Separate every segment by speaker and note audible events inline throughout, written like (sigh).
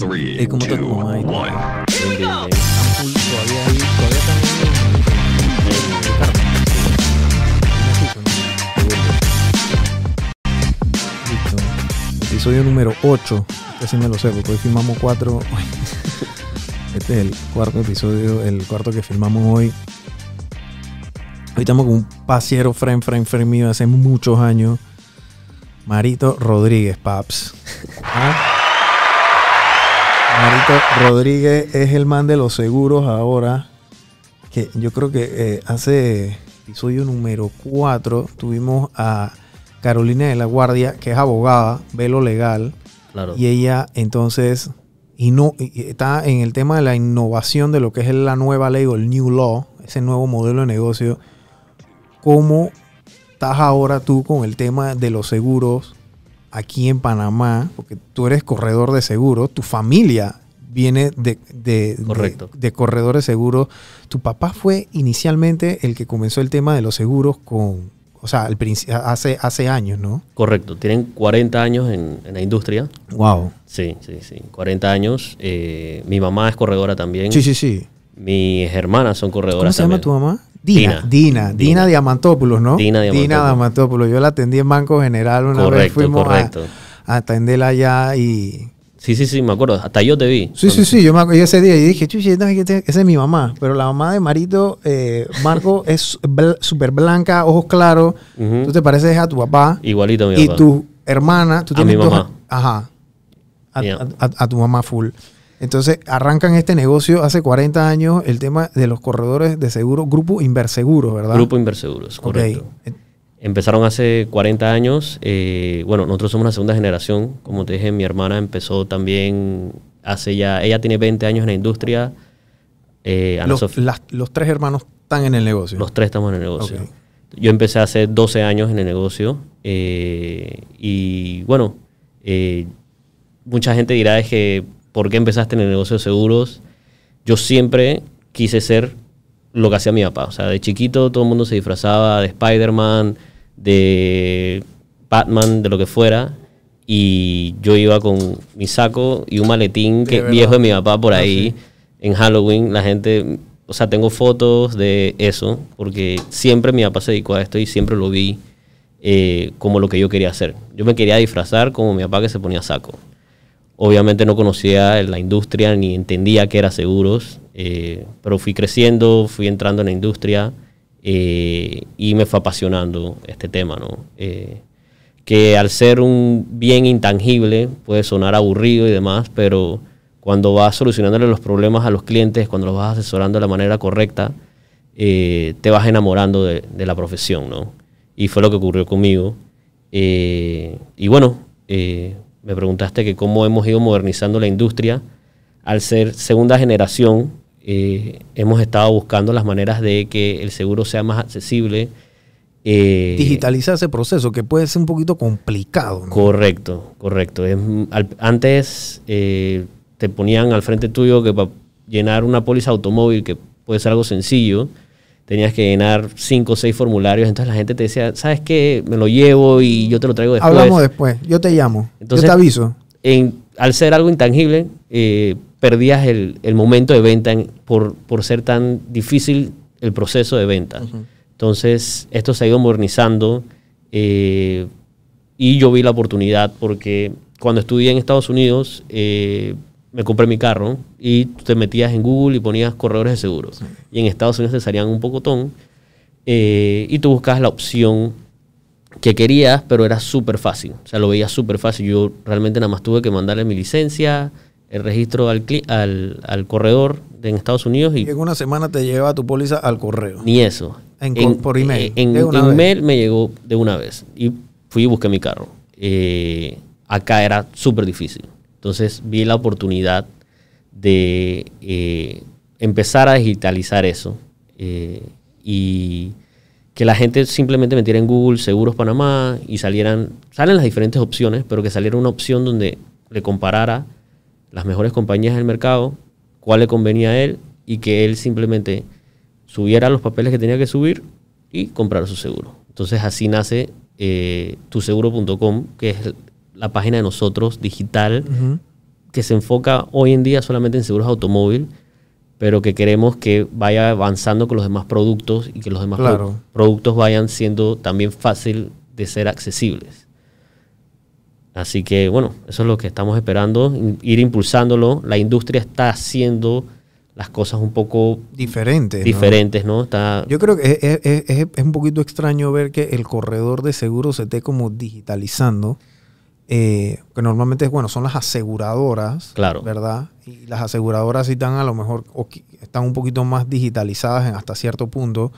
Speaker 1: El carro. Listo. Episodio número 8. Este sí me lo sé, porque hoy filmamos 4. (laughs) Este es el cuarto episodio, el cuarto que filmamos hoy. Hoy estamos con un pasiero frame, frame, frame mío de hace muchos años. Marito Rodríguez, Paps. (laughs) ¿Ah? Marito Rodríguez es el man de los seguros ahora. Que yo creo que eh, hace episodio número 4 tuvimos a Carolina de la Guardia, que es abogada, velo legal,
Speaker 2: Claro.
Speaker 1: y ella entonces y no, y- está en el tema de la innovación de lo que es la nueva ley o el New Law, ese nuevo modelo de negocio. ¿Cómo estás ahora tú con el tema de los seguros aquí en Panamá? Porque tú eres corredor de seguros, tu familia viene de, de, de-
Speaker 2: Correcto.
Speaker 1: de corredores de seguros. Tu papá fue inicialmente el que comenzó el tema de los seguros con, o sea, al princi- hace, hace años, ¿no?
Speaker 2: Correcto. Tienen 40 años en, en la industria.
Speaker 1: Wow.
Speaker 2: Sí, sí, sí. 40 años. Eh, mi mamá es corredora también.
Speaker 1: Sí, sí, sí.
Speaker 2: Mis hermanas son corredoras
Speaker 1: ¿Cómo se llama
Speaker 2: también.
Speaker 1: tu mamá? Dina. Dina. Dina,
Speaker 2: Dina.
Speaker 1: Diamantopoulos, ¿no?
Speaker 2: Dina Diamantopoulos.
Speaker 1: Diamantopoulos. Yo la atendí en Banco General una vez.
Speaker 2: Correcto,
Speaker 1: Fuimos a-
Speaker 2: correcto.
Speaker 1: A, atenderla allá y...
Speaker 2: Sí, sí, sí, me acuerdo. Hasta yo te vi.
Speaker 1: Sí, sí, sí. Yo me acuerdo yo ese día y dije, esta- esa es mi mamá. Pero la mamá de Marito, eh, Marco, (laughs) es bl- súper blanca, ojos claros. Tú te pareces a tu papá.
Speaker 2: Igualito a mi
Speaker 1: y
Speaker 2: papá.
Speaker 1: tu hermana, tú
Speaker 2: A
Speaker 1: tienes
Speaker 2: mi
Speaker 1: dos-
Speaker 2: mamá.
Speaker 1: Ajá. A,
Speaker 2: Mi-
Speaker 1: a- a- a tu mamá full. Entonces arrancan este negocio hace 40 años, el tema de los corredores de seguro, Grupo Inverseguros, ¿verdad?
Speaker 2: Grupo Inverseguros, correcto. Empezaron hace 40 años. eh, bueno, nosotros somos la segunda generación. Como te dije, mi hermana empezó también hace ya. Ella tiene 20 años en la industria. eh, Ana
Speaker 1: Los,
Speaker 2: Sofía-
Speaker 1: las- los tres hermanos están en el negocio.
Speaker 2: los tres estamos en el negocio. Yo empecé hace 12 años en el negocio. eh, y bueno, mucha gente dirá es que, ¿por qué empezaste en el negocio de seguros? Yo siempre quise ser lo que hacía mi papá. O sea, de chiquito todo el mundo se disfrazaba de Spider-Man, de Batman, de lo que fuera. Y yo iba con mi saco y un maletín que, viejo de mi papá por
Speaker 1: Ah,
Speaker 2: ahí. En Halloween la gente, o sea, tengo fotos de eso, porque siempre mi papá se dedicó a esto y siempre lo vi eh, como lo que yo quería hacer. Yo me quería disfrazar como mi papá que se ponía saco. Obviamente no conocía la industria ni entendía qué era seguros, eh, pero fui creciendo, fui entrando en la industria eh, y me fue apasionando este tema, ¿no? Eh, que al ser un bien intangible puede sonar aburrido y demás, pero cuando vas solucionándole los problemas a los clientes, cuando los vas asesorando de la manera correcta, te vas enamorando de, la profesión, ¿no? Y fue lo que ocurrió conmigo. Y bueno, me preguntaste que cómo hemos ido modernizando la industria. Al ser segunda generación, eh, hemos estado buscando las maneras de que el seguro sea más accesible. eh,
Speaker 1: Digitalizar ese proceso, que puede ser un poquito complicado. ¿no?
Speaker 2: Correcto, correcto. Es, al- antes eh, te ponían al frente tuyo que para llenar una póliza automóvil, que puede ser algo sencillo, tenías que llenar cinco o seis formularios. Entonces la gente te decía, ¿sabes qué? Me lo llevo y yo te lo traigo después.
Speaker 1: Hablamos después. Yo te llamo.
Speaker 2: Entonces-
Speaker 1: yo te aviso.
Speaker 2: En- al ser algo intangible, eh, perdías el, el momento de venta en- por, por ser tan difícil el proceso de venta. Entonces, esto se ha ido modernizando eh, y yo vi la oportunidad porque cuando estudié en Estados Unidos, eh, me compré mi carro y tú te metías en Google y ponías corredores de seguros. Y en Estados Unidos te salían un pocotón eh, y tú buscabas la opción que querías, pero era súper fácil. O sea, lo veía súper fácil. Yo realmente nada más tuve que mandarle mi licencia, el registro al, al, al corredor de en Estados Unidos y
Speaker 1: Y en una semana te lleva tu póliza al correo.
Speaker 2: ni eso.
Speaker 1: En por email,
Speaker 2: En,
Speaker 1: una
Speaker 2: en
Speaker 1: vez.
Speaker 2: mail me llegó de una vez. Y fui y busqué mi carro. Eh, acá era súper difícil. Entonces vi la oportunidad de eh, empezar a digitalizar eso. eh, y que la gente simplemente metiera en Google Seguros Panamá y salieran, salen las diferentes opciones, pero que saliera una opción donde le comparara las mejores compañías del mercado, cuál le convenía a él y que él simplemente subiera los papeles que tenía que subir y comprar su seguro. Entonces así nace eh, tuseguro.com, que es la página de nosotros digital, que se enfoca hoy en día solamente en seguros automóvil, pero que queremos que vaya avanzando con los demás productos y que los demás
Speaker 1: Claro.
Speaker 2: pro- productos vayan siendo también fácil de ser accesibles. Así que bueno, eso es lo que estamos esperando, ir impulsándolo. La industria está haciendo las cosas un poco
Speaker 1: Diferente. ¿no?
Speaker 2: diferentes, ¿no? Está,
Speaker 1: Yo creo que es- es- es un poquito extraño ver que el corredor de seguros se esté como digitalizando. Eh, que normalmente bueno, son las aseguradoras,
Speaker 2: Claro.
Speaker 1: ¿verdad? Y las aseguradoras sí están a lo mejor, o están un poquito más digitalizadas en hasta cierto punto,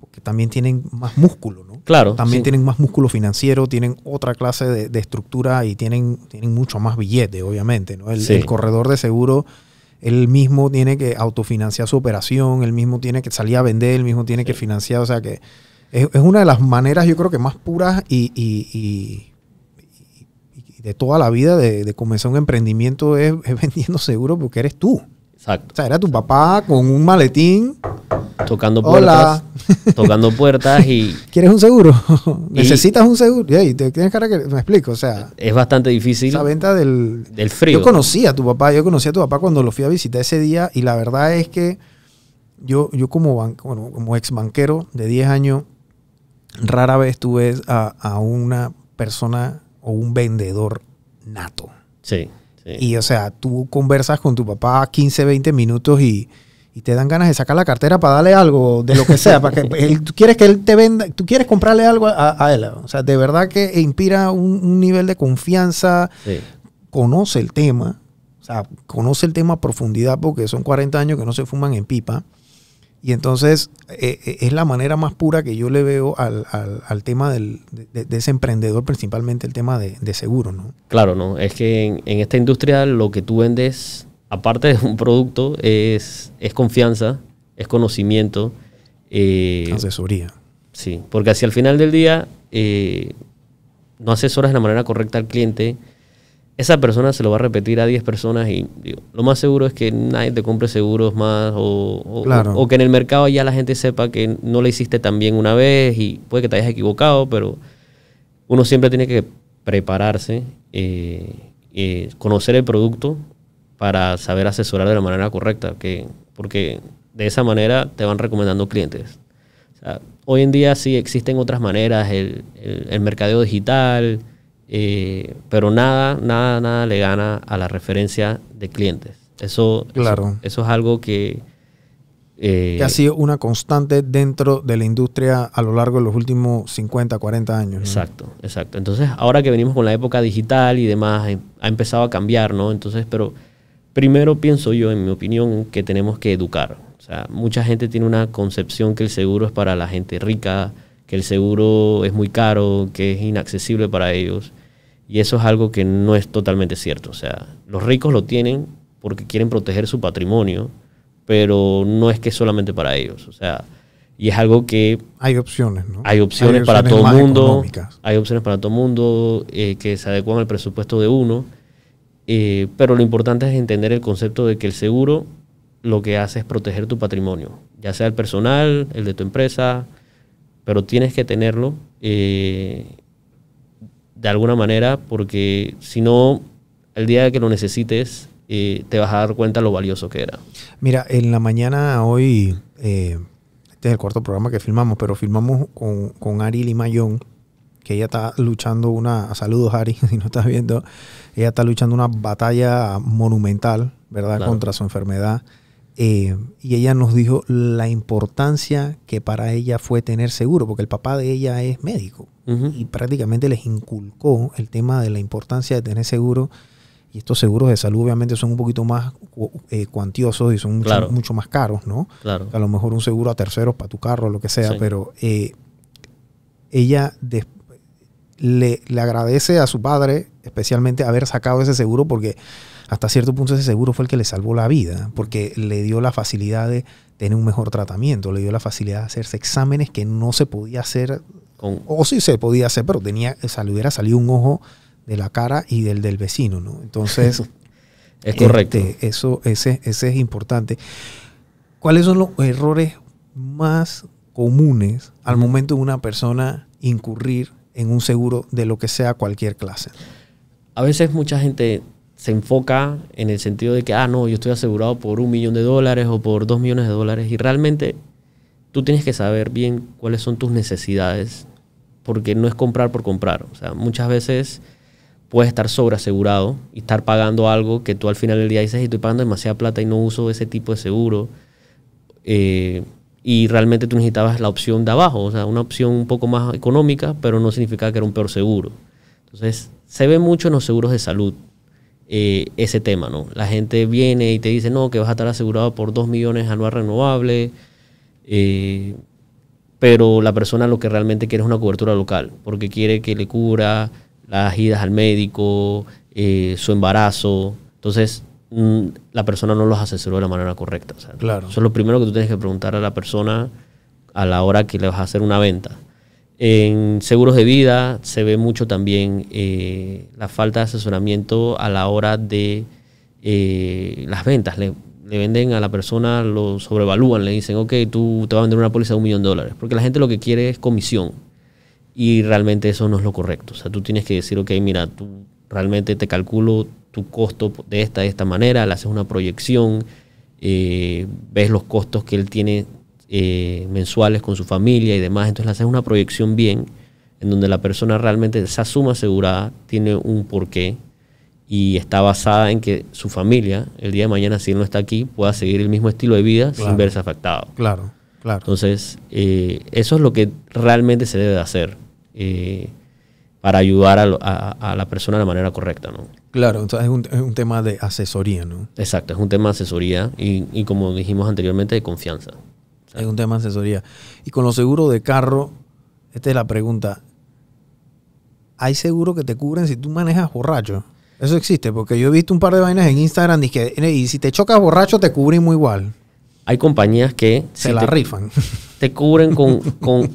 Speaker 1: porque también tienen más músculo, ¿no?
Speaker 2: claro.
Speaker 1: También
Speaker 2: sí.
Speaker 1: tienen más músculo financiero, tienen otra clase de, de estructura y tienen, tienen mucho más billete, obviamente. ¿no? El,
Speaker 2: Sí.
Speaker 1: el corredor de seguro, él mismo tiene que autofinanciar su operación, él mismo tiene que salir a vender, él mismo tiene que financiar. O sea que es, es una de las maneras, yo creo que más puras y de toda la vida de, de comenzar un emprendimiento es, (laughs) es vendiendo seguro porque eres tú. O
Speaker 2: Exacto.
Speaker 1: sea, era tu papá con un maletín.
Speaker 2: Tocando
Speaker 1: Hola.
Speaker 2: puertas. tocando (laughs) puertas y
Speaker 1: ¿Quieres un seguro? (laughs) ¿Necesitas un seguro? Y ahí, te tienes cara que me explico. O sea,
Speaker 2: es bastante difícil
Speaker 1: esa venta del,
Speaker 2: del frío.
Speaker 1: Yo conocí a tu papá, yo conocí a tu papá cuando lo fui a visitar ese día y la verdad es que yo, yo como, ban- bueno, como ex banquero de 10 años, rara vez tú ves a, a una persona o un vendedor nato.
Speaker 2: Sí, sí.
Speaker 1: Y o sea, tú conversas con tu papá 15, 20 minutos y, y te dan ganas de sacar la cartera para darle algo de lo que sea, para que (laughs) él, tú quieres que él te venda, tú quieres comprarle algo a, a él. O sea, de verdad que inspira un, un nivel de confianza,
Speaker 2: sí.
Speaker 1: conoce el tema, o sea, conoce el tema a profundidad porque son 40 años que no se fuman en pipa. Y entonces eh, eh, es la manera más pura que yo le veo al, al- al tema del, de, de ese emprendedor, principalmente el tema de, de seguro, ¿no?
Speaker 2: Claro, no. Es que en, en esta industria lo que tú vendes, aparte de un producto, es, es confianza, es conocimiento. eh,
Speaker 1: Asesoría.
Speaker 2: sí, porque hacia el final del día eh, no asesoras de la manera correcta al cliente. Esa persona se lo va a repetir a 10 personas y digo, lo más seguro es que nadie te compre seguros más o, o-
Speaker 1: Claro.
Speaker 2: o que en el mercado ya la gente sepa que no le hiciste tan bien una vez y puede que te hayas equivocado, pero uno siempre tiene que prepararse, eh, eh, conocer el producto para saber asesorar de la manera correcta, que, porque de esa manera te van recomendando clientes. O sea, hoy en día sí existen otras maneras, el, el- el mercadeo digital, eh, pero nada, nada, nada le gana a la referencia de clientes. Eso,
Speaker 1: Claro.
Speaker 2: eso, eso es algo que... eh,
Speaker 1: que ha sido una constante dentro de la industria a lo largo de los últimos 50, 40 años. ¿no?
Speaker 2: Exacto, exacto. Entonces, ahora que venimos con la época digital y demás, eh, ha empezado a cambiar, ¿no? Entonces, pero primero pienso yo, en mi opinión, que tenemos que educar. O sea, mucha gente tiene una concepción que el seguro es para la gente rica, que el seguro es muy caro, que es inaccesible para ellos. Y eso es algo que no es totalmente cierto. O sea, los ricos lo tienen porque quieren proteger su patrimonio, pero no es que es solamente para ellos. O sea, y es algo que
Speaker 1: Hay opciones, ¿no?
Speaker 2: hay opciones,
Speaker 1: Hay
Speaker 2: para todo el mundo.
Speaker 1: económicas.
Speaker 2: Hay opciones para todo el mundo eh, que se adecuan al presupuesto de uno. Eh, pero lo importante es entender el concepto de que el seguro lo que hace es proteger tu patrimonio, ya sea el personal, el de tu empresa, pero tienes que tenerlo eh, de alguna manera porque si no, el día que lo necesites, eh, te vas a dar cuenta lo valioso que era.
Speaker 1: Mira, en la mañana hoy, eh, este es el cuarto programa que filmamos, pero filmamos con, con Ari Limayón, que ella está luchando una, saludos Ari, (laughs) si no estás viendo, ella está luchando una batalla monumental, ¿verdad?,
Speaker 2: Claro.
Speaker 1: contra su enfermedad. Eh, y ella nos dijo la importancia que para ella fue tener seguro, porque el papá de ella es médico y prácticamente les inculcó el tema de la importancia de tener seguro. Y estos seguros de salud obviamente son un poquito más eh, cuantiosos y son mucho,
Speaker 2: Claro.
Speaker 1: mucho más caros, ¿no?
Speaker 2: Claro.
Speaker 1: A lo mejor un seguro a terceros para tu carro, lo que sea,
Speaker 2: Sí.
Speaker 1: pero eh, ella le, le agradece a su padre especialmente haber sacado ese seguro porque hasta cierto punto ese seguro fue el que le salvó la vida, porque le dio la facilidad de tener un mejor tratamiento, le dio la facilidad de hacerse exámenes que no se podía hacer
Speaker 2: Con,
Speaker 1: o sí se podía hacer, pero tenía, o sea, le hubiera salido un ojo de la cara y del del vecino, ¿no? Entonces, (laughs)
Speaker 2: es correcto.
Speaker 1: este, eso, ese, ese es importante. ¿Cuáles son los errores más comunes al momento de una persona incurrir en un seguro de lo que sea cualquier clase?
Speaker 2: A veces mucha gente se enfoca en el sentido de que, ah, no, yo estoy asegurado por un millón de dólares o por dos millones de dólares. Y realmente tú tienes que saber bien cuáles son tus necesidades, porque no es comprar por comprar. O sea, muchas veces puedes estar sobreasegurado y estar pagando algo que tú al final del día dices, estoy pagando demasiada plata y no uso ese tipo de seguro. Eh, y realmente tú necesitabas la opción de abajo, o sea, una opción un poco más económica, pero no significa que era un peor seguro. Entonces, se ve mucho en los seguros de salud eh, ese tema, ¿no? La gente viene y te dice, no, que vas a estar asegurado por 2 millones anual renovable, eh, pero la persona lo que realmente quiere es una cobertura local, porque quiere que le cubra las idas al médico, eh, su embarazo. Entonces, mm, la persona no los asesoró de la manera correcta.
Speaker 1: claro.
Speaker 2: Eso es lo primero que tú tienes que preguntar a la persona a la hora que le vas a hacer una venta. En seguros de vida se ve mucho también eh, la falta de asesoramiento a la hora de eh, las ventas. Le, venden a la persona, lo sobrevalúan, le dicen, ok, tú te vas a vender una póliza de un millón de dólares. Porque la gente lo que quiere es comisión. Y realmente eso no es lo correcto. O sea, tú tienes que decir, ok, mira, tú realmente te calculo tu costo de esta, de esta manera, le haces una proyección, eh, ves los costos que él tiene eh, mensuales con su familia y demás. Entonces le haces una proyección bien, en donde la persona realmente, esa suma asegurada, tiene un porqué y está basada en que su familia, el día de mañana, si él no está aquí, pueda seguir el mismo estilo de vida sin verse afectado.
Speaker 1: Claro, claro.
Speaker 2: Entonces, eh, eso es lo que realmente se debe hacer eh, para ayudar a, la persona de la manera correcta, ¿no?
Speaker 1: Claro, entonces es un, es un tema de asesoría, ¿no?
Speaker 2: Exacto, es un tema de asesoría y, y como dijimos anteriormente, de confianza.
Speaker 1: Es un tema de asesoría. Y con los seguros de carro, esta es la pregunta. ¿Hay seguro que te cubren si tú manejas borracho? Eso existe, porque yo he visto un par de vainas en Instagram y que y si te chocas borracho te cubren muy igual.
Speaker 2: Hay compañías que
Speaker 1: se la rifan. (laughs)
Speaker 2: Te cubren (laughs) con,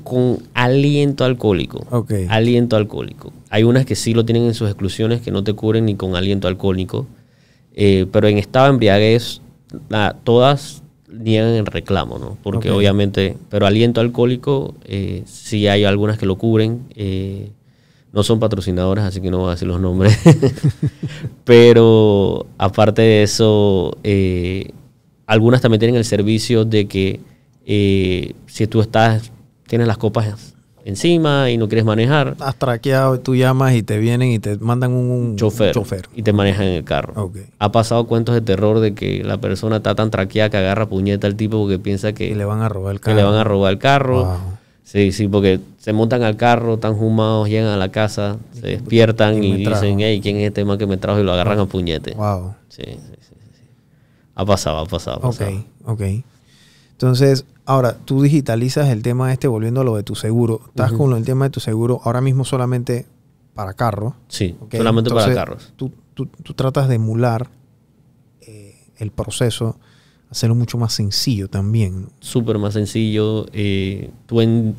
Speaker 2: con, aliento alcohólico.
Speaker 1: Okay.
Speaker 2: Aliento alcohólico. Hay unas que sí lo tienen en sus exclusiones que no te cubren ni con aliento alcohólico. Eh, pero en estado de embriaguez, todas niegan el reclamo, ¿no? Porque obviamente, pero aliento alcohólico, eh, sí hay algunas que lo cubren. Eh, no son patrocinadoras, así que no voy a decir los nombres. (laughs) pero aparte de eso, eh, algunas también tienen el servicio de que eh, si tú estás, tienes las copas encima y no quieres manejar.
Speaker 1: Has traqueado, y tú llamas y te vienen y te mandan un,
Speaker 2: chofer, y te manejan en el carro. Ha pasado cuentos de terror de que la persona está tan traqueada que agarra puñeta al tipo porque piensa que,
Speaker 1: le van a robar el carro.
Speaker 2: le van a robar el carro. Sí, sí, porque se montan al carro, están humados, llegan a la casa, se despiertan y, dicen, hey, ¿quién es este man que me trajo? Y lo agarran a puñete.
Speaker 1: Wow.
Speaker 2: Sí, sí, sí, sí. Ha pasado, ha pasado, ha pasado.
Speaker 1: Ok, ok. Entonces, ahora, tú digitalizas el tema este, volviendo a lo de tu seguro. Estás con el tema de tu seguro ahora mismo solamente para carros.
Speaker 2: Sí, solamente para carros.
Speaker 1: Tú, tú, tratas de emular eh, el proceso, hacerlo mucho más sencillo también.
Speaker 2: Súper más sencillo. Eh, tú en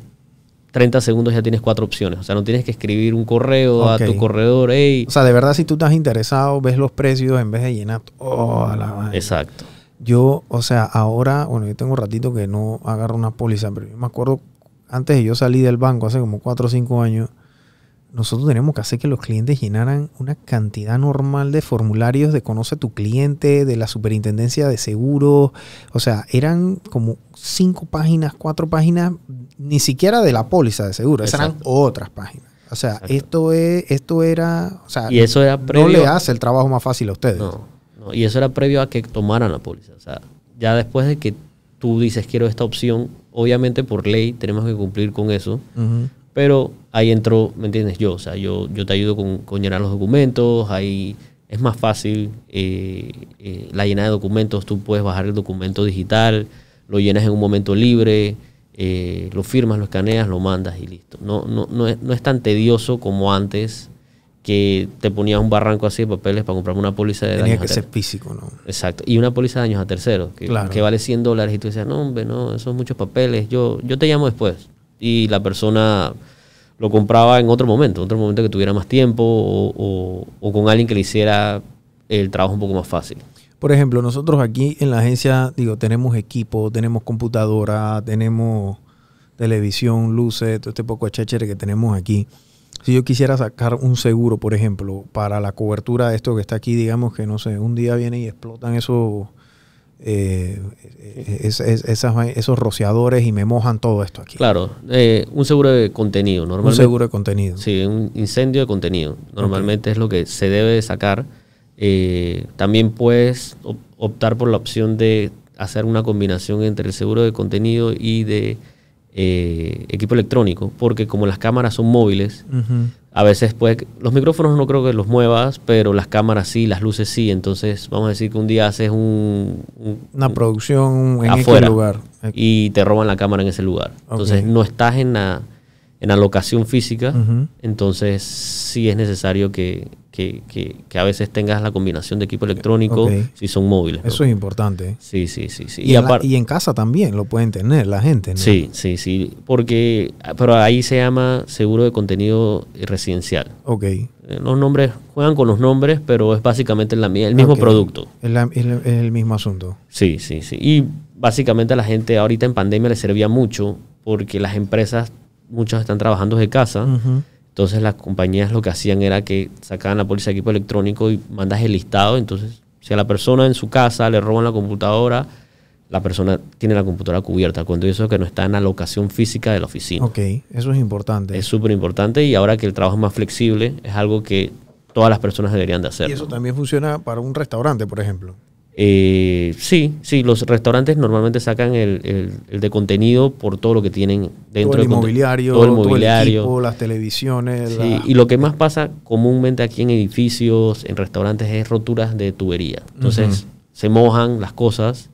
Speaker 2: 30 segundos ya tienes cuatro opciones. O sea, no tienes que escribir un correo a tu corredor. Hey.
Speaker 1: O sea, de verdad, si tú estás interesado, ves los precios en vez de llenar toda la...
Speaker 2: Exacto.
Speaker 1: Yo, o sea, ahora, bueno, yo tengo un ratito que no agarro una póliza, pero yo me acuerdo, antes de yo salí del banco, hace como 4 o 5 años, nosotros teníamos que hacer que los clientes llenaran una cantidad normal de formularios de conoce tu cliente, de la superintendencia de seguros. O sea, eran como cinco páginas, cuatro páginas, ni siquiera de la póliza de seguro, eran otras páginas. O sea, esto es, esto era, o sea,
Speaker 2: y eso era
Speaker 1: no le hace el trabajo más fácil a ustedes.
Speaker 2: No. Y eso era previo a que tomaran la póliza. O sea, ya después de que tú dices quiero esta opción, obviamente por ley tenemos que cumplir con eso. Pero ahí entró, ¿me entiendes? Yo, o sea, yo, yo te ayudo con, con llenar los documentos, ahí es más fácil eh, eh, la llena de documentos, tú puedes bajar el documento digital, lo llenas en un momento libre, eh, lo firmas, lo escaneas, lo mandas y listo. No, no, no, es, no es tan tedioso como antes que te ponías un barranco así de papeles para comprarme una póliza de
Speaker 1: Tenía que ser físico, ¿no?
Speaker 2: Exacto. Y una póliza de daños a terceros, que, que, vale 100 dólares. Y tú decías, no, hombre, no, esos son muchos papeles. Yo, yo te llamo después. Y la persona lo compraba en otro momento, en otro momento que tuviera más tiempo o, o, con alguien que le hiciera el trabajo un poco más fácil.
Speaker 1: Por ejemplo, nosotros aquí en la agencia, digo, tenemos equipo, tenemos computadora, tenemos televisión, luces, todo este poco de chéchere que tenemos aquí Si yo quisiera sacar un seguro, por ejemplo, para la cobertura de esto que está aquí, digamos que no sé, un día viene y explotan esos eh, es- es- esas vai- esos rociadores y me mojan todo esto aquí.
Speaker 2: Claro, eh, un seguro de contenido.
Speaker 1: un
Speaker 2: Normalmente,
Speaker 1: seguro de contenido.
Speaker 2: Sí, un incendio de contenido. Normalmente es lo que se debe de sacar. Eh, también puedes op- optar por la opción de hacer una combinación entre el seguro de contenido y de eh, equipo electrónico, porque como las cámaras son móviles, a veces puede, los micrófonos no creo que los muevas, pero las cámaras sí, las luces sí. Entonces vamos a decir que un día haces un, un-
Speaker 1: Una producción en
Speaker 2: afuera
Speaker 1: X lugar.
Speaker 2: y te roban la cámara en ese lugar. Entonces no estás en la, en la locación física, entonces sí es necesario que, que- que- que a veces tengas la combinación de equipo electrónico si son móviles. ¿no?
Speaker 1: Eso es importante.
Speaker 2: Sí, sí, sí. sí.
Speaker 1: Y, la-
Speaker 2: apar-
Speaker 1: y en casa también lo pueden tener la gente. ¿no?
Speaker 2: Sí, sí, sí. Porque, pero ahí se llama seguro de contenido residencial.
Speaker 1: Ok.
Speaker 2: Eh, Los nombres juegan con los nombres, pero es básicamente la, el mismo producto.
Speaker 1: Es, la- es el mismo asunto.
Speaker 2: Sí, sí, sí. Y básicamente a la gente ahorita en pandemia le servía mucho porque las empresas, muchas están trabajando desde casa.
Speaker 1: Ujú.
Speaker 2: Entonces las compañías lo que hacían era que sacaban la póliza de equipo electrónico y mandas el listado. Entonces, si a la persona en su casa le roban la computadora, la persona tiene la computadora cubierta. Cuando eso que no está en la locación física de la oficina.
Speaker 1: Ok, eso es importante.
Speaker 2: Es súper importante y ahora que el trabajo es más flexible, es algo que todas las personas deberían de hacer.
Speaker 1: y eso también funciona para un restaurante, por ejemplo.
Speaker 2: Eh, sí, sí, los restaurantes normalmente sacan el, el- el de contenido por todo lo que tienen dentro
Speaker 1: todo el inmobiliario,
Speaker 2: todo el mobiliario.
Speaker 1: equipo, las televisiones.
Speaker 2: Sí,
Speaker 1: la-
Speaker 2: y lo que más pasa comúnmente aquí en edificios, en restaurantes, es roturas de tubería. Entonces se mojan las cosas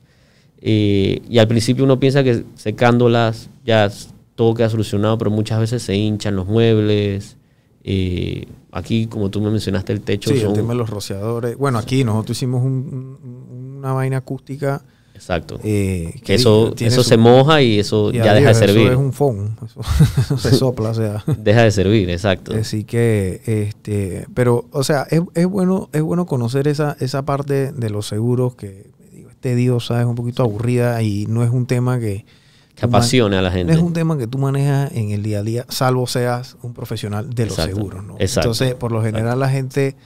Speaker 2: eh, y al principio uno piensa que secándolas ya todo queda solucionado, pero muchas veces se hinchan los muebles. Eh, aquí, como tú me mencionaste, el techo
Speaker 1: Sí, el
Speaker 2: son-
Speaker 1: tema de los rociadores. Bueno, aquí nosotros hicimos un- un- una vaina acústica.
Speaker 2: Exacto.
Speaker 1: eh,
Speaker 2: que eso eso
Speaker 1: su-
Speaker 2: se moja y eso
Speaker 1: y
Speaker 2: ya deja de servir.
Speaker 1: Eso es un foam. Eso, eso (laughs) se (laughs) sopla, o sea.
Speaker 2: Deja de servir, exacto.
Speaker 1: Así que, este, pero, o sea, es, es bueno, es bueno conocer esa, esa parte de los seguros que digo, es tediosa, es un poquito aburrida y no es un tema que,
Speaker 2: que apasiona a la
Speaker 1: no
Speaker 2: gente.
Speaker 1: es un tema que tú manejas en el día a día, salvo seas un profesional de los
Speaker 2: Exacto,
Speaker 1: seguros, ¿no?
Speaker 2: exacto,
Speaker 1: Entonces, por lo general la gente,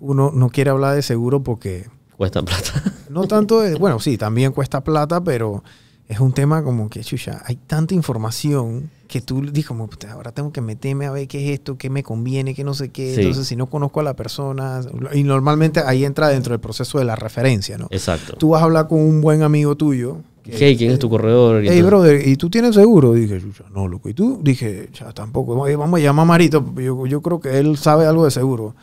Speaker 1: uno no quiere hablar de seguro porque
Speaker 2: Cuesta plata. (laughs)
Speaker 1: no tanto, de- bueno, sí, también cuesta plata, pero es un tema como que, chucha, hay tanta información que tú dices como, "Puta, ahora tengo que meterme a ver qué es esto, qué me conviene, qué no sé qué.
Speaker 2: Sí.
Speaker 1: Entonces, si no conozco a la persona, y normalmente ahí entra dentro del proceso de la referencia, ¿no?
Speaker 2: Exacto.
Speaker 1: Tú vas a hablar con un buen amigo tuyo.
Speaker 2: Hey, ¿quién es tu corredor? Y
Speaker 1: Hey, brother, ¿y tú tienes seguro? Dije, no, loco. ¿Y tú? Dije, ya, tampoco. Vamos a llamar a Marito. Yo, yo creo que él sabe algo de seguro.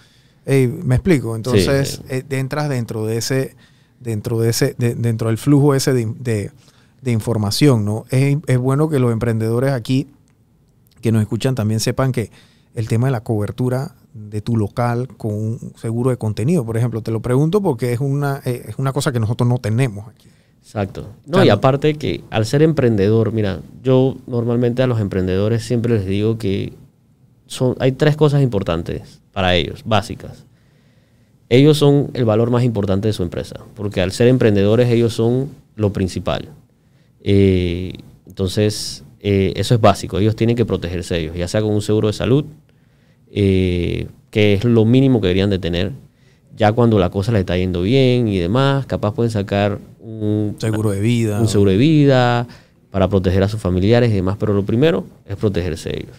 Speaker 1: Ey, me explico. Entonces,
Speaker 2: sí.
Speaker 1: eh, entras dentro de ese, dentro de ese, de- dentro del flujo ese de, de- de información, ¿no? Es, es bueno que los emprendedores aquí que nos escuchan también sepan que el tema de la cobertura de tu local con un seguro de contenido, por ejemplo, te lo pregunto porque es una, eh, es una cosa que nosotros no tenemos aquí.
Speaker 2: Exacto. No,
Speaker 1: Claro.
Speaker 2: y aparte que al ser emprendedor, mira, yo normalmente a los emprendedores siempre les digo que son, hay tres cosas importantes para ellos, básicas. Ellos son el valor más importante de su empresa, porque al ser emprendedores ellos son lo principal. Eh, entonces, eh, eso es básico, ellos tienen que protegerse ellos, ya sea con un seguro de salud, eh, que es lo mínimo que deberían de tener. Ya cuando la cosa les está yendo bien y demás, capaz pueden sacar un
Speaker 1: Seguro de vida.
Speaker 2: un seguro de vida para proteger a sus familiares y demás, pero lo primero es protegerse ellos.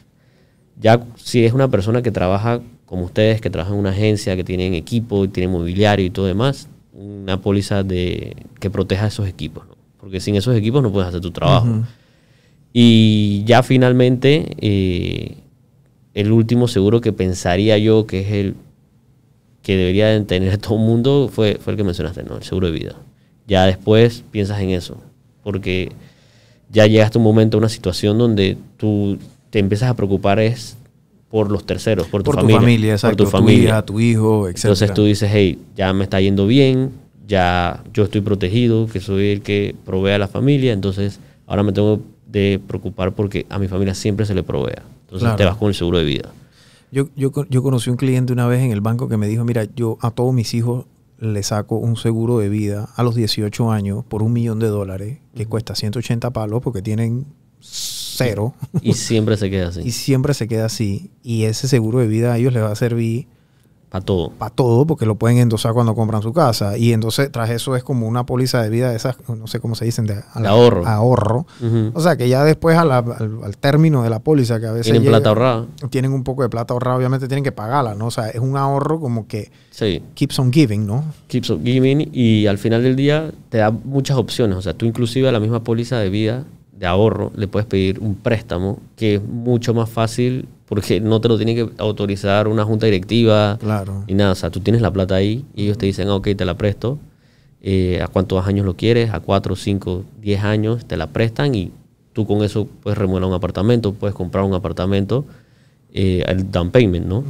Speaker 2: Ya si es una persona que trabaja como ustedes, que trabaja en una agencia, que tienen equipo y tienen mobiliario y todo demás, una póliza de que proteja esos equipos, ¿no? porque sin esos equipos no puedes hacer tu trabajo. Y ya finalmente, eh, el último seguro que pensaría yo que es el que debería de tener todo el mundo fue, fue el que mencionaste, ¿no? El seguro de vida. Ya después piensas en eso, porque ya llegaste a un momento, a una situación donde tú te empiezas a preocupar es por los terceros, por tu
Speaker 1: por
Speaker 2: familia.
Speaker 1: tu familia, exacto.
Speaker 2: Por tu familia.
Speaker 1: hija, tu hijo, etc.
Speaker 2: Entonces tú dices, hey, ya me está yendo bien, ya yo estoy protegido, que soy el que provee a la familia, entonces ahora me tengo de preocupar porque a mi familia siempre se le provea. Entonces
Speaker 1: Claro.
Speaker 2: te vas con el seguro de vida.
Speaker 1: Yo, yo, yo conocí un cliente una vez en el banco que me dijo, mira, yo a todos mis hijos le saco un seguro de vida a los 18 años por un millón de dólares, que cuesta 180 palos porque tienen cero.
Speaker 2: Y siempre se queda así. (laughs)
Speaker 1: y siempre se queda así. Y ese seguro de vida a ellos les va a servir
Speaker 2: Para todo.
Speaker 1: para todo porque lo pueden endosar cuando compran su casa. Y entonces tras eso es como una póliza de vida de esas, no sé cómo se dicen, de, a
Speaker 2: ahorro.
Speaker 1: ahorro. O sea que ya después a la- al, al término de la póliza, que a veces
Speaker 2: Tienen
Speaker 1: llega-
Speaker 2: plata ahorrada.
Speaker 1: tienen un poco de plata ahorrada, obviamente tienen que pagarla, ¿no? O sea, es un ahorro como que
Speaker 2: Sí.
Speaker 1: keeps on giving, ¿no?
Speaker 2: keeps on giving y al final del día te da muchas opciones. O sea, tú inclusive a la misma póliza de vida, de ahorro, le puedes pedir un préstamo que es mucho más fácil porque no te lo tiene que autorizar una junta directiva
Speaker 1: Claro.
Speaker 2: ni nada. O sea, tú tienes la plata ahí y ellos te dicen, ah, ok, te la presto. Eh, ¿A cuántos años lo quieres? A cuatro, cinco, diez años te la prestan y tú con eso puedes remodelar un apartamento, puedes comprar un apartamento, eh, el down payment, ¿no?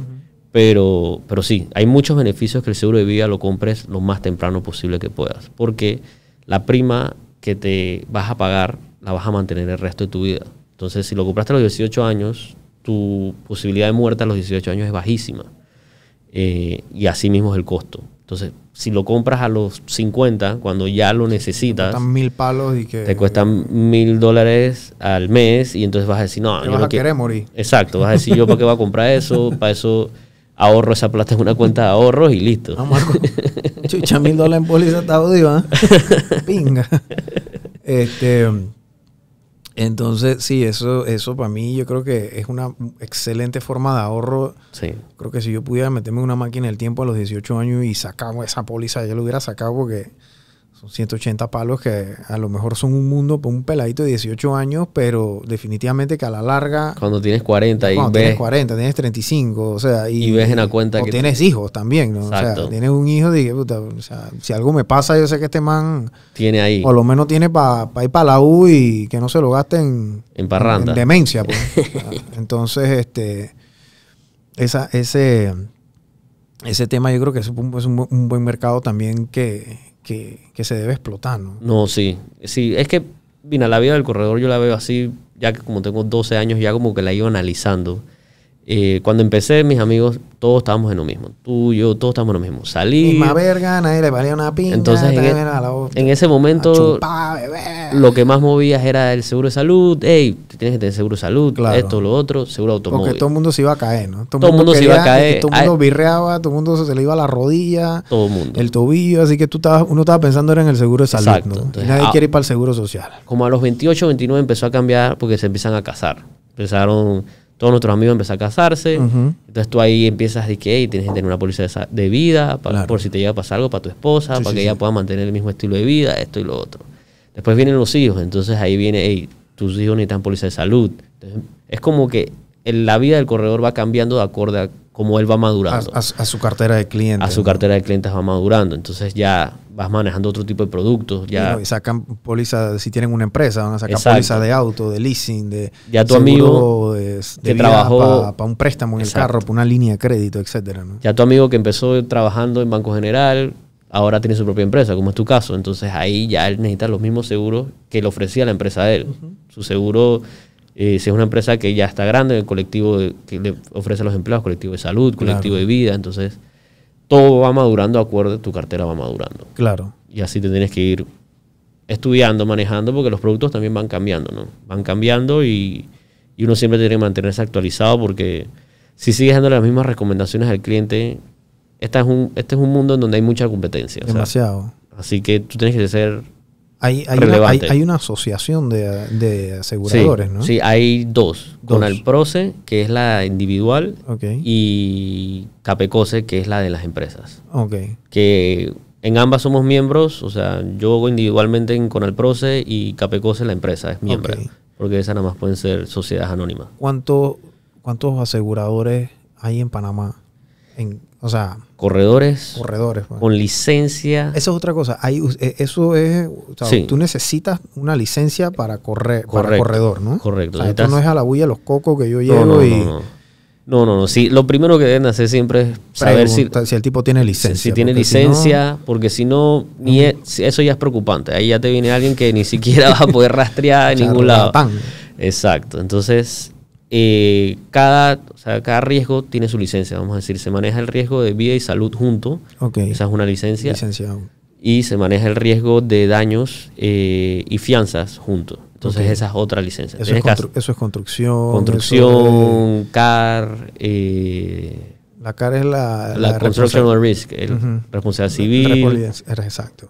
Speaker 2: Pero, pero sí, hay muchos beneficios que el seguro de vida lo compres lo más temprano posible que puedas. Porque la prima que te vas a pagar la vas a mantener el resto de tu vida. Entonces, si lo compraste a los 18 años, tu posibilidad de muerte a los 18 años es bajísima. Eh, y así mismo es el costo. Entonces, si lo compras a los 50, cuando ya lo necesitas,
Speaker 1: Están mil palos y que
Speaker 2: te cuestan mil dólares al mes y entonces vas a decir, no,
Speaker 1: te
Speaker 2: yo
Speaker 1: vas
Speaker 2: no
Speaker 1: a
Speaker 2: quiero-
Speaker 1: querer morir.
Speaker 2: Exacto, vas a decir, yo para qué voy a comprar eso, para eso ahorro esa plata en una cuenta de ahorros y listo.
Speaker 1: No, Marco. (laughs) Chucha, mil dólares en póliza está jodido, ¿ah? (laughs) Pinga. Este, entonces, sí, eso, eso para mí yo creo que es una excelente forma de ahorro.
Speaker 2: Sí,
Speaker 1: Creo que si yo pudiera meterme en una máquina del tiempo a los 18 años y sacar esa póliza, yo lo hubiera sacado porque son 180 palos que a lo mejor son un mundo para un peladito de 18 años, pero definitivamente que a la larga
Speaker 2: cuando tienes 40 y
Speaker 1: cuando
Speaker 2: ves,
Speaker 1: tienes 40, tienes 35, o sea, y,
Speaker 2: Y ves en la cuenta
Speaker 1: o
Speaker 2: que-
Speaker 1: tienes hijos también, ¿no? O sea, tienes un hijo, dije, puta, o sea, si algo me pasa, yo sé que este man
Speaker 2: tiene ahí,
Speaker 1: por lo menos tiene para ir para la U y que no se lo gaste en,
Speaker 2: En parranda.
Speaker 1: en demencia, pues. O (laughs) Entonces, este esa, ese ese tema yo creo que es un, es un bu- un buen mercado también que, que, que se debe explotar, ¿no?
Speaker 2: no, sí, sí, es que, mira, la vida del corredor yo la veo así, ya que como tengo 12 años, ya como que la iba analizando. Eh, cuando empecé, mis amigos, todos estábamos en lo mismo. Tú, yo, todos estábamos en lo mismo. Salí.
Speaker 1: Misma verga, nadie le valía una pinga,
Speaker 2: Entonces, en, e-
Speaker 1: la
Speaker 2: en ese momento,
Speaker 1: chupar,
Speaker 2: lo que más movías era el seguro de salud. Hey, tienes que tener seguro de salud,
Speaker 1: Claro.
Speaker 2: esto, lo otro, seguro automóvil.
Speaker 1: Porque todo el mundo se iba a caer, ¿no?
Speaker 2: Todo el mundo se iba a caer.
Speaker 1: Todo el mundo birreaba, todo el mundo se le iba a la rodilla,
Speaker 2: Todo el mundo.
Speaker 1: el tobillo, así que tú estabas, uno estaba pensando era en el seguro de salud,
Speaker 2: Exacto.
Speaker 1: ¿no?
Speaker 2: Entonces,
Speaker 1: nadie
Speaker 2: ah.
Speaker 1: quiere ir para el seguro social.
Speaker 2: Como a los 28, 29 empezó a cambiar porque se empiezan a casar. Empezaron, todos nuestros amigos empezaron a casarse. Entonces tú ahí empiezas a decir que hey, tienes que tener una póliza de, de vida pa-
Speaker 1: Claro.
Speaker 2: por si te llega a pasar algo para tu esposa,
Speaker 1: Sí,
Speaker 2: para
Speaker 1: sí,
Speaker 2: que
Speaker 1: sí.
Speaker 2: ella pueda mantener el mismo estilo de vida, esto y lo otro. Después vienen los hijos, entonces ahí viene, hey, tus hijos necesitan póliza de salud. Entonces, es como que el- la vida del corredor va cambiando de acorde a cómo él va
Speaker 1: A,
Speaker 2: madurando.
Speaker 1: a- a su cartera de clientes.
Speaker 2: a su
Speaker 1: ¿no?
Speaker 2: cartera de clientes va madurando. Entonces ya vas manejando otro tipo de productos.
Speaker 1: Y,
Speaker 2: Ya,
Speaker 1: y sacan póliza, si tienen una empresa, van a sacar
Speaker 2: Exacto.
Speaker 1: póliza de auto, de leasing, de
Speaker 2: Ya tu
Speaker 1: seguro
Speaker 2: amigo
Speaker 1: de, de
Speaker 2: que trabajó-
Speaker 1: para un préstamo en el carro, para una línea de crédito, etcétera, ¿no?
Speaker 2: ya tu amigo que empezó trabajando en Banco General, ahora tiene su propia empresa, como es tu caso. Entonces ahí ya él necesita los mismos seguros que le ofrecía la empresa de él. Su seguro, eh, si es una empresa que ya está grande, el colectivo de- que le ofrece a los empleados, colectivo de salud, colectivo
Speaker 1: Claro.
Speaker 2: de vida. Entonces todo va madurando, acuerdo, tu cartera va madurando.
Speaker 1: Claro.
Speaker 2: Y así te tienes que ir estudiando, manejando, porque los productos también van cambiando, ¿no? Van cambiando y, y uno siempre tiene que mantenerse actualizado porque si sigues dando las mismas recomendaciones al cliente, esta es un, este es un mundo en donde hay mucha competencia. o sea,
Speaker 1: Demasiado.
Speaker 2: así que tú tienes que ser...
Speaker 1: Hay, hay, una, hay, una asociación de, de
Speaker 2: Sí,
Speaker 1: aseguradores, ¿no?
Speaker 2: sí, hay dos.
Speaker 1: Dos.
Speaker 2: Con Alproce, que es la individual, y Capecose, que es la de las empresas.
Speaker 1: Ok.
Speaker 2: que en ambas somos miembros, o sea, yo individualmente en Conalproce y Capecose la empresa es miembro,
Speaker 1: Ok.
Speaker 2: porque esas nada más pueden ser sociedades anónimas.
Speaker 1: ¿Cuánto, ¿Cuántos aseguradores hay en Panamá? En, o sea,
Speaker 2: Corredores
Speaker 1: corredores. pues.
Speaker 2: con licencia,
Speaker 1: Esa es otra cosa. Hay, eh, eso es. O sea,
Speaker 2: Sí.
Speaker 1: Tú necesitas una licencia para correr, para
Speaker 2: Correcto,
Speaker 1: corredor, ¿no?
Speaker 2: correcto.
Speaker 1: O sea, esto no es a la bulla los cocos que yo llevo
Speaker 2: no,
Speaker 1: y
Speaker 2: no, no. No. Sí, lo primero que deben hacer siempre es saber si,
Speaker 1: si el tipo tiene licencia.
Speaker 2: si tiene
Speaker 1: porque si no-
Speaker 2: licencia, porque si no, ni eso ya es preocupante. Ahí ya te viene alguien que ni siquiera va a poder (laughs) rastrear en (laughs) ningún lado. Exacto. Entonces, eh, cada, o sea, cada riesgo tiene su licencia. Vamos a decir, se maneja el riesgo de vida y salud junto. Esa es una licencia.
Speaker 1: Licenciado.
Speaker 2: Y se maneja el riesgo de daños eh, y fianzas junto. Entonces
Speaker 1: Ok.
Speaker 2: esa es otra licencia.
Speaker 1: Eso es, constru- eso construcción.
Speaker 2: construcción, CAR, eh,
Speaker 1: la CAR es la...
Speaker 2: la, Construction
Speaker 1: responsa-
Speaker 2: Risk, el
Speaker 1: Ujú.
Speaker 2: responsabilidad civil.
Speaker 1: Exacto.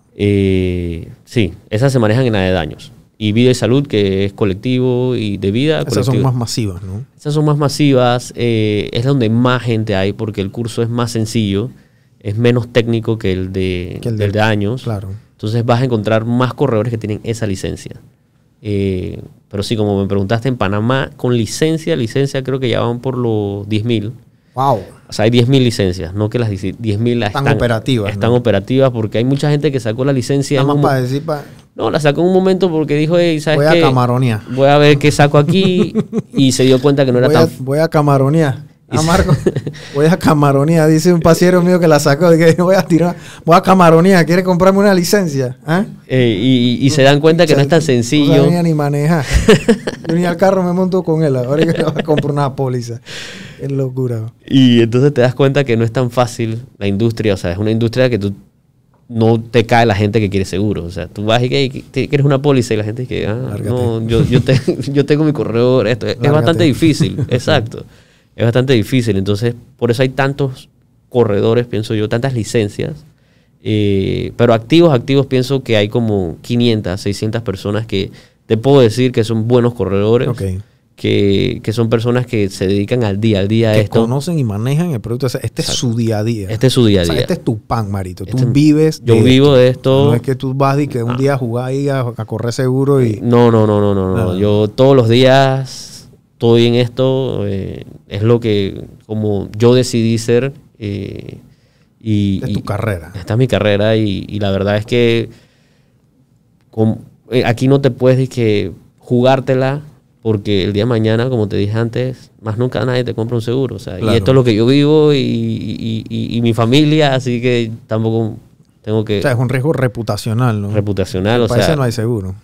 Speaker 2: sí, esas se manejan en la de daños. Y vida y salud, que es colectivo y de vida.
Speaker 1: Esas son más masivas, ¿no?
Speaker 2: Esas son más masivas, eh, es donde más gente hay porque el curso es más sencillo, es menos técnico que el de,
Speaker 1: Que el de-
Speaker 2: de años.
Speaker 1: Claro.
Speaker 2: Entonces vas a encontrar más corredores que tienen esa licencia. Eh, pero sí, como me preguntaste, en Panamá, con licencia, licencia creo que ya van por los 10.000.
Speaker 1: Wow.
Speaker 2: O sea, hay 10.000 licencias, no que las 10.000 las
Speaker 1: Están operativas,
Speaker 2: Están
Speaker 1: ¿no?
Speaker 2: operativas porque hay mucha gente que sacó la licencia.
Speaker 1: Nada más
Speaker 2: un
Speaker 1: para decir, pa-
Speaker 2: no, la sacó en un momento porque dijo, hey, ¿sabes
Speaker 1: voy a
Speaker 2: qué?
Speaker 1: camaronear.
Speaker 2: Voy a ver qué saco aquí (laughs) y se dio cuenta que no era
Speaker 1: voy,
Speaker 2: tan...
Speaker 1: a, voy a camaronear. (laughs) Ah, Marco, (laughs) voy a camaronear. Dice un pasiero mío que la sacó. Voy a tirar, voy a camaronear. ¿Quiere comprarme una licencia?
Speaker 2: Eh, y, y se dan cuenta que no es tan
Speaker 1: No
Speaker 2: sencillo.
Speaker 1: sabía ni manejar. Yo ni al carro me monto con él. Ahora que voy a comprar una póliza. Es locura.
Speaker 2: Y entonces te das cuenta que no es tan fácil la industria. O sea, es una industria que tú no te cae la gente que quiere seguro. O sea, tú vas y que que quieres una póliza y la gente que, ah,
Speaker 1: Lárgate.
Speaker 2: no, yo, yo, te- (laughs) yo tengo mi corredor. Esto es, bastante difícil. (laughs) Exacto. Es bastante difícil. Entonces, por eso hay tantos corredores, pienso yo, tantas licencias. Eh, pero activos, activos, pienso que hay como 500, 600 personas que te puedo decir que son buenos corredores. Que, que son personas que se dedican al día al día a
Speaker 1: Que
Speaker 2: esto.
Speaker 1: conocen y manejan el producto. O sea, este es su día a día.
Speaker 2: Este es su día a
Speaker 1: O sea,
Speaker 2: día.
Speaker 1: este es tu pan, Marito. Tú
Speaker 2: Este-
Speaker 1: vives.
Speaker 2: yo
Speaker 1: de
Speaker 2: vivo de esto.
Speaker 1: No es que tú vas y que un día jugás ahí a, a correr seguro y.
Speaker 2: No, no, no, no, no, no.
Speaker 1: No.
Speaker 2: Yo todos los días estoy en esto. eh, es lo que como yo decidí ser. eh, y,
Speaker 1: Es tu
Speaker 2: y-
Speaker 1: carrera.
Speaker 2: Esta es mi carrera y, y la verdad es que eh, aquí no te puedes que jugártela porque el día de mañana, como te dije antes, más nunca nadie te compra un seguro. O sea,
Speaker 1: Claro.
Speaker 2: y esto es lo que yo vivo y, y- y- y mi familia, así que tampoco tengo que
Speaker 1: O sea, es un riesgo reputacional, ¿no?
Speaker 2: reputacional. O
Speaker 1: Para
Speaker 2: sea,
Speaker 1: no hay seguro.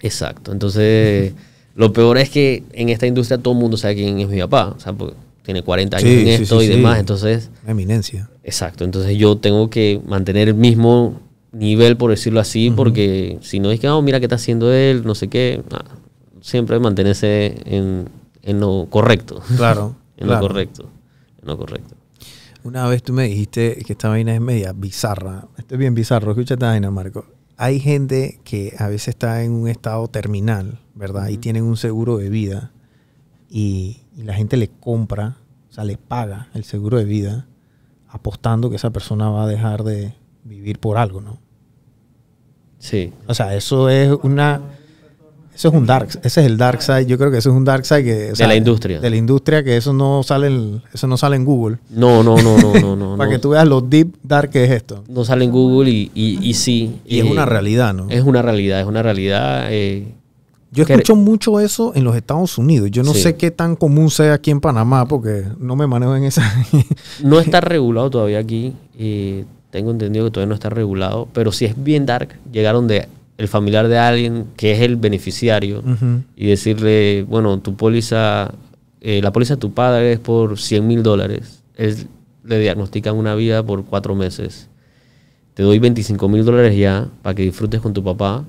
Speaker 2: Exacto. Entonces, (laughs) lo peor es que en esta industria todo el mundo sabe quién es mi papá. O sea, porque tiene 40 años
Speaker 1: Sí,
Speaker 2: en esto
Speaker 1: sí,
Speaker 2: y demás. Entonces,
Speaker 1: Eminencia.
Speaker 2: exacto. Entonces yo tengo que mantener el mismo nivel, por decirlo así, porque si no es que, oh, mira qué está haciendo él, no sé qué. Ah, siempre mantenerse en, en lo correcto.
Speaker 1: Claro. (laughs)
Speaker 2: en
Speaker 1: claro.
Speaker 2: lo correcto. En lo correcto.
Speaker 1: Una vez tú me dijiste que esta vaina es media bizarra. Esto es bien bizarro. Escucha esta vaina, Marco. Hay gente que a veces está en un estado terminal, ¿verdad? Y tienen un seguro de vida. Y, y la gente le compra, o sea, le paga el seguro de vida, apostando que esa persona va a dejar de vivir por algo, ¿no?
Speaker 2: Sí.
Speaker 1: O sea, eso es una. Eso es un dark. Ese es el dark side. Yo creo que eso es un dark side que. o
Speaker 2: De la industria.
Speaker 1: De la industria, que eso no sale en, eso no sale en Google.
Speaker 2: No, no, no, no, no, no. (laughs)
Speaker 1: Para
Speaker 2: no.
Speaker 1: que tú veas lo deep dark que es esto.
Speaker 2: No sale en Google y, y, y sí.
Speaker 1: Y es
Speaker 2: eh,
Speaker 1: una realidad, ¿no?
Speaker 2: Es una realidad, es una realidad. eh,
Speaker 1: Yo
Speaker 2: que-
Speaker 1: escucho mucho eso en los Estados Unidos. Yo no
Speaker 2: Sí.
Speaker 1: sé qué tan común sea aquí en Panamá porque no me manejo en esa. (laughs)
Speaker 2: No está (laughs) regulado todavía aquí. eh, tengo entendido que todavía no está regulado. Pero si es bien dark, llegaron de el familiar de alguien que es el beneficiario y decirle, bueno, tu póliza, eh, la póliza de tu padre es por 100 mil dólares. Él le diagnostican una vida por cuatro meses. Te doy 25 mil dólares ya para que disfrutes con tu papá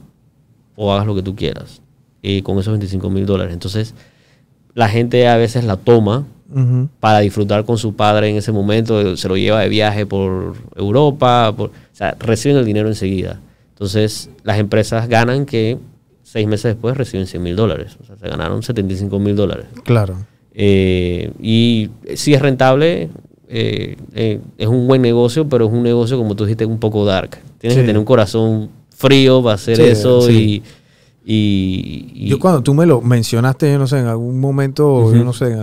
Speaker 2: o hagas lo que tú quieras eh, con esos 25 mil dólares. Entonces, la gente a veces la toma para disfrutar con su padre en ese momento, se lo lleva de viaje por Europa, por, o sea, reciben el dinero enseguida. Entonces, las empresas ganan que seis meses después reciben 100 mil dólares, o sea, se ganaron 75 mil dólares.
Speaker 1: Claro.
Speaker 2: Eh, y si es rentable, eh, eh, es un buen negocio, pero es un negocio, como tú dijiste, un poco dark. Tienes
Speaker 1: Sí.
Speaker 2: que tener un corazón frío para hacer
Speaker 1: Sí,
Speaker 2: eso
Speaker 1: sí.
Speaker 2: y, y- y-
Speaker 1: Yo cuando tú me lo mencionaste, yo no sé, en algún momento, yo no sé,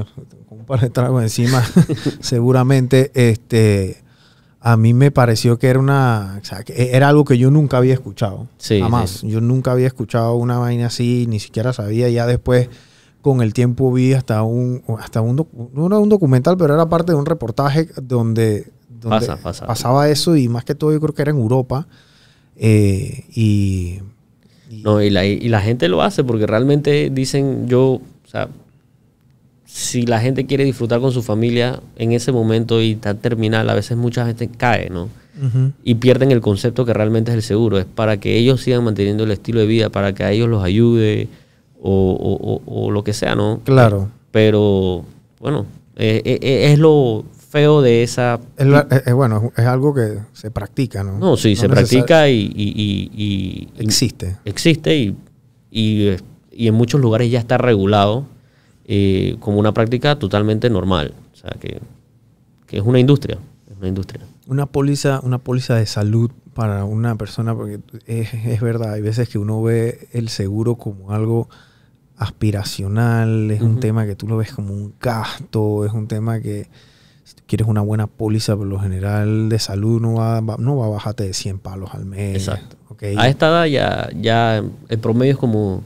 Speaker 1: con un par de tragos encima, (laughs) seguramente, este, a mí me pareció que era una, o sea, que era algo que yo nunca había escuchado.
Speaker 2: Sí,
Speaker 1: jamás.
Speaker 2: sí.
Speaker 1: Yo nunca había escuchado una vaina así, ni siquiera sabía. Ya después, con el tiempo, vi hasta un, hasta un, no era un documental, pero era parte de un reportaje donde, donde
Speaker 2: Pasa, pasa.
Speaker 1: pasaba eso y más que todo yo creo que era en Europa. Eh, y, y-
Speaker 2: No, y la, y la gente lo hace porque realmente dicen, yo, o sea, si la gente quiere disfrutar con su familia en ese momento y está terminal, a veces mucha gente cae, ¿no? Y pierden el concepto que realmente es el seguro. Es para que ellos sigan manteniendo el estilo de vida, para que a ellos los ayude o, o- o- o lo que sea, ¿no?
Speaker 1: Claro.
Speaker 2: Pero bueno, eh, eh, eh, es lo feo de esa...
Speaker 1: Es, la- es- es bueno, es algo que se practica, ¿no?
Speaker 2: No, sí, se practica y, y- y- y-
Speaker 1: Existe.
Speaker 2: existe y, y, y en muchos lugares ya está regulado eh, como una práctica totalmente normal. O sea, que, que es una industria. Es una industria.
Speaker 1: Una póliza, una póliza de salud para una persona, porque es, es verdad, hay veces que uno ve el seguro como algo aspiracional, es un
Speaker 2: Ujú.
Speaker 1: tema que tú lo ves como un gasto, es un tema que si tú quieres una buena póliza, por lo general de salud no va, va- no va a bajarte de 100 palos al mes.
Speaker 2: Exacto.
Speaker 1: ¿ok?
Speaker 2: A esta edad ya, ya el promedio es como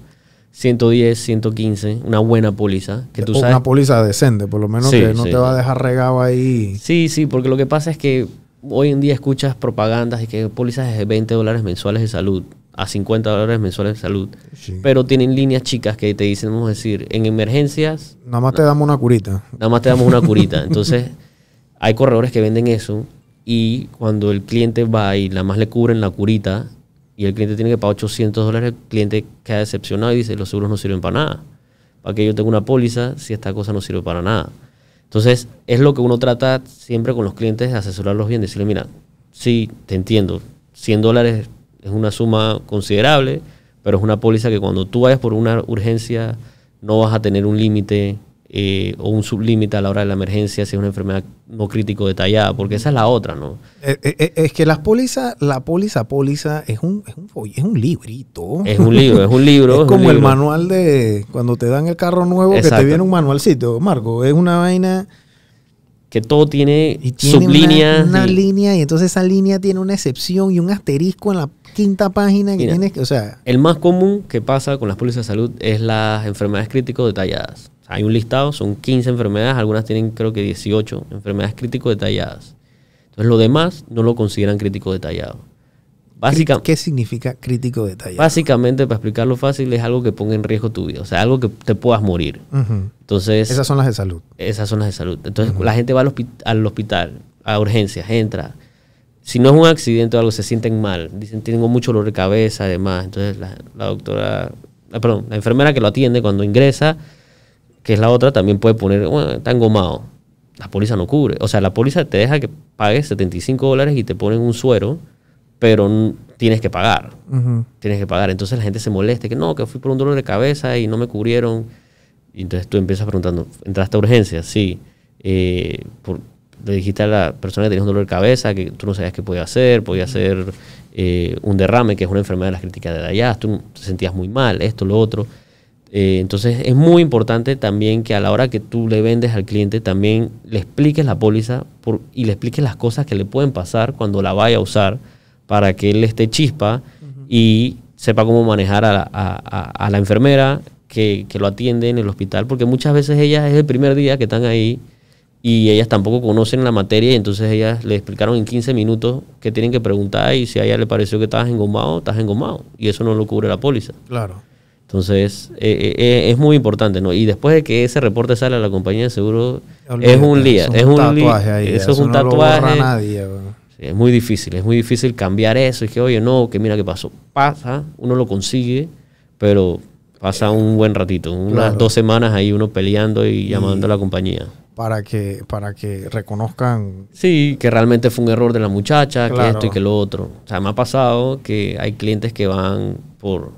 Speaker 2: 110, 115, una buena póliza. Que tú
Speaker 1: O
Speaker 2: sabes
Speaker 1: Una póliza decente, por lo menos
Speaker 2: Sí,
Speaker 1: que no
Speaker 2: sí,
Speaker 1: te va a dejar regado ahí.
Speaker 2: Sí, sí, porque lo que pasa es que hoy en día escuchas propagandas y que pólizas de 20 dólares mensuales de salud a 50 dólares mensuales de salud,
Speaker 1: Sí.
Speaker 2: pero tienen líneas chicas que te dicen, vamos a decir, en emergencias
Speaker 1: Nada más te damos una curita.
Speaker 2: nada más te damos una curita. Entonces, hay corredores que venden eso y cuando el cliente va y nada más le cubren la curita y el cliente tiene que pagar 800 dólares, el cliente queda decepcionado y dice, los seguros no sirven para nada. ¿Para que yo tenga una póliza si esta cosa no sirve para nada? Entonces, es lo que uno trata siempre con los clientes, asesorarlos bien, decirle, mira, sí, te entiendo, 100 dólares es una suma considerable, pero es una póliza que cuando tú vayas por una urgencia no vas a tener un límite eh, o un sublímite a la hora de la emergencia si es una enfermedad no crítico detallada, porque esa es la otra, ¿no?
Speaker 1: Eh, eh, Es que las pólizas, la póliza póliza es un, es un, es un librito.
Speaker 2: Es un libro, es un (laughs) libro.
Speaker 1: Es como el manual de cuando te dan el carro nuevo que te viene un manualcito, Marco. Es una vaina
Speaker 2: Que todo tiene,
Speaker 1: y tiene una-
Speaker 2: sublíneas.
Speaker 1: una,
Speaker 2: y-
Speaker 1: línea y entonces esa línea tiene una excepción y un asterisco en la quinta página que
Speaker 2: Mira.
Speaker 1: tienes que, o sea,
Speaker 2: El más común que pasa con las pólizas de salud es las enfermedades crítico detalladas. Hay un listado, son 15 enfermedades, algunas tienen creo que 18 enfermedades crítico detalladas. Entonces, lo demás no lo consideran crítico detallado. Básica-
Speaker 1: ¿qué significa crítico detalle?
Speaker 2: básicamente, para explicarlo fácil, es algo que ponga en riesgo tu vida. O sea, algo que te puedas morir. Entonces,
Speaker 1: Esas son las de salud.
Speaker 2: esas son las de salud. Entonces, la gente va al, hospi- al hospital, a urgencias, entra. Si no es un accidente o algo, se sienten mal. Dicen, tengo mucho dolor de cabeza, además. Entonces, la, la doctora, ah, perdón, la enfermera que lo atiende cuando ingresa, que es la otra, también puede poner, bueno, está engomado. La póliza no cubre. O sea, la póliza te deja que pagues 75 dólares y te ponen un suero, pero tienes que pagar tienes que pagar. Entonces la gente se molesta, que no, que fui por un dolor de cabeza y no me cubrieron. Y entonces tú empiezas preguntando, ¿entraste a urgencia? Sí. Eh, por- le dijiste a la persona que tenía un dolor de cabeza que tú no sabías qué podía hacer, podía ser eh, un derrame, que es una enfermedad de las críticas de allá, tú te sentías muy mal, esto, lo otro. Eh, entonces es muy importante también que a la hora que tú le vendes al cliente también le expliques la póliza por- y le expliques las cosas que le pueden pasar cuando la vaya a usar para que él esté chispa y sepa cómo manejar a la, a- a- a la enfermera que, que lo atiende en el hospital, porque muchas veces ellas es el primer día que están ahí y ellas tampoco conocen la materia y entonces ellas le explicaron en 15 minutos que tienen que preguntar y si a ella le pareció que estabas engomado, estás engomado y eso no lo cubre la póliza.
Speaker 1: Claro.
Speaker 2: Entonces, eh, eh, es muy importante, ¿no? Y después de que ese reporte sale a la compañía de seguro, es un
Speaker 1: eso
Speaker 2: Es un,
Speaker 1: tatuaje ahí,
Speaker 2: Eso es un
Speaker 1: no lo borra
Speaker 2: tatuaje.
Speaker 1: nadie.
Speaker 2: Sí, es muy difícil, es muy difícil cambiar eso. Y que, oye, no, que mira qué pasó. Pasa, uno lo consigue, pero pasa un buen ratito. Unas
Speaker 1: Claro.
Speaker 2: dos semanas ahí uno peleando y llamando a la compañía.
Speaker 1: para que, para que reconozcan
Speaker 2: Sí, que realmente fue un error de la muchacha, que esto y que lo otro. O sea, me ha pasado que hay clientes que van por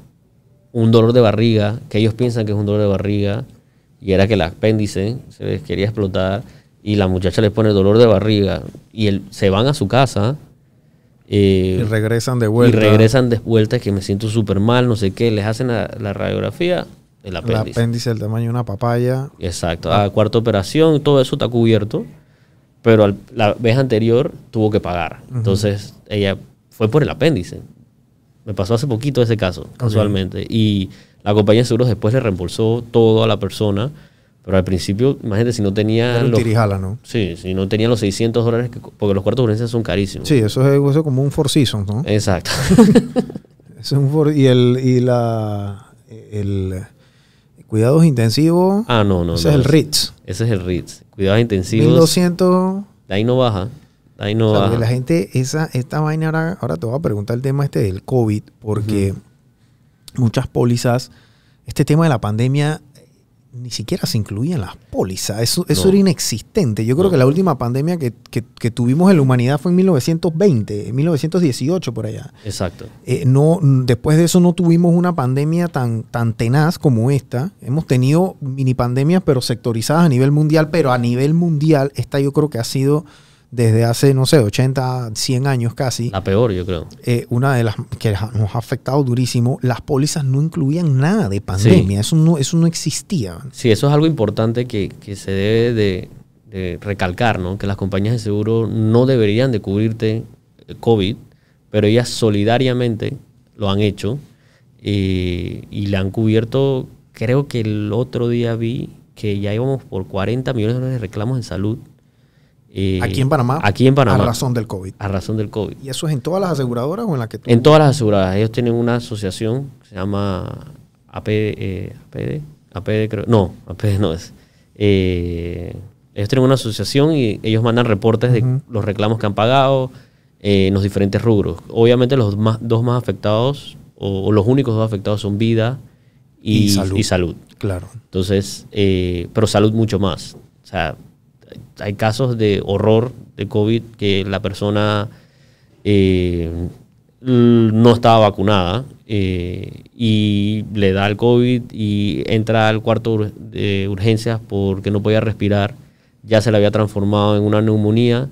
Speaker 2: un dolor de barriga, que ellos piensan que es un dolor de barriga, y era que el apéndice se les quería explotar, y la muchacha les pone dolor de barriga, y el- se van a su casa, eh,
Speaker 1: y regresan de
Speaker 2: y
Speaker 1: vuelta.
Speaker 2: regresan de vuelta, que me siento súper mal, no sé qué, les hacen la, la radiografía, el
Speaker 1: El
Speaker 2: apéndice.
Speaker 1: apéndice del tamaño de una papaya.
Speaker 2: Exacto, a cuarta operación, todo eso está cubierto, pero al- la vez anterior tuvo que pagar. Entonces, ella fue por el apéndice. Me pasó hace poquito ese caso, casualmente. Y la compañía de seguros después le reembolsó todo a la persona, pero al principio, imagínate, si no tenía los,
Speaker 1: tirijala, ¿no?
Speaker 2: sí, si no tenía los 600 dólares, que- porque los cuartos de urgencia son carísimos.
Speaker 1: Sí, eso es, eso es como un Four Seasons, ¿no?
Speaker 2: Exacto. (laughs)
Speaker 1: Es un y el y la el cuidados intensivos,
Speaker 2: ah, no, no.
Speaker 1: ese
Speaker 2: no,
Speaker 1: es el Ritz.
Speaker 2: Ese es el RITS. Cuidados intensivos.
Speaker 1: 1200
Speaker 2: De ahí no baja. Ahí no
Speaker 1: O sea,
Speaker 2: baja.
Speaker 1: porque la gente, esa, esta vaina ahora, ahora te voy a preguntar el tema este del COVID, porque muchas pólizas este tema de la pandemia ni siquiera se incluía en las pólizas. Eso, eso
Speaker 2: No.
Speaker 1: era inexistente. Yo creo
Speaker 2: No.
Speaker 1: que la última pandemia que, que- que tuvimos en la humanidad fue en 1920, en 1918 por allá.
Speaker 2: Exacto.
Speaker 1: Eh, no, después de eso no tuvimos una pandemia tan, tan tenaz como esta. Hemos tenido mini pandemias, pero sectorizadas a nivel mundial. Pero a nivel mundial, esta yo creo que ha sido desde hace, no sé, 80, 100 años casi,
Speaker 2: La peor, yo creo.
Speaker 1: eh, una de las que nos ha afectado durísimo. Las pólizas no incluían nada de pandemia. Eso, no, eso no existía.
Speaker 2: Sí, eso es algo importante que, que se debe de, de recalcar, ¿no? Que las compañías de seguro no deberían de cubrirte eh, COVID, pero ellas solidariamente lo han hecho eh, y le han cubierto, creo que el otro día vi que ya íbamos por 40 millones de dólares de reclamos en salud. Eh,
Speaker 1: Aquí en Panamá.
Speaker 2: Aquí en Panamá.
Speaker 1: A razón del COVID.
Speaker 2: a razón del COVID.
Speaker 1: ¿Y eso es en todas las aseguradoras o en la que tú?
Speaker 2: En todas las aseguradoras. Ellos tienen una asociación que se llama AP, eh, APD. APD creo. No, APD no es. Eh, ellos tienen una asociación y ellos mandan reportes de los reclamos que han pagado eh, en los diferentes rubros. Obviamente los más- dos más afectados o, o los únicos dos afectados son vida y,
Speaker 1: Y salud.
Speaker 2: y salud.
Speaker 1: Claro.
Speaker 2: Entonces, eh, pero salud mucho más. O sea, hay casos de horror de COVID que la persona eh, no estaba vacunada eh, y le da el COVID y entra al cuarto de urgencias porque no podía respirar. Ya se le había transformado en una neumonía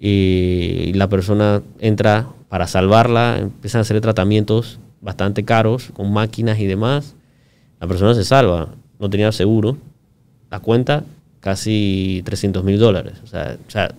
Speaker 2: eh, y la persona entra para salvarla, empiezan a hacer tratamientos bastante caros con máquinas y demás. La persona se salva, no tenía seguro, la cuenta casi 300 mil dólares. O sea, o sea,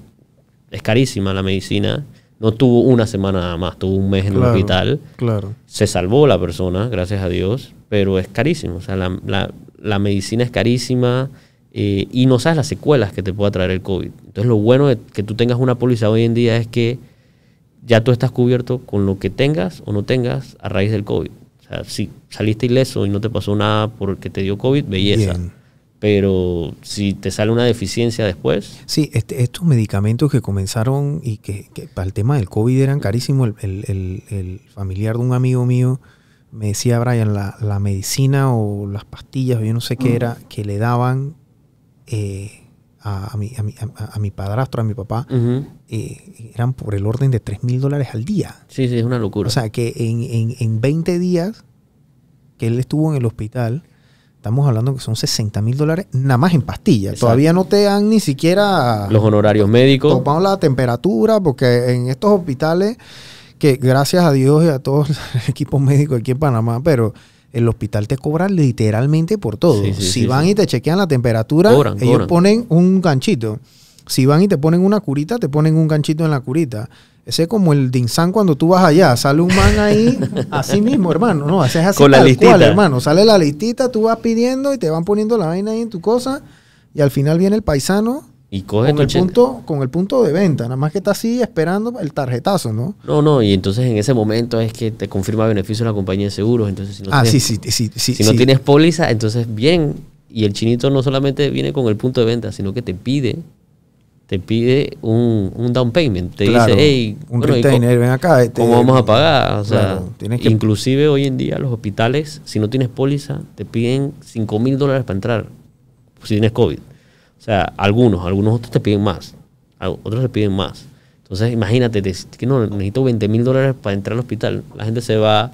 Speaker 2: es carísima la medicina. No tuvo una semana nada más, tuvo un mes en el hospital.
Speaker 1: Claro.
Speaker 2: Se salvó la persona, gracias a Dios, pero es carísimo. O sea, la, la- la medicina es carísima eh, y no sabes las secuelas que te pueda traer el COVID. Entonces, lo bueno de que tú tengas una póliza hoy en día es que ya tú estás cubierto con lo que tengas o no tengas a raíz del COVID. O sea, si saliste ileso y no te pasó nada porque te dio COVID, belleza.
Speaker 1: Bien.
Speaker 2: Pero si te sale una deficiencia después,
Speaker 1: Sí, este- estos medicamentos que comenzaron y que, que para el tema del COVID eran carísimos, el, el- el- el familiar de un amigo mío me decía, Brian, la, la medicina o las pastillas, o yo no sé qué era, que le daban eh, a, a mi, a, mi, a- a mi padrastro, a mi papá, eh, eran por el orden de 3 mil dólares al día.
Speaker 2: sí, sí, es una locura.
Speaker 1: O sea, que en, en, en 20 días que él estuvo en el hospital, estamos hablando que son 60 mil dólares nada más en pastillas.
Speaker 2: Exacto.
Speaker 1: Todavía no te dan ni siquiera
Speaker 2: Los honorarios médicos.
Speaker 1: topado la temperatura, porque en estos hospitales, que gracias a Dios y a todos (laughs) los equipos médicos aquí en Panamá, pero el hospital te cobra literalmente por todo.
Speaker 2: Sí, sí,
Speaker 1: si
Speaker 2: sí,
Speaker 1: van y te chequean la temperatura,
Speaker 2: Cobran,
Speaker 1: ellos
Speaker 2: cobran.
Speaker 1: ponen un ganchito. Si van y te ponen una curita, te ponen un ganchito en la curita. Ese es como el Dinsan cuando tú vas allá. Sale un man ahí, (laughs) así mismo, hermano. No, ese es así
Speaker 2: Con la
Speaker 1: tal
Speaker 2: listita.
Speaker 1: cual, hermano. Sale la listita, tú vas pidiendo y te van poniendo la vaina ahí en tu cosa. Y al final viene el paisano
Speaker 2: Y coge
Speaker 1: con el,
Speaker 2: cheque.
Speaker 1: punto, con el punto de venta. Nada más que está así esperando el tarjetazo, ¿no?
Speaker 2: No, no, y entonces en ese momento es que te confirma beneficio la compañía de seguros. Entonces, si no,
Speaker 1: ah,
Speaker 2: tienes,
Speaker 1: sí, sí, sí. sí
Speaker 2: si no tienes póliza, entonces bien. Y el chinito no solamente viene con el punto de venta, sino que te pide, te pide un, un down payment. Te
Speaker 1: Claro,
Speaker 2: dice, hey,
Speaker 1: un
Speaker 2: bueno, ¿y co-
Speaker 1: retainer, ven acá. este,
Speaker 2: ¿Cómo vamos a pagar? O sea,
Speaker 1: Claro, que-
Speaker 2: inclusive hoy en día los hospitales, si no tienes póliza, te piden 5 mil dólares para entrar, si tienes COVID. O sea, algunos, algunos otros te piden más, otros te piden más. Entonces, imagínate, te- que no, necesito 20 mil dólares para entrar al hospital. La gente se va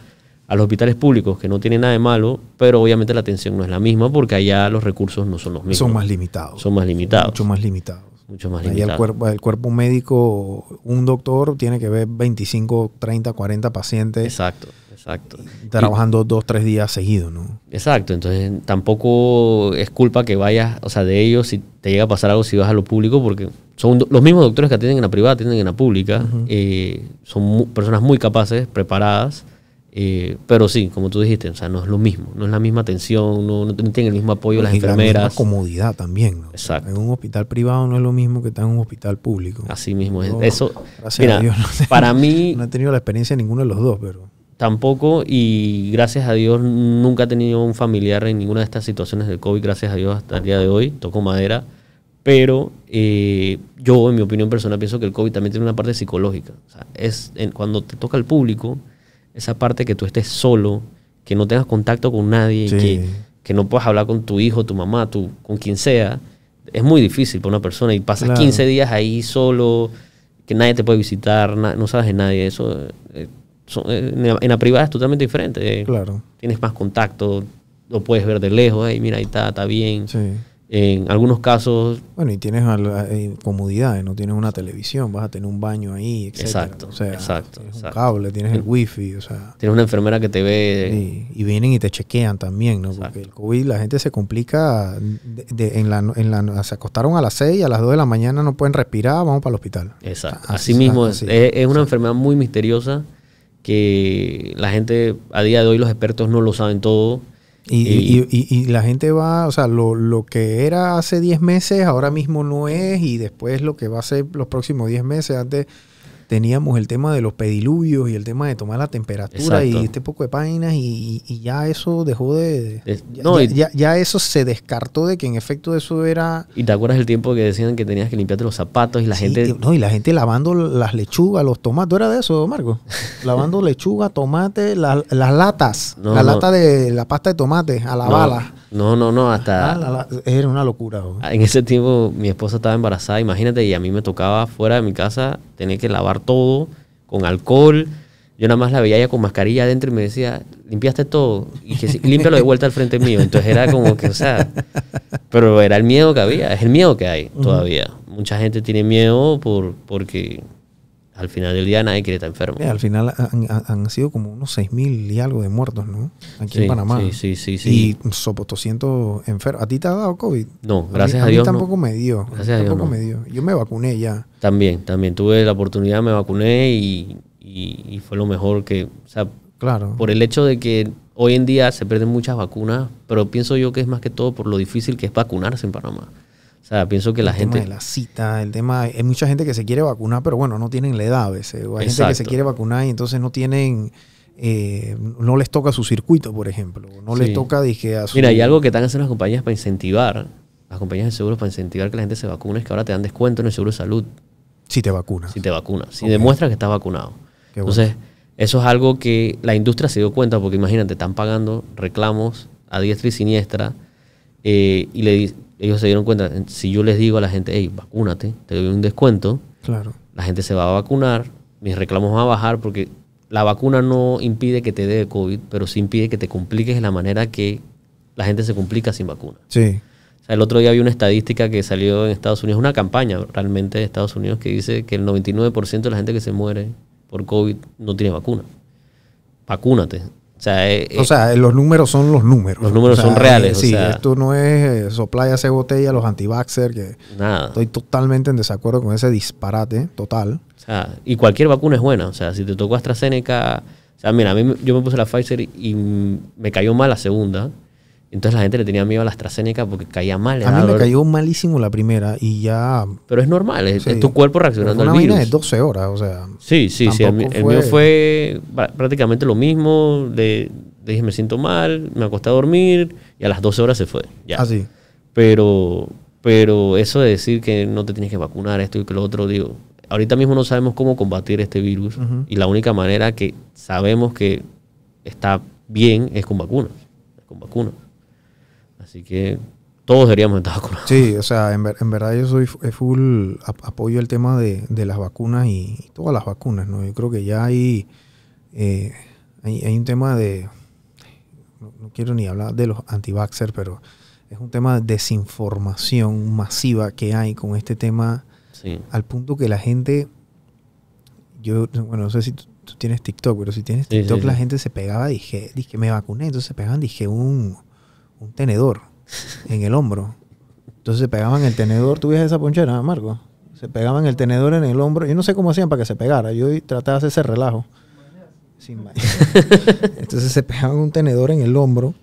Speaker 2: a los hospitales públicos, que no tienen nada de malo, pero obviamente la atención no es la misma porque allá los recursos no son los mismos.
Speaker 1: Son más limitados.
Speaker 2: Son más limitados.
Speaker 1: Mucho más limitados.
Speaker 2: Mucho más
Speaker 1: Ahí el cuerpo, el cuerpo médico, un doctor tiene que ver 25, 30, 40 pacientes
Speaker 2: Exacto, exacto.
Speaker 1: trabajando dos, tres días seguidos, ¿no?
Speaker 2: Exacto, entonces tampoco es culpa que vayas, o sea, de ellos si te llega a pasar algo si vas a lo público, porque son los mismos doctores que atienden en la privada, atienden en la pública, eh, son mu- personas muy capaces, preparadas, eh, pero sí, como tú dijiste, o sea, no es lo mismo, no es la misma atención, no, no tienen el mismo apoyo las
Speaker 1: Y la
Speaker 2: enfermeras,
Speaker 1: misma comodidad también, ¿no?
Speaker 2: Exacto.
Speaker 1: En un hospital privado no es lo mismo que estar en un hospital público.
Speaker 2: así mismo es. Eso,
Speaker 1: gracias
Speaker 2: mira,
Speaker 1: a Dios, (laughs)
Speaker 2: para mí
Speaker 1: No he tenido la experiencia de ninguno de los dos, pero...
Speaker 2: Tampoco, y gracias a Dios nunca he tenido un familiar en ninguna de estas situaciones del COVID, gracias a Dios hasta el día de hoy, toco madera, pero eh, yo en mi opinión personal pienso que el COVID también tiene una parte psicológica. O sea, es en- cuando te toca al público, esa parte que tú estés solo, que no tengas contacto con nadie,
Speaker 1: Sí.
Speaker 2: que, que no puedas hablar con tu hijo, tu mamá, tu, con quien sea, es muy difícil para una persona y pasas
Speaker 1: Claro.
Speaker 2: 15 días ahí solo, que nadie te puede visitar, na- no sabes de nadie, eso eh, son- eh, en la- en la privada es totalmente diferente. eh.
Speaker 1: Claro.
Speaker 2: Tienes más contacto, lo puedes ver de lejos, hey, mira, ahí está, está bien.
Speaker 1: Sí.
Speaker 2: En algunos casos,
Speaker 1: Bueno, y tienes eh, comodidades, no tienes una televisión, vas a tener un baño ahí, etc.
Speaker 2: Exacto,
Speaker 1: o sea,
Speaker 2: exacto,
Speaker 1: tienes
Speaker 2: exacto.
Speaker 1: un cable, tienes el wifi, o sea,
Speaker 2: tienes una enfermera que te ve...
Speaker 1: y, y vienen y te chequean también, ¿no? Porque el COVID, la gente se complica, de- de- en la, en la, se acostaron a las 6, a las 2 de la mañana no pueden respirar, vamos para el hospital.
Speaker 2: Exacto.
Speaker 1: Ah,
Speaker 2: Así
Speaker 1: sí,
Speaker 2: mismo
Speaker 1: ah,
Speaker 2: es.
Speaker 1: sí.
Speaker 2: Es, es una enfermedad muy misteriosa que la gente, a día de hoy, los expertos no lo saben todo.
Speaker 1: Y,
Speaker 2: Y-
Speaker 1: y- y- y la gente va, o sea, lo, lo que era hace 10 meses, ahora mismo no es, y después lo que va a ser los próximos 10 meses, antes teníamos el tema de los pediluvios y el tema de tomar la temperatura
Speaker 2: Exacto.
Speaker 1: y este poco de páginas, y, ya eso dejó de...
Speaker 2: Es-
Speaker 1: ya,
Speaker 2: no,
Speaker 1: ya-
Speaker 2: y-
Speaker 1: ya- ya eso se descartó de que en efecto eso era...
Speaker 2: ¿Y te acuerdas el tiempo que decían que tenías que limpiarte los zapatos y la
Speaker 1: Sí,
Speaker 2: gente...
Speaker 1: y- no, y la gente lavando las lechugas, los tomates. ¿Tú eras de eso, Marco? (laughs) lavando lechuga, tomate, la- las latas.
Speaker 2: No,
Speaker 1: la
Speaker 2: no.
Speaker 1: lata de la pasta de tomate a la bala.
Speaker 2: No, no, no, hasta...
Speaker 1: Ah, la- la- era una locura. bro.
Speaker 2: En ese tiempo mi esposa estaba embarazada, imagínate, y a mí me tocaba fuera de mi casa tener que lavar todo con alcohol. Yo nada más la veía ella con mascarilla adentro y me decía, limpiaste todo, y que sí, (laughs) límpialo de vuelta al frente mío. Entonces era como que, o sea, pero era el miedo que había, es el miedo que hay todavía. Mucha gente tiene miedo por, porque al final del día nadie quiere estar enfermo.
Speaker 1: Eh, al final han, sido como unos 6 mil y algo de muertos, ¿no? Aquí
Speaker 2: Sí,
Speaker 1: en Panamá.
Speaker 2: sí, sí, sí, sí.
Speaker 1: Y sopo 200 enfermos. ¿A ti te ha dado COVID?
Speaker 2: No,
Speaker 1: mí-
Speaker 2: gracias a,
Speaker 1: mí
Speaker 2: Dios. no.
Speaker 1: tampoco me dio.
Speaker 2: Gracias a Dios,
Speaker 1: tampoco
Speaker 2: no.
Speaker 1: me dio. Yo me vacuné ya.
Speaker 2: También, también tuve la oportunidad, me vacuné y, y- y fue lo mejor que, o sea,
Speaker 1: Claro.
Speaker 2: por el hecho de que hoy en día se pierden muchas vacunas, pero pienso yo que es más que todo por lo difícil que es vacunarse en Panamá. O sea, pienso que la
Speaker 1: el
Speaker 2: gente...
Speaker 1: tema de la cita, el tema, hay mucha gente que se quiere vacunar, pero bueno, no tienen la edad a veces. O hay gente que se quiere vacunar y entonces no tienen, eh, no les toca su circuito, por ejemplo. No les toca, dije, a su...
Speaker 2: Mira, y algo que están haciendo las compañías para incentivar, las compañías de seguros para incentivar que la gente se vacune, es que ahora te dan descuento en el seguro de salud
Speaker 1: Si te vacunas.
Speaker 2: si te vacunas, si
Speaker 1: Ok.
Speaker 2: demuestras que estás vacunado.
Speaker 1: Qué bueno.
Speaker 2: Entonces, eso es algo que la industria se dio cuenta, porque imagínate, están pagando reclamos a diestra y siniestra, eh, y le, di- ellos se dieron cuenta, si yo les digo a la gente, hey, vacúnate, te doy un descuento,
Speaker 1: Claro.
Speaker 2: la gente se va a vacunar, mis reclamos van a bajar, porque la vacuna no impide que te dé COVID, pero sí impide que te compliques de la manera que la gente se complica sin vacuna.
Speaker 1: Sí.
Speaker 2: O sea, el otro día había una estadística que salió en Estados Unidos, una campaña realmente de Estados Unidos que dice que el 99% de la gente que se muere por COVID no tiene vacuna. Vacúnate. O sea, eh,
Speaker 1: O sea, los números son los números.
Speaker 2: Los números
Speaker 1: O sea,
Speaker 2: son reales,
Speaker 1: eh,
Speaker 2: o
Speaker 1: sí,
Speaker 2: sea.
Speaker 1: esto no es eh, soplar y hacer botella los anti-vaxxer, que
Speaker 2: nada.
Speaker 1: estoy totalmente en desacuerdo con ese disparate total.
Speaker 2: O sea, y cualquier vacuna es buena. O sea, si te tocó AstraZeneca, o sea, mira, a mí me- yo me puse la Pfizer y me cayó mal la segunda. Entonces la gente le tenía miedo a la AstraZeneca porque caía mal. le
Speaker 1: A mí me cayó malísimo la primera y ya...
Speaker 2: Pero es normal, es,
Speaker 1: sí.
Speaker 2: es tu cuerpo
Speaker 1: Fue
Speaker 2: reaccionando
Speaker 1: una
Speaker 2: al
Speaker 1: vaina
Speaker 2: virus.
Speaker 1: de 12 horas, o sea...
Speaker 2: Sí, sí, sí. El, el mío
Speaker 1: fue-
Speaker 2: fue prácticamente lo mismo. Le dije, me siento mal, me acosté a dormir y a las 12 horas se fue. Ya.
Speaker 1: Así.
Speaker 2: Pero, pero eso de decir que no te tienes que vacunar, esto y que lo otro, digo, ahorita mismo no sabemos cómo combatir este virus y la única manera que sabemos que está bien es con vacunas. es con vacunas. Así que todos deberíamos estar vacunados.
Speaker 1: Sí, o sea, en, ver- en verdad yo soy fu- full ap- apoyo el tema de, de las vacunas y, y todas las vacunas, ¿no? Yo creo que ya hay, eh, hay, hay un tema de, no, no quiero ni hablar de los anti pero es un tema de desinformación masiva que hay con este tema
Speaker 2: Sí.
Speaker 1: al punto que la gente, yo, bueno, no sé si tú, tú tienes TikTok, pero si tienes
Speaker 2: Sí, sí,
Speaker 1: TikTok la gente se pegaba, dije, dije, me vacuné, entonces se pegaban, dije, un, un tenedor en el hombro. Entonces se pegaban el tenedor, ¿tú esa ponchera, Marco? Se pegaban el tenedor en el hombro. Yo no sé cómo hacían para que se pegara. Yo trataba de hacer ese relajo. Sin (laughs) entonces se pegaban un tenedor en el hombro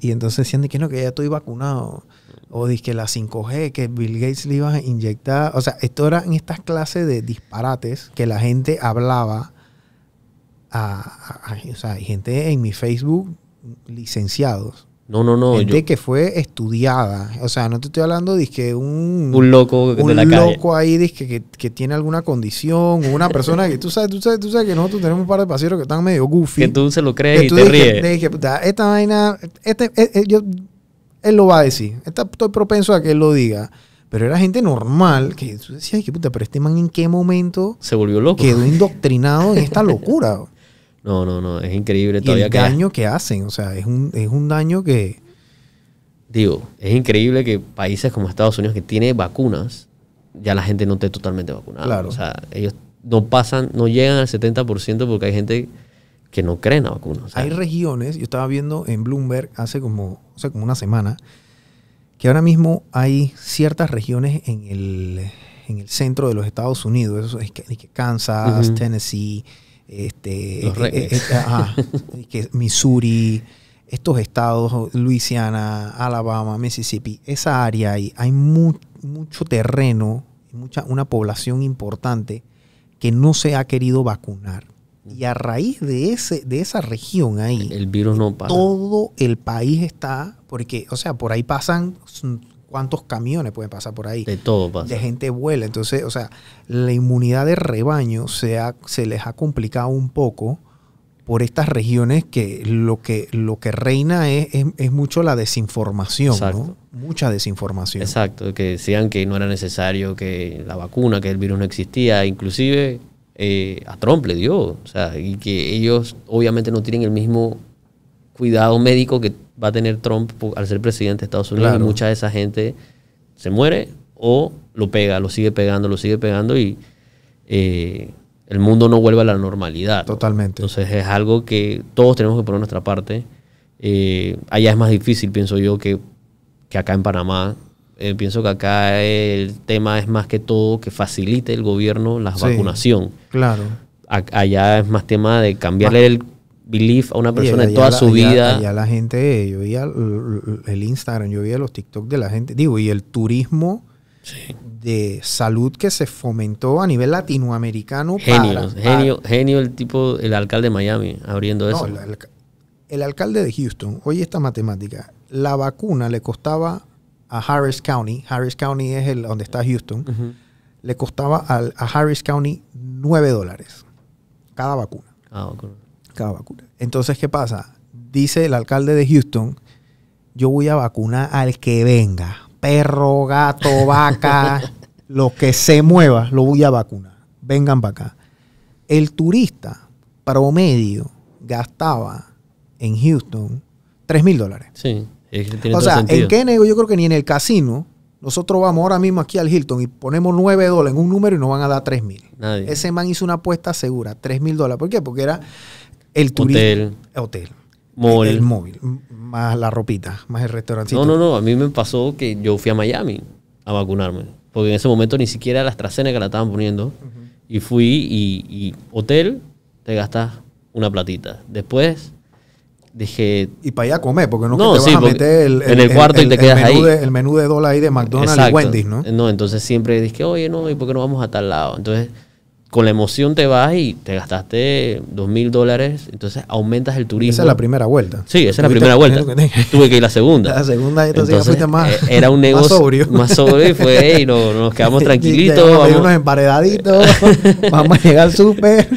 Speaker 1: y entonces decían de que no, que ya estoy vacunado. O de que la 5G, que Bill Gates le iba a inyectar. O sea, esto era en estas clases de disparates que la gente hablaba. A- a- o sea, hay gente en mi Facebook, licenciados,
Speaker 2: No, no, no.
Speaker 1: gente
Speaker 2: yo-
Speaker 1: que fue estudiada. O sea, no te estoy hablando de que un,
Speaker 2: un loco de
Speaker 1: un
Speaker 2: la calle.
Speaker 1: loco ahí dizque, que, que tiene alguna condición, o una persona que tú sabes, tú sabes, tú sabes que nosotros tenemos un par de paseros que están medio goofy.
Speaker 2: Que tú se lo crees y te
Speaker 1: dije-
Speaker 2: ríes.
Speaker 1: dije, puta, esta vaina, este, eh, eh, yo, él lo va a decir. Estoy propenso a que él lo diga. Pero era gente normal que tú decías, "Ay, qué puta, pero este man en qué momento
Speaker 2: Se volvió loco.
Speaker 1: quedó (laughs) indoctrinado en esta locura.
Speaker 2: No, no, no. Es increíble
Speaker 1: y
Speaker 2: todavía
Speaker 1: el daño que hacen, o sea, es un, es un daño que...
Speaker 2: Digo, es increíble que países como Estados Unidos que tiene vacunas, ya la gente no esté totalmente vacunada.
Speaker 1: Claro.
Speaker 2: O sea, ellos no pasan, no llegan al 70% porque hay gente que no cree en la vacuna. O sea,
Speaker 1: Hay regiones, yo estaba viendo en Bloomberg hace como, o sea, como una semana, que ahora mismo hay ciertas regiones en el, en el centro de los Estados Unidos, eso es que, Kansas. Tennessee, este,
Speaker 2: Los
Speaker 1: eh, eh, eh, ajá, (laughs) que Missouri, estos estados, Luisiana, Alabama, Mississippi, esa área ahí, hay mu- mucho terreno, mucha, una población importante que no se ha querido vacunar. Y a raíz de, ese, de esa región ahí,
Speaker 2: el virus no para.
Speaker 1: todo el país está, porque, o sea, por ahí pasan, mm, ¿cuántos camiones pueden pasar por ahí?
Speaker 2: De todo pasa.
Speaker 1: De gente vuela. Entonces, o sea, la inmunidad de rebaño se, ha- se les ha complicado un poco por estas regiones que lo que, lo que reina es, es, es mucho la desinformación,
Speaker 2: Exacto.
Speaker 1: ¿no? Mucha desinformación.
Speaker 2: Exacto, que decían que no era necesario que la vacuna, que el virus no existía, inclusive eh, a Trump le dio, o sea, y que ellos obviamente no tienen el mismo cuidado médico que va a tener Trump al ser presidente de Estados Unidos
Speaker 1: Claro.
Speaker 2: y mucha de esa gente se muere o lo pega, lo sigue pegando, lo sigue pegando y eh, el mundo no vuelve a la normalidad. ¿no?
Speaker 1: Totalmente.
Speaker 2: Entonces es algo que todos tenemos que poner nuestra parte. Eh, allá es más difícil, pienso yo, que, que acá en Panamá. Eh, pienso que acá el tema es más que todo que facilite el gobierno la
Speaker 1: Sí.
Speaker 2: vacunación.
Speaker 1: Claro.
Speaker 2: A- allá es más tema de cambiarle el belief a una persona en toda su
Speaker 1: allá-
Speaker 2: vida.
Speaker 1: allá la gente, yo veía el, el Instagram, yo veía los TikTok de la gente, digo, y el turismo
Speaker 2: Sí.
Speaker 1: de salud que se fomentó a nivel latinoamericano.
Speaker 2: Genio,
Speaker 1: para-
Speaker 2: genio, genio el tipo, el alcalde de Miami, abriendo
Speaker 1: No,
Speaker 2: eso.
Speaker 1: el, el alcalde de Houston, oye esta matemática, la vacuna le costaba a Harris County, Harris County es el donde está Houston, le costaba al- a Harris County 9 dólares cada vacuna.
Speaker 2: Ah, ok.
Speaker 1: Cada vacuna. Entonces, ¿qué pasa? Dice el alcalde de Houston, yo voy a vacunar al que venga. Perro, gato, (laughs) vaca, lo que se mueva, lo voy a vacunar. Vengan para acá. El turista promedio gastaba en Houston 3 mil dólares.
Speaker 2: Sí, es que tiene
Speaker 1: O
Speaker 2: todo
Speaker 1: sea,
Speaker 2: sentido.
Speaker 1: en Kennedy yo creo que ni en el casino, nosotros vamos ahora mismo aquí al Hilton y ponemos 9 dólares en un número y nos van a dar 3 mil. Ese man hizo una apuesta segura, 3 mil dólares. ¿Por qué? Porque era el turismo.
Speaker 2: Hotel.
Speaker 1: Hotel.
Speaker 2: Mall.
Speaker 1: El móvil. Más la ropita, más el restaurancito.
Speaker 2: No, no, no. A mí me pasó que yo fui a Miami a vacunarme. Porque en ese momento ni siquiera la AstraZeneca la estaban poniendo. Y fui y, y hotel, te gastas una platita. Después dije,
Speaker 1: Y para allá a comer, porque no,
Speaker 2: No,
Speaker 1: que te
Speaker 2: sí,
Speaker 1: vas a
Speaker 2: porque
Speaker 1: meter el,
Speaker 2: en el cuarto y te quedas
Speaker 1: menú
Speaker 2: ahí.
Speaker 1: de- el menú de dólar ahí de McDonald's y. Wendy's, ¿no?
Speaker 2: No, entonces siempre dije, oye, no, ¿y por qué no vamos a tal lado? Entonces, con la emoción te vas y te gastaste dos mil dólares, entonces aumentas el turismo.
Speaker 1: Esa es la primera vuelta.
Speaker 2: Sí, esa es la primera (laughs) vuelta. Tuve que ir la segunda.
Speaker 1: La segunda, entonces, ya fuiste más,
Speaker 2: eh, era un (laughs) negocio
Speaker 1: más sobrio.
Speaker 2: más sobrio y fue, y no, nos quedamos (laughs) tranquilitos.
Speaker 1: Vamos a pedir unos emparedaditos. vamos a llegar al súper.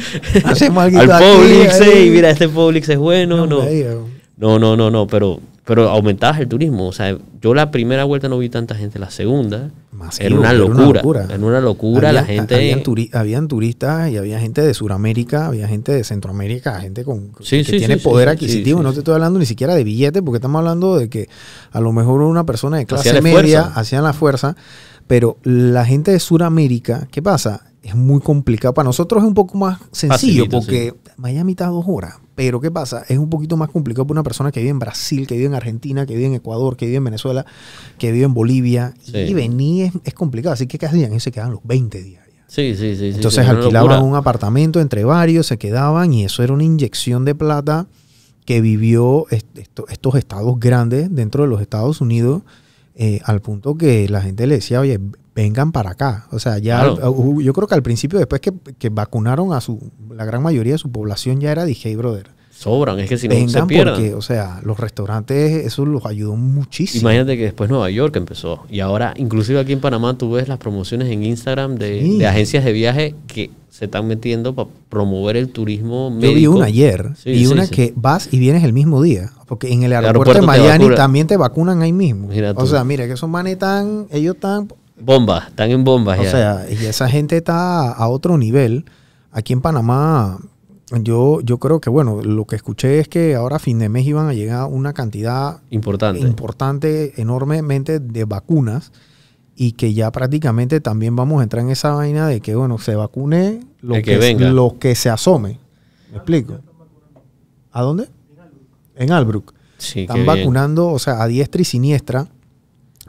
Speaker 1: Hacemos algo
Speaker 2: al
Speaker 1: aquí,
Speaker 2: Publix, sí, mira, este Publix es bueno. No, no, no, no, no, pero, pero aumentabas el turismo. O sea, yo la primera vuelta no vi tanta gente, la segunda
Speaker 1: Masivo,
Speaker 2: era una
Speaker 1: era una
Speaker 2: locura. Era una locura, la gente...
Speaker 1: Habían, turi- habían turistas y había gente de Sudamérica, había gente de Centroamérica, gente con,
Speaker 2: Sí,
Speaker 1: que
Speaker 2: sí,
Speaker 1: tiene
Speaker 2: sí,
Speaker 1: poder adquisitivo. no te estoy hablando ni siquiera de billetes, porque estamos hablando de que a lo mejor una persona de clase
Speaker 2: Hacían
Speaker 1: media hacían la fuerza, pero la gente de Sudamérica, ¿qué pasa? Es muy complicado. Para nosotros es un poco más sencillo,
Speaker 2: Facilito,
Speaker 1: porque Miami está a dos horas. Pero ¿qué pasa? Es un poquito más complicado para una persona que vive en Brasil, que vive en Argentina, que vive en Ecuador, que vive en Venezuela, que vive en Bolivia.
Speaker 2: Sí.
Speaker 1: Y venir es, es complicado. Así que ¿qué hacían? Ellos se quedaban los 20 días. allá.
Speaker 2: Sí, sí, sí.
Speaker 1: Entonces
Speaker 2: sí,
Speaker 1: alquilaban un apartamento entre varios, se quedaban y eso era una inyección de plata que vivió est- esto- estos estados grandes dentro de los Estados Unidos eh, al punto que la gente le decía, oye, vengan para acá. O sea, ya
Speaker 2: Claro.
Speaker 1: uh, yo creo que al principio, después que, que vacunaron a su, la gran mayoría de su población, ya era, dije, "Hey, brother,
Speaker 2: Sobran, es que si no se pierdan.
Speaker 1: porque, o sea, los restaurantes, eso los ayudó muchísimo.
Speaker 2: Imagínate que después Nueva York empezó. Y ahora, inclusive aquí en Panamá, tú ves las promociones en Instagram de,
Speaker 1: Sí.
Speaker 2: de agencias de viaje que se están metiendo para promover el turismo
Speaker 1: Yo
Speaker 2: médico.
Speaker 1: vi una ayer
Speaker 2: Sí,
Speaker 1: y
Speaker 2: sí,
Speaker 1: una
Speaker 2: sí.
Speaker 1: que vas y vienes el mismo día. Porque en el aeropuerto,
Speaker 2: aeropuerto
Speaker 1: de Miami también te vacunan ahí mismo.
Speaker 2: Mira
Speaker 1: o sea, mira que esos manes están, ellos están,
Speaker 2: Bombas, están en bombas
Speaker 1: o
Speaker 2: ya.
Speaker 1: sea, y esa gente está a otro nivel. Aquí en Panamá, yo, yo creo que, bueno, lo que escuché es que ahora a fin de mes iban a llegar una cantidad
Speaker 2: Importante.
Speaker 1: importante, enormemente de vacunas y que ya prácticamente también vamos a entrar en esa vaina de que, bueno, se vacune lo que,
Speaker 2: que venga.
Speaker 1: lo que se asome. ¿Me explico? ¿A dónde? En Albrook.
Speaker 2: sí,
Speaker 1: Están
Speaker 2: bien.
Speaker 1: vacunando, o sea, a diestra y siniestra,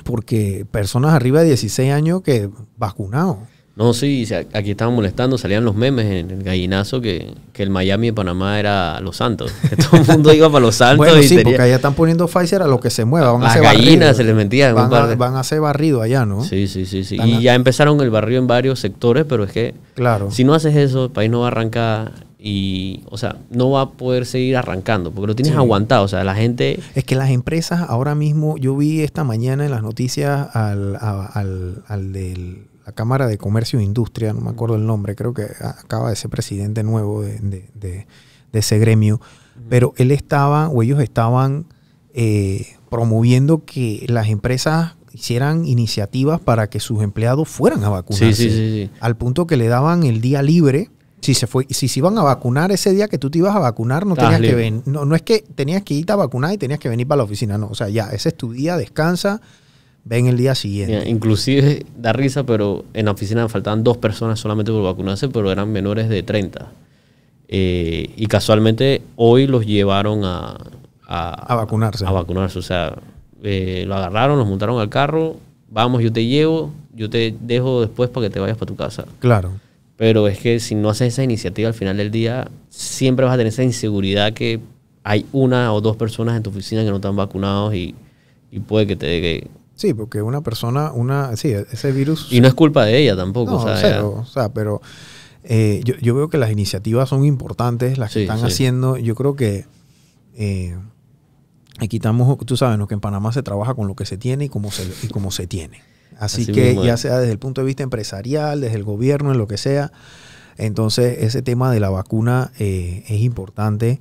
Speaker 1: porque personas arriba de 16 años que vacunados.
Speaker 2: No, sí, aquí estaban molestando, salían los memes en el gallinazo que, que el Miami de Panamá era Los Santos. (laughs) Que todo el mundo iba para Los Santos
Speaker 1: Bueno,
Speaker 2: y
Speaker 1: sí,
Speaker 2: tenía-
Speaker 1: porque allá están poniendo Pfizer a lo que se mueva. Van a
Speaker 2: las
Speaker 1: hacer
Speaker 2: gallinas
Speaker 1: barrido.
Speaker 2: se les metían en un
Speaker 1: Van, a,
Speaker 2: de-
Speaker 1: van a hacer barrido allá, ¿no?
Speaker 2: Sí, sí, sí, sí.
Speaker 1: Están
Speaker 2: Y
Speaker 1: a-
Speaker 2: ya empezaron el barrio en varios sectores, pero es que
Speaker 1: Claro.
Speaker 2: si no haces eso, el país no va a arrancar y, o sea, no va a poder seguir arrancando, porque lo tienes
Speaker 1: Sí.
Speaker 2: aguantado. O sea, la gente...
Speaker 1: Es que las empresas ahora mismo, yo vi esta mañana en las noticias al, a- al, al de la Cámara de Comercio e Industria, no me acuerdo el nombre, creo que acaba de ser presidente nuevo de, de- de- de ese gremio, pero él estaba, o ellos estaban eh, promoviendo que las empresas hicieran iniciativas para que sus empleados fueran a vacunarse.
Speaker 2: Sí, sí, sí.
Speaker 1: Al punto que le daban el día libre. Si se fue, si se iban a vacunar ese día que tú te ibas a vacunar, no tenías que venir. No, no es que tenías que irte a vacunar y tenías que venir para la oficina, no. O sea, ya, ese es tu día, descansa, ven el día siguiente.
Speaker 2: Mira, inclusive da risa, pero en la oficina faltaban dos personas solamente por vacunarse, pero eran menores de 30. Eh, y casualmente hoy los llevaron a,
Speaker 1: A vacunarse.
Speaker 2: A vacunarse. O sea, eh, lo agarraron, los montaron al carro. Vamos, yo te llevo, yo te dejo después para que te vayas para tu casa.
Speaker 1: Claro.
Speaker 2: Pero es que si no haces esa iniciativa al final del día, siempre vas a tener esa inseguridad que hay una o dos personas en tu oficina que no están vacunados y, y puede que te dé...
Speaker 1: Sí, porque una persona, una, sí, ese virus.
Speaker 2: Y no es culpa de ella tampoco.
Speaker 1: no,
Speaker 2: o sea,
Speaker 1: cero, o sea, pero eh, yo, yo veo que las iniciativas son importantes, las que
Speaker 2: Sí,
Speaker 1: están
Speaker 2: sí.
Speaker 1: haciendo. Yo creo que eh, aquí estamos, tú sabes, ¿no? que en Panamá se trabaja con lo que se tiene y como se, y como se tiene. Así,
Speaker 2: Así
Speaker 1: que ya sea desde el punto de vista empresarial, desde el gobierno, en lo que sea. Entonces, ese tema de la vacuna eh, es importante.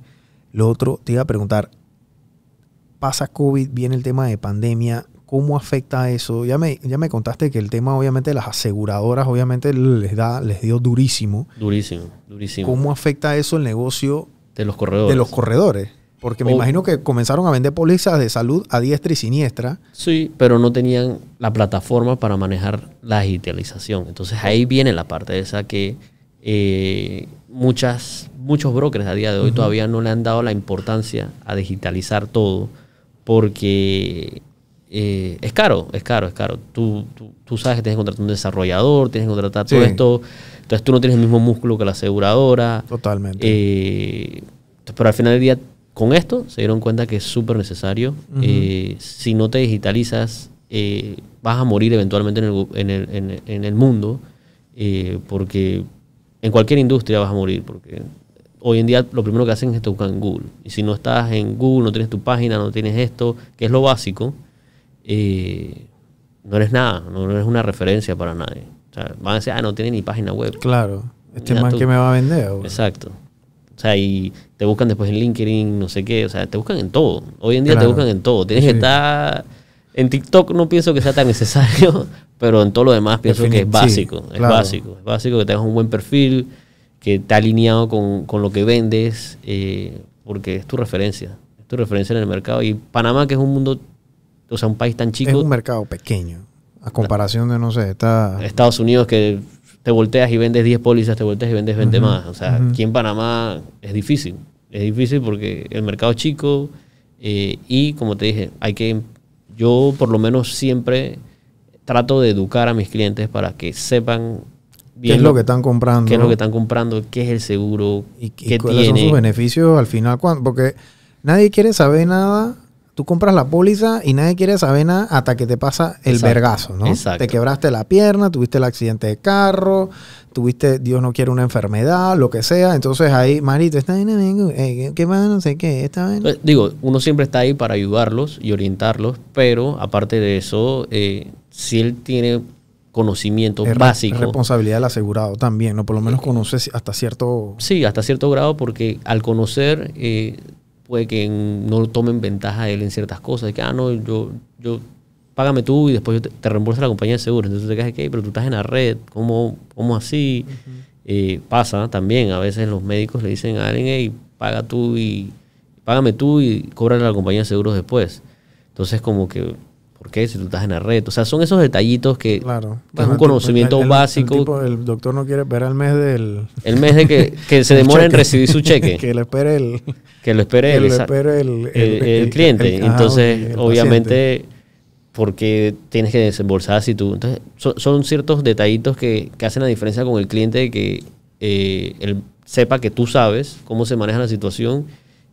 Speaker 1: Lo otro, te iba a preguntar, pasa COVID, viene el tema de pandemia, ¿cómo afecta eso? Ya me, ya me contaste que el tema, obviamente, de las aseguradoras, obviamente, les da, les dio durísimo.
Speaker 2: Durísimo, durísimo.
Speaker 1: ¿Cómo afecta eso el negocio
Speaker 2: De los corredores.
Speaker 1: de los corredores? Porque me imagino que comenzaron a vender pólizas de salud a diestra y siniestra.
Speaker 2: Sí, pero no tenían la plataforma para manejar la digitalización. Entonces ahí viene la parte de esa que eh, muchas, muchos brokers a día de hoy todavía no le han dado la importancia a digitalizar todo porque eh, es caro, es caro, es caro. Tú, tú, tú sabes que tienes que contratar un desarrollador, tienes que contratar todo esto. Entonces tú no tienes el mismo músculo que la aseguradora.
Speaker 1: Totalmente.
Speaker 2: Eh, pero al final del día, con esto se dieron cuenta que es súper necesario. Eh, si no te digitalizas, eh, vas a morir eventualmente en el, gu- en el, en el- en el mundo, eh, porque en cualquier industria vas a morir, porque hoy en día lo primero que hacen es te buscan en Google. Y si no estás en Google, no tienes tu página, no tienes esto, que es lo básico, no eres nada, no eres una referencia para nadie. O sea, van a decir, ah, no tiene ni página web.
Speaker 1: claro. Este man
Speaker 2: tú-
Speaker 1: que me va a vender. güey?
Speaker 2: Exacto. O sea, y te buscan después en LinkedIn, no sé qué. O sea, te buscan en todo. Hoy en día
Speaker 1: Claro.
Speaker 2: te buscan en todo. Tienes que estar... En TikTok no pienso que sea tan necesario, (laughs) pero en todo lo demás pienso que es básico.
Speaker 1: sí,
Speaker 2: es
Speaker 1: claro.
Speaker 2: básico. Es básico que tengas un buen perfil, que esté alineado con, con lo que vendes, eh, porque es tu referencia. Es tu referencia en el mercado. Y Panamá, que es un mundo, o sea, un país tan
Speaker 1: es
Speaker 2: chico,
Speaker 1: un mercado pequeño. A comparación de, no sé, está...
Speaker 2: Estados Unidos que te volteas y vendes 10 pólizas, te volteas y vendes 20 más. O sea, aquí en Panamá es difícil. Es difícil porque el mercado es chico eh, y como te dije, hay que, yo por lo menos siempre trato de educar a mis clientes para que sepan
Speaker 1: ¿Qué es lo que están comprando?
Speaker 2: qué es lo que están comprando, qué es el seguro,
Speaker 1: y, y
Speaker 2: qué
Speaker 1: cuáles son
Speaker 2: tiene.
Speaker 1: sus beneficios al final. cuan- Porque nadie quiere saber nada tú compras la póliza y nadie quiere saber nada hasta que te pasa el
Speaker 2: Exacto.
Speaker 1: vergazo, ¿no?
Speaker 2: Exacto.
Speaker 1: Te quebraste la pierna, tuviste el accidente de carro, tuviste, Dios no quiere, una enfermedad, lo que sea. Entonces ahí, Marito, está bien, amigo, eh, ¿qué más? No sé qué, está bien.
Speaker 2: Pues, digo, uno siempre está ahí para ayudarlos y orientarlos, pero aparte de eso, eh, si él tiene conocimiento
Speaker 1: Es
Speaker 2: básico,
Speaker 1: responsabilidad del asegurado también, ¿no? Por lo menos conoces hasta cierto...
Speaker 2: sí, hasta cierto grado, porque al conocer, eh, puede que no tomen ventaja de él en ciertas cosas, de que, ah, no, yo, yo, págame tú y después yo te, te reembolso la compañía de seguros. Entonces te quedas, "Ok, pero tú estás en la red, ¿cómo, cómo así? Eh, pasa también, a veces los médicos le dicen a alguien, hey, paga tú y págame tú y cóbrale a la compañía de seguros después. Entonces como que, ¿por qué? Si tú estás en la red. O sea, son esos detallitos que,
Speaker 1: Claro.
Speaker 2: que es un conocimiento
Speaker 1: el- el-
Speaker 2: básico.
Speaker 1: El, tipo- el doctor no quiere esperar el mes del...
Speaker 2: el mes de que, que (laughs) se demora en recibir su (laughs) cheque,
Speaker 1: que le espere el...
Speaker 2: que lo espere
Speaker 1: que
Speaker 2: esa-
Speaker 1: espere el,
Speaker 2: cliente.
Speaker 1: ajá,
Speaker 2: entonces, obviamente, porque tienes que desembolsar si tú. Entonces, son, son ciertos detallitos que, que hacen la diferencia con el cliente de que eh, él sepa que tú sabes cómo se maneja la situación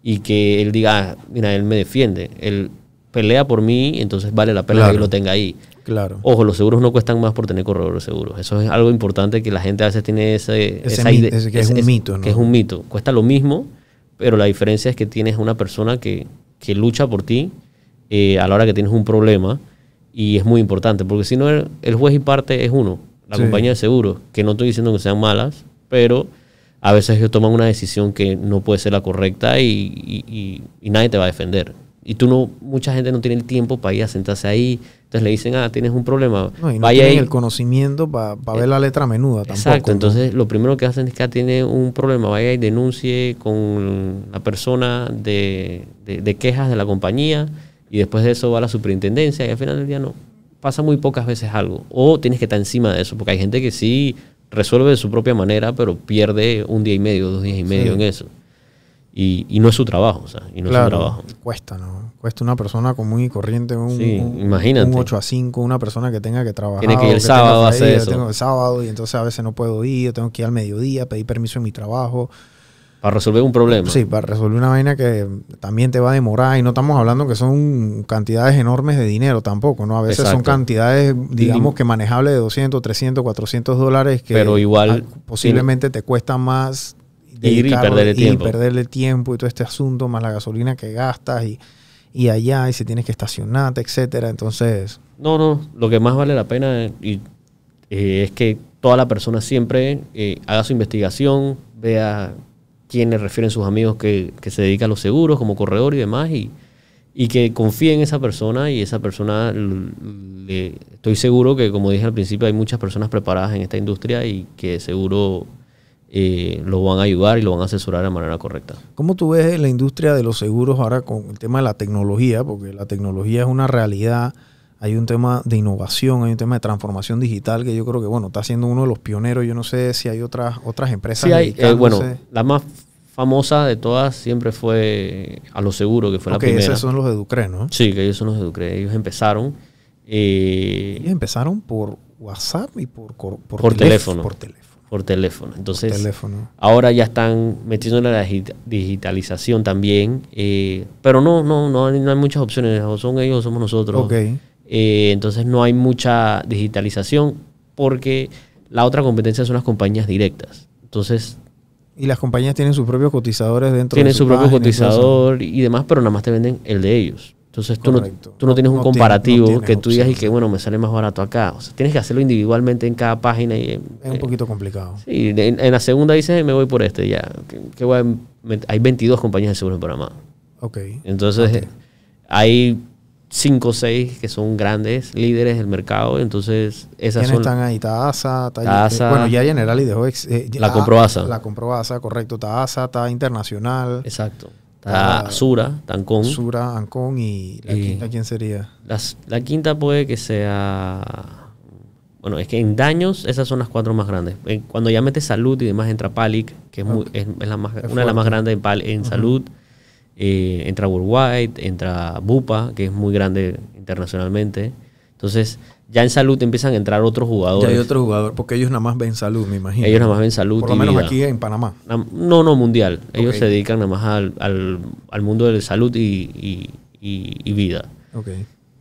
Speaker 2: y que él diga, "Ah, mira, él me defiende, él pelea por mí, entonces vale la pena
Speaker 1: Claro.
Speaker 2: que yo lo tenga ahí.
Speaker 1: Claro.
Speaker 2: Ojo, los seguros no cuestan más por tener corredores de seguros. Eso es algo importante que la gente a veces tiene ese,
Speaker 1: Ese
Speaker 2: esa idea-
Speaker 1: es un mito, ¿no?
Speaker 2: Que es un mito. Cuesta lo mismo, pero la diferencia es que tienes una persona que, que lucha por ti eh, a la hora que tienes un problema y es muy importante, porque si no, el, el juez y parte es uno, la
Speaker 1: Sí.
Speaker 2: compañía de seguros, que no estoy diciendo que sean malas, pero a veces ellos toman una decisión que no puede ser la correcta y, y- y- y nadie te va a defender. Y tú no, mucha gente no tiene el tiempo para ir a sentarse ahí. Entonces le dicen, ah, tienes un problema.
Speaker 1: No, y no
Speaker 2: Vaya
Speaker 1: tienen
Speaker 2: ahí.
Speaker 1: el conocimiento para ver la letra menuda tampoco.
Speaker 2: Exacto,
Speaker 1: ¿no?
Speaker 2: entonces lo primero que hacen es que ah, tiene un problema, vaya y denuncie con la persona de, de- de quejas de la compañía y después de eso va a la superintendencia y al final del día no. Pasa muy pocas veces algo. O tienes que estar encima de eso, porque hay gente que sí resuelve de su propia manera, pero pierde un día y medio, dos días y medio
Speaker 1: Sí.
Speaker 2: en eso. Y, y no es su trabajo, o sea, y no es su trabajo.
Speaker 1: cuesta, ¿no? Cuesta una persona común y corriente, un,
Speaker 2: Sí,
Speaker 1: un-
Speaker 2: imagínate.
Speaker 1: un 8 a 5, una persona que tenga que trabajar.
Speaker 2: Tiene que ir el sábado a hacer
Speaker 1: yo
Speaker 2: eso.
Speaker 1: Tengo el sábado y entonces a veces no puedo ir, yo tengo que ir al mediodía, pedir permiso en mi trabajo.
Speaker 2: Para resolver un problema.
Speaker 1: Sí, para resolver una vaina que también te va a demorar y no estamos hablando que son cantidades enormes de dinero tampoco, ¿no? A veces son cantidades, digamos que manejables de 200, 300, 400 dólares que
Speaker 2: Pero igual
Speaker 1: posiblemente te cuesta más
Speaker 2: Ir y perderle
Speaker 1: ir y
Speaker 2: tiempo.
Speaker 1: perderle tiempo y todo este asunto, más la gasolina que gastas y, y allá y si tienes que estacionarte, etcétera. Entonces,
Speaker 2: No, no, lo que más vale la pena y, eh, es que toda la persona siempre eh, haga su investigación, vea quiénes refieren sus amigos que, que se dedican a los seguros como corredor y demás y, y que confíe en esa persona y esa persona, le- estoy seguro que como dije al principio hay muchas personas preparadas en esta industria y que seguro eh, lo van a ayudar y lo van a asesorar de manera correcta.
Speaker 1: ¿Cómo tú ves la industria de los seguros ahora con el tema de la tecnología? Porque la tecnología es una realidad, hay un tema de innovación, hay un tema de transformación digital que yo creo que, bueno, está siendo uno de los pioneros. Yo no sé si hay otras, otras empresas.
Speaker 2: Sí, hay, eh, bueno, la más famosa de todas siempre fue a los seguros, que fue
Speaker 1: Ok,
Speaker 2: la primera.
Speaker 1: esos son los de Ducre, ¿no?
Speaker 2: Sí, que ellos son los de Ducre. Ellos empezaron. eh,
Speaker 1: Ellos empezaron por WhatsApp y por, por,
Speaker 2: Por
Speaker 1: teléf-
Speaker 2: teléfono.
Speaker 1: Por teléfono.
Speaker 2: Por teléfono.
Speaker 1: Por
Speaker 2: Entonces,
Speaker 1: teléfono.
Speaker 2: ahora ya están metiéndole la digi- digitalización también. eh, pero no, no, no hay, no hay muchas opciones. O son ellos o somos nosotros. Eh, entonces no hay mucha digitalización porque la otra competencia son las compañías directas. Entonces
Speaker 1: Y las compañías tienen sus propios cotizadores dentro
Speaker 2: tienen
Speaker 1: de
Speaker 2: su propio cotizador y demás, pero nada más te venden el de ellos. Entonces tú no, tú no tienes un
Speaker 1: No
Speaker 2: comparativo
Speaker 1: no tienes
Speaker 2: que tú digas y que bueno, me sale más barato acá. O sea, tienes que hacerlo individualmente en cada página y eh,
Speaker 1: Es un poquito complicado.
Speaker 2: Sí, en, en la segunda dices, me voy por este, ya. que- que voy a met- hay 22 compañías de seguros en Panamá.
Speaker 1: Ok.
Speaker 2: Entonces, eh, hay 5 o 6 que son grandes líderes del mercado. Entonces, esas
Speaker 1: ¿Quiénes
Speaker 2: son...
Speaker 1: están ahí? Está ASA, está
Speaker 2: Está
Speaker 1: bueno, ya Generali dejó ex- eh,
Speaker 2: La
Speaker 1: ah,
Speaker 2: compró ASA.
Speaker 1: La compró ASA, correcto. Está ASA, está Internacional,
Speaker 2: Exacto. Está
Speaker 1: Ah,
Speaker 2: Sura, Tancón.
Speaker 1: Sura, Ancon y la
Speaker 2: Y-
Speaker 1: quinta, ¿quién sería?
Speaker 2: Las- la quinta puede que sea... Bueno, es que en daños esas son las cuatro más grandes. En- Cuando ya metes salud y demás entra Palic, que es, muy- es- es la más,
Speaker 1: Es
Speaker 2: una de las más grandes en, pal- en salud. Eh, entra Worldwide, entra Bupa, que es muy grande internacionalmente. Entonces, ya en salud empiezan a entrar otros
Speaker 1: Ya
Speaker 2: jugadores.
Speaker 1: hay otro jugador, porque ellos nada más ven salud, me imagino.
Speaker 2: Ellos nada más ven salud
Speaker 1: Por lo
Speaker 2: y
Speaker 1: menos
Speaker 2: vida.
Speaker 1: aquí en Panamá.
Speaker 2: Nam- No, no, mundial. Ellos se dedican nada más al, al- al mundo de salud y, y- y, y vida.
Speaker 1: Ok.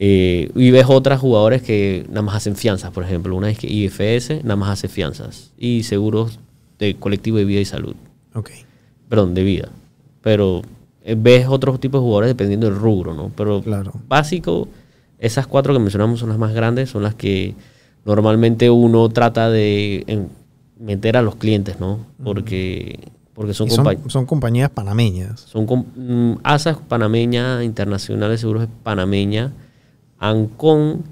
Speaker 2: Eh, y ves otras jugadores que nada más hacen fianzas, por ejemplo. Una es que IFS nada más hace fianzas. Y seguros de colectivo de vida y salud.
Speaker 1: Ok.
Speaker 2: Perdón, de vida. Pero eh, ves otros tipos de jugadores dependiendo del rubro, ¿no? Pero
Speaker 1: Claro.
Speaker 2: básico, esas cuatro que mencionamos son las más grandes, son las que normalmente uno trata de meter a los clientes, ¿no? Porque, porque son,
Speaker 1: son,
Speaker 2: compa-
Speaker 1: son compañías panameñas.
Speaker 2: son com- mm, ASA es panameña, Internacional de Seguros es panameña, Ancon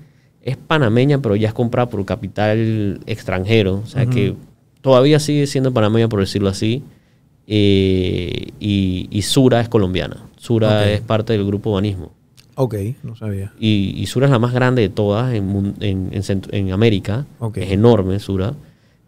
Speaker 2: es panameña, pero ya es comprada por capital extranjero, o sea que todavía sigue siendo panameña, por decirlo así, eh, y, y Sura es colombiana. Sura es parte del grupo Banismo.
Speaker 1: Ok, no sabía.
Speaker 2: Y, y Sura es la más grande de todas en, en, en América.
Speaker 1: Ok.
Speaker 2: Es enorme Sura.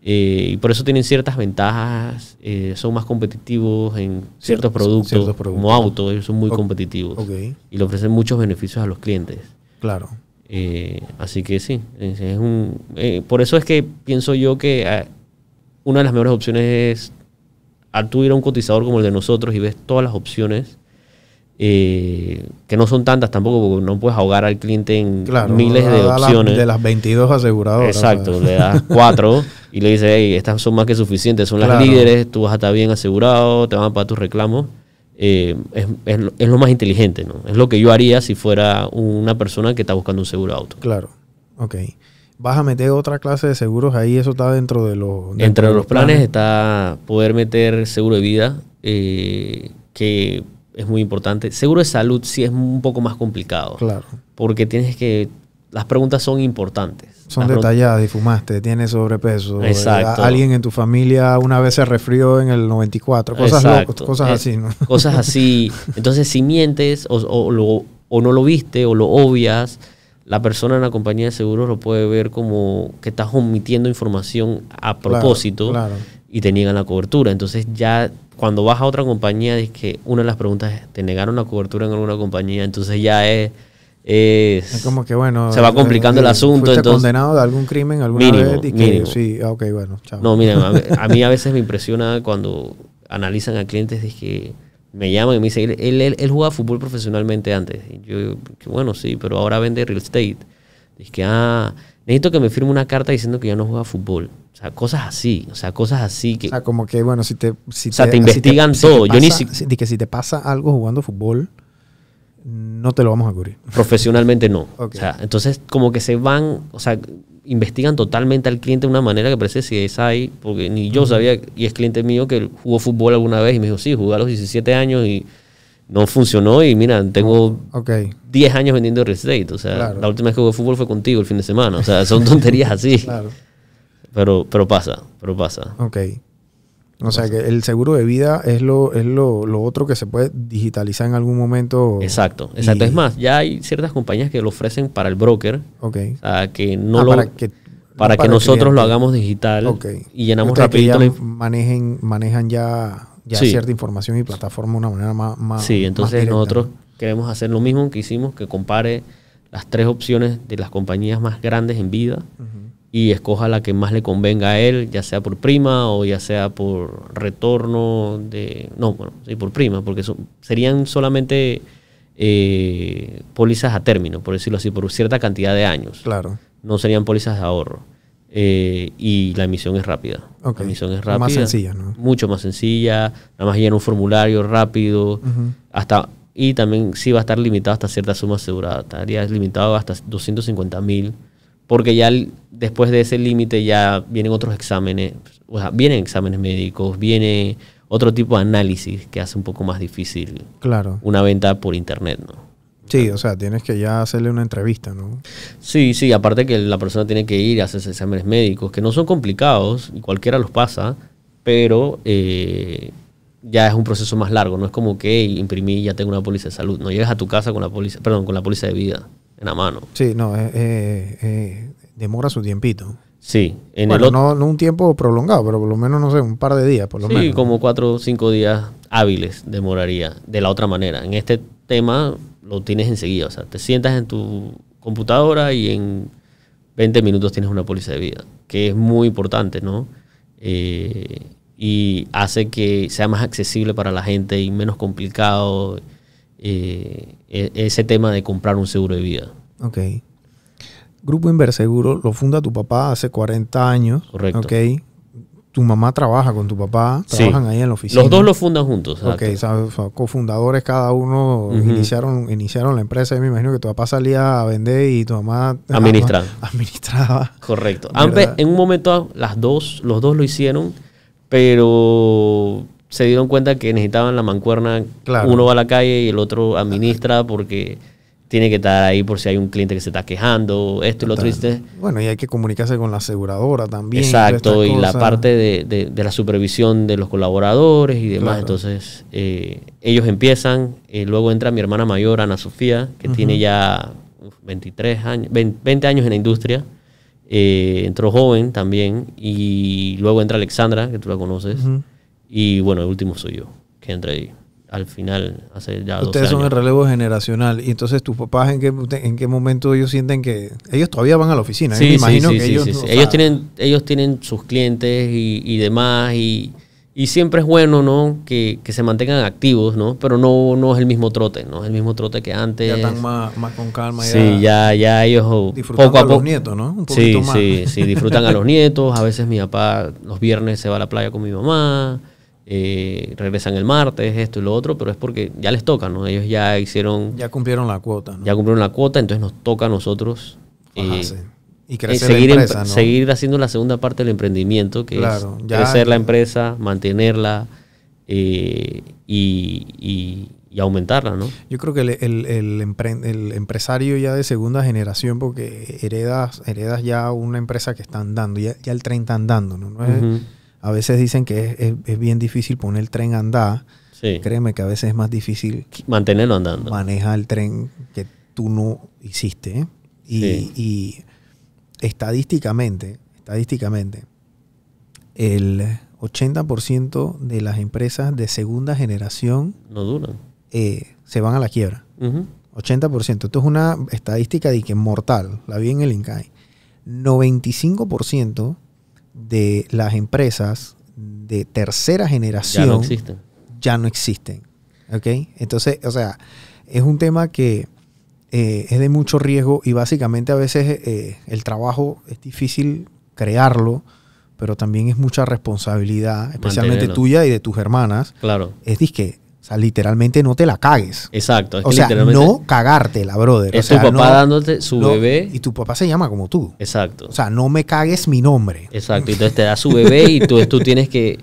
Speaker 2: Eh, y por eso tienen ciertas ventajas, eh, son más competitivos en ciertos
Speaker 1: Ciertos-
Speaker 2: productos,
Speaker 1: ciertos productos.
Speaker 2: como auto, ellos son muy competitivos
Speaker 1: Ok,
Speaker 2: y le ofrecen muchos beneficios a los clientes.
Speaker 1: claro.
Speaker 2: Eh, así que sí, es, es un, eh, por eso es que pienso yo que eh, una de las mejores opciones es al tú ir a un cotizador como el de nosotros y ves todas las opciones, eh, que no son tantas tampoco, porque no puedes ahogar al cliente en
Speaker 1: Claro.
Speaker 2: miles de
Speaker 1: da la-
Speaker 2: opciones.
Speaker 1: de las 22 aseguradoras.
Speaker 2: Exacto,
Speaker 1: sea.
Speaker 2: le das (laughs) cuatro y le dices, hey, estas son más que suficientes, son las
Speaker 1: Claro.
Speaker 2: líderes, tú vas a estar bien asegurado, te van a pagar tus reclamos. Eh, es, es lo- es lo más inteligente, ¿no? Es lo que yo haría si fuera una persona que está buscando un seguro de auto.
Speaker 1: Claro. Ok. ¿Vas a meter otra clase de seguros ahí? Eso está dentro de los... dentro
Speaker 2: Entre
Speaker 1: de
Speaker 2: los planes está poder meter seguro de vida, eh, que es muy importante. Seguro de salud sí es un poco más complicado,
Speaker 1: Claro.
Speaker 2: porque tienes que... Las preguntas son importantes.
Speaker 1: Son
Speaker 2: Las
Speaker 1: detalladas y fumaste, tienes sobrepeso.
Speaker 2: Exacto.
Speaker 1: alguien en tu familia una vez se resfrió en el 94. Cosas, locas, cosas
Speaker 2: Eh,
Speaker 1: así, ¿no?
Speaker 2: Cosas así. (laughs) Entonces, si mientes o, o lo- o no lo viste o lo obvias, la persona en la compañía de seguros lo puede ver como que estás omitiendo información a propósito
Speaker 1: claro.
Speaker 2: Y te niegan la cobertura. Entonces, ya cuando vas a otra compañía, es que una de las preguntas es, ¿te negaron la cobertura en alguna compañía? Entonces, ya es... es-
Speaker 1: Es como que, bueno...
Speaker 2: Se va complicando el
Speaker 1: eh,
Speaker 2: asunto,
Speaker 1: ¿Fuiste
Speaker 2: entonces-
Speaker 1: condenado de algún crimen alguna
Speaker 2: Mínimo,
Speaker 1: vez? Y que,
Speaker 2: mínimo.
Speaker 1: Sí, ah, ok, bueno, chao.
Speaker 2: No, miren, a, a mí a (laughs) veces me impresiona cuando analizan a clientes de que me llaman y me dicen, él, él, él jugaba fútbol profesionalmente antes. Y yo, que bueno, sí, pero ahora vende real estate. Es que, ah, necesito que me firme una carta diciendo que ya no juega fútbol. O sea, cosas así, o sea, cosas así que...
Speaker 1: O sea, como que, bueno, si te... Si
Speaker 2: O sea, te investigan todo. Yo ni
Speaker 1: pasa-
Speaker 2: si-
Speaker 1: si- que si te pasa algo jugando fútbol, no te lo vamos a cubrir.
Speaker 2: Profesionalmente no. (laughs) O sea, entonces como que se van, o sea, investigan totalmente al cliente de una manera que parece si es ahí, porque ni yo sabía, y es cliente mío que jugó fútbol alguna vez y me dijo, sí, jugué a los 17 años y no funcionó y mira, tengo
Speaker 1: Ok,
Speaker 2: 10 años vendiendo real estate. O sea,
Speaker 1: Claro.
Speaker 2: la última vez que jugué fútbol fue contigo el fin de semana. O sea, son (laughs) tonterías así.
Speaker 1: claro.
Speaker 2: Pero, pero pasa, pero pasa.
Speaker 1: Ok. O sea que el seguro de vida es lo, es lo, lo otro que se puede digitalizar en algún momento.
Speaker 2: Exacto, exacto.
Speaker 1: Y-
Speaker 2: Es más, ya hay ciertas compañías que lo ofrecen para el broker.
Speaker 1: Ok.
Speaker 2: O sea, que no
Speaker 1: Ah,
Speaker 2: lo...
Speaker 1: para que,
Speaker 2: para
Speaker 1: no
Speaker 2: que
Speaker 1: el
Speaker 2: nosotros lo hagamos digital
Speaker 1: Ok.
Speaker 2: y llenamos
Speaker 1: Ustedes que ya manejen, manejan ya, ya
Speaker 2: Sí.
Speaker 1: cierta información y plataforma de una manera más, más
Speaker 2: Sí, entonces nosotros
Speaker 1: ¿no?
Speaker 2: queremos hacer lo mismo que hicimos, que compare las tres opciones de las compañías más grandes en vida y escoja la que más le convenga a él, ya sea por prima o ya sea por retorno de... No, bueno, sí, por prima, porque son- serían solamente eh, pólizas a término, por decirlo así, por cierta cantidad de años.
Speaker 1: Claro.
Speaker 2: No serían pólizas de ahorro. Eh, y la emisión es rápida. La emisión es
Speaker 1: Más
Speaker 2: rápida.
Speaker 1: sencilla, ¿no?
Speaker 2: Mucho más sencilla. Nada más llena un formulario rápido. Hasta Y también sí va a estar limitado hasta cierta suma asegurada. Estaría limitado hasta 250 mil. Porque ya el- después de ese límite ya vienen otros exámenes. O sea, vienen exámenes médicos, viene otro tipo de análisis que hace un poco más difícil
Speaker 1: Claro.
Speaker 2: una venta por internet, ¿no?
Speaker 1: Sí, o sea, tienes que ya hacerle una entrevista, ¿no?
Speaker 2: Sí, sí, aparte que la persona tiene que ir a hacerse exámenes médicos, que no son complicados, y cualquiera los pasa, pero eh, ya es un proceso más largo, no es como que imprimí y ya tengo una póliza de salud, no llegas a tu casa con la póliza, perdón, con la póliza de vida en la mano.
Speaker 1: Sí, no, eh, eh, demora su tiempito.
Speaker 2: Sí, en
Speaker 1: bueno,
Speaker 2: el otro,
Speaker 1: no, no un tiempo prolongado, pero por lo menos, no sé, un par de días, por lo
Speaker 2: sí,
Speaker 1: menos.
Speaker 2: como cuatro o cinco días hábiles demoraría de la otra manera. En este tema lo tienes enseguida, o sea, te sientas en tu computadora y en 20 minutos tienes una póliza de vida, que es muy importante, ¿no? Eh, y hace que sea más accesible para la gente y menos complicado eh, e- ese tema de comprar un seguro de vida.
Speaker 1: Ok. Grupo Inverseguro lo funda tu papá hace 40 años.
Speaker 2: Correcto.
Speaker 1: Ok. Tu mamá trabaja con tu papá,
Speaker 2: Sí.
Speaker 1: trabajan ahí en la oficina.
Speaker 2: Los dos lo fundan juntos.
Speaker 1: Ok. Son cofundadores cada uno iniciaron, iniciaron la empresa. Y me imagino que tu papá salía a vender y tu mamá
Speaker 2: Administraba. (laughs)
Speaker 1: administraba.
Speaker 2: Correcto. Aunque en un momento las dos, los dos lo hicieron, pero se dieron cuenta que necesitaban la mancuerna.
Speaker 1: Claro.
Speaker 2: Uno va a la calle y el otro administra porque tiene que estar ahí por si hay un cliente que se está quejando, esto y lo dices,
Speaker 1: Bueno, y hay que comunicarse con la aseguradora también.
Speaker 2: Exacto, y la parte de, de- de la supervisión de los colaboradores y demás.
Speaker 1: Claro.
Speaker 2: Entonces, eh, ellos empiezan, eh, luego entra mi hermana mayor, Ana Sofía, que tiene ya uf, 23 años, 20, 20 años en la industria. Eh, entró joven también, y luego entra Alexandra, que tú la conoces. Y bueno, el último soy yo, que entré ahí al final, hace ya 12
Speaker 1: Ustedes son el relevo generacional. Y entonces tus papás, ¿en qué, en qué momento ellos sienten que... Ellos todavía van a la oficina. Yo me imagino que ellos...
Speaker 2: sí,
Speaker 1: no-
Speaker 2: sí.
Speaker 1: o
Speaker 2: Ellos
Speaker 1: sea,
Speaker 2: tienen, ellos tienen sus clientes y, y demás, y, y siempre es bueno, ¿no? Que, que se mantengan activos, ¿no? Pero no, no es el mismo trote, ¿no? Es el mismo trote que antes.
Speaker 1: Ya están más, más con calma.
Speaker 2: Sí, ya, ya ellos oh,
Speaker 1: Disfrutando
Speaker 2: poco a
Speaker 1: a los
Speaker 2: poco.
Speaker 1: nietos, ¿no? Un
Speaker 2: Sí,
Speaker 1: poquito más.
Speaker 2: sí, sí, disfrutan a los nietos. A veces mi papá los viernes se va a la playa con mi mamá, eh, regresan el martes, esto y lo otro, pero es porque ya les toca, ¿no? Ellos ya hicieron,
Speaker 1: Ya cumplieron la cuota, ¿no?
Speaker 2: ya cumplieron la cuota, entonces nos toca a nosotros. eh,
Speaker 1: y
Speaker 2: eh,
Speaker 1: crecer
Speaker 2: seguir,
Speaker 1: la
Speaker 2: em-
Speaker 1: empresa, ¿no?
Speaker 2: seguir haciendo la segunda parte del emprendimiento, que
Speaker 1: Claro,
Speaker 2: es crecer la empresa, mantenerla eh, y, y- y aumentarla, ¿no?
Speaker 1: Yo creo que el, el- el empre- el empresario ya de segunda generación, porque heredas, heredas ya una empresa que está andando, ya, ya el tren está andando, ¿no? No es-
Speaker 2: Ujú.
Speaker 1: A veces dicen que es, es- es bien difícil poner el tren a andar.
Speaker 2: Sí,
Speaker 1: Créeme que a veces es más difícil
Speaker 2: mantenerlo andando.
Speaker 1: manejar el tren que tú no hiciste. ¿eh? Y,
Speaker 2: Sí.
Speaker 1: y estadísticamente, estadísticamente, el 80% de las empresas de segunda generación
Speaker 2: No duran.
Speaker 1: eh, se van a la quiebra.
Speaker 2: Ujú.
Speaker 1: 80%. Esto es una estadística de que mortal. La vi en el INCAI. 95% de las empresas de tercera
Speaker 2: Ya
Speaker 1: generación
Speaker 2: no existen.
Speaker 1: ya no existen. ¿Ok? Entonces, o sea, es un tema que eh, es de mucho riesgo y básicamente a veces eh, el trabajo es difícil crearlo, pero también es mucha responsabilidad, especialmente
Speaker 2: Mantenerlo.
Speaker 1: tuya y de tus hermanas.
Speaker 2: Claro.
Speaker 1: Es disque, o sea, literalmente no te la cagues.
Speaker 2: Exacto. es
Speaker 1: O
Speaker 2: que
Speaker 1: sea,
Speaker 2: literalmente
Speaker 1: no cagártela, brother.
Speaker 2: es
Speaker 1: o sea,
Speaker 2: tu papá
Speaker 1: no-
Speaker 2: dándote su
Speaker 1: no-
Speaker 2: bebé.
Speaker 1: Y tu papá se llama como tú.
Speaker 2: Exacto.
Speaker 1: O sea, no me cagues mi nombre.
Speaker 2: Exacto. Entonces te da su bebé y tú, tú tienes que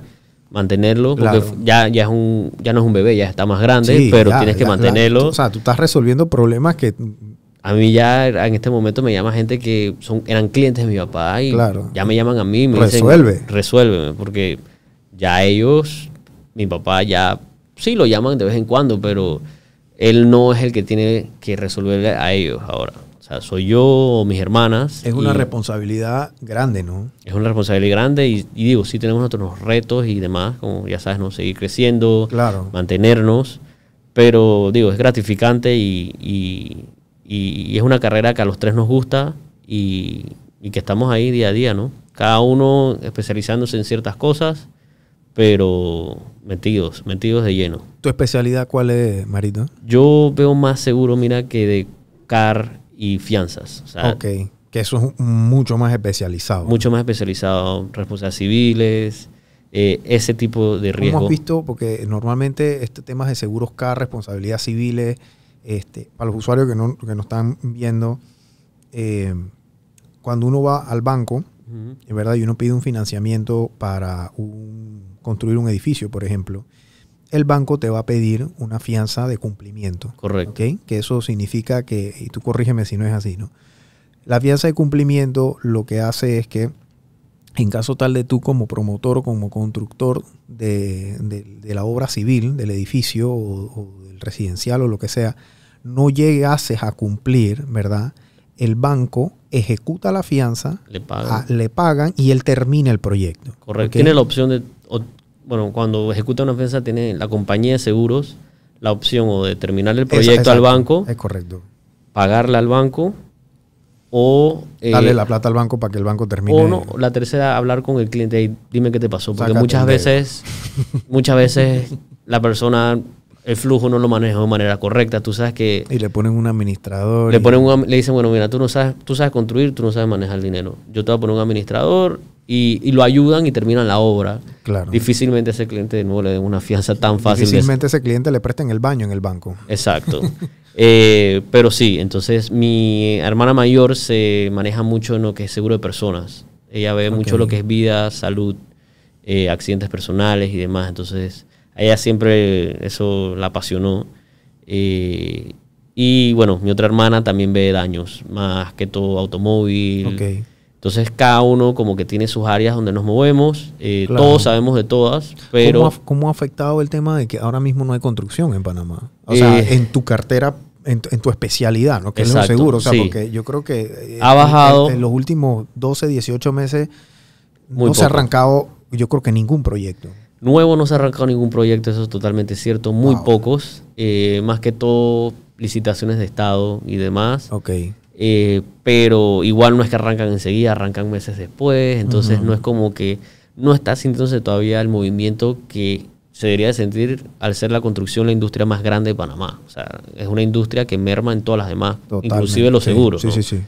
Speaker 2: mantenerlo porque
Speaker 1: Claro.
Speaker 2: ya, ya, es un, ya no es un bebé, ya está más grande,
Speaker 1: Sí,
Speaker 2: pero
Speaker 1: ya,
Speaker 2: tienes que
Speaker 1: la- la-
Speaker 2: mantenerlo.
Speaker 1: o sea, tú estás resolviendo problemas que
Speaker 2: A mí ya en este momento me llama gente que son, eran clientes de mi papá y
Speaker 1: Claro.
Speaker 2: ya me llaman a mí me
Speaker 1: Resuelve.
Speaker 2: dicen, resuélveme, porque ya ellos, mi papá ya, sí lo llaman de vez en cuando, pero él no es el que tiene que resolverle a ellos ahora. O sea, soy yo o mis hermanas.
Speaker 1: es una responsabilidad grande, ¿no?
Speaker 2: es una responsabilidad grande y, y digo, sí tenemos otros retos y demás, como ya sabes, ¿no? seguir creciendo,
Speaker 1: Claro.
Speaker 2: mantenernos, pero digo, es gratificante y, y- y- y es una carrera que a los tres nos gusta y, y que estamos ahí día a día, ¿no? Cada uno especializándose en ciertas cosas, pero metidos, metidos de lleno.
Speaker 1: ¿Tu especialidad cuál es, Marito?
Speaker 2: Yo veo más seguro, mira, que de car y fianzas. O sea,
Speaker 1: ok. Que eso es mucho más especializado.
Speaker 2: mucho más especializado, responsabilidades civiles, eh, ese tipo de
Speaker 1: ¿Cómo
Speaker 2: riesgo.
Speaker 1: has visto? Porque normalmente este tema de seguros CAR, responsabilidades civiles, este, para los usuarios que no, que no están viendo, eh, cuando uno va al banco, es verdad, y uno pide un financiamiento para un- construir un edificio, por ejemplo, el banco te va a pedir una fianza de cumplimiento.
Speaker 2: Correcto.
Speaker 1: Que eso significa que, y tú corrígeme si no es así, ¿no? La fianza de cumplimiento lo que hace es que en caso tal de tú como promotor o como constructor de, de- de la obra civil, del edificio o, o del residencial o lo que sea, no llegases a cumplir, ¿verdad? El banco ejecuta la fianza,
Speaker 2: Le pagan.
Speaker 1: a- le pagan y él termina el proyecto.
Speaker 2: Correcto. Tiene la opción de, bueno, cuando ejecuta una fianza, tiene la compañía de seguros la opción o de terminar el
Speaker 1: Esa-
Speaker 2: proyecto al banco,
Speaker 1: Es correcto.
Speaker 2: pagarle al banco, o, eh,
Speaker 1: Darle la plata al banco para que el banco termine.
Speaker 2: o no, la tercera, hablar con el cliente y dime qué te pasó. Porque
Speaker 1: Sácate
Speaker 2: muchas veces, (laughs) muchas veces la persona el flujo no lo maneja de manera correcta. Tú sabes que
Speaker 1: Y le ponen un administrador.
Speaker 2: le ponen un le dicen, bueno, mira, tú no sabes, tú sabes construir, tú no sabes manejar el dinero. Yo te voy a poner un administrador y, y lo ayudan y terminan la obra.
Speaker 1: Claro.
Speaker 2: Difícilmente ese cliente de nuevo le den una fianza tan fácil. de-
Speaker 1: Difícilmente ese cliente le presten el baño en el banco.
Speaker 2: Exacto. (laughs) Eh, pero sí, entonces mi hermana mayor se maneja mucho en lo que es seguro de personas. Ella ve mucho
Speaker 1: Ok.
Speaker 2: lo que es vida, salud, eh, accidentes personales y demás. Entonces, a ella siempre eso la apasionó. Eh, y bueno, mi otra hermana también ve daños, más que todo automóvil.
Speaker 1: Ok.
Speaker 2: Entonces, cada uno como que tiene sus áreas donde nos movemos. Eh,
Speaker 1: Claro.
Speaker 2: Todos sabemos de todas, pero...
Speaker 1: ¿Cómo, ha, cómo ha afectado el tema de que ahora mismo no hay construcción en Panamá? O sea,
Speaker 2: Eh,
Speaker 1: en tu cartera, en tu, en tu especialidad, ¿no? Que es lo seguro. O sea,
Speaker 2: sí.
Speaker 1: porque yo creo que eh,
Speaker 2: Ha
Speaker 1: en-
Speaker 2: bajado.
Speaker 1: En, en los últimos 12, 18 meses
Speaker 2: Muy
Speaker 1: no se ha arrancado, yo creo que ningún proyecto.
Speaker 2: Nuevo no se ha arrancado ningún proyecto, eso es totalmente cierto. Muy
Speaker 1: Wow.
Speaker 2: pocos, eh, más que todo licitaciones de Estado y demás.
Speaker 1: Ok.
Speaker 2: Eh, pero igual no es que arrancan enseguida, arrancan meses después. Entonces no es como que no está sintiéndose todavía el movimiento que se debería de sentir al ser la construcción la industria más grande de Panamá. O sea, es una industria que merma en todas las demás,
Speaker 1: Totalmente.
Speaker 2: inclusive los
Speaker 1: Sí,
Speaker 2: seguros.
Speaker 1: Sí,
Speaker 2: ¿no?
Speaker 1: sí, sí.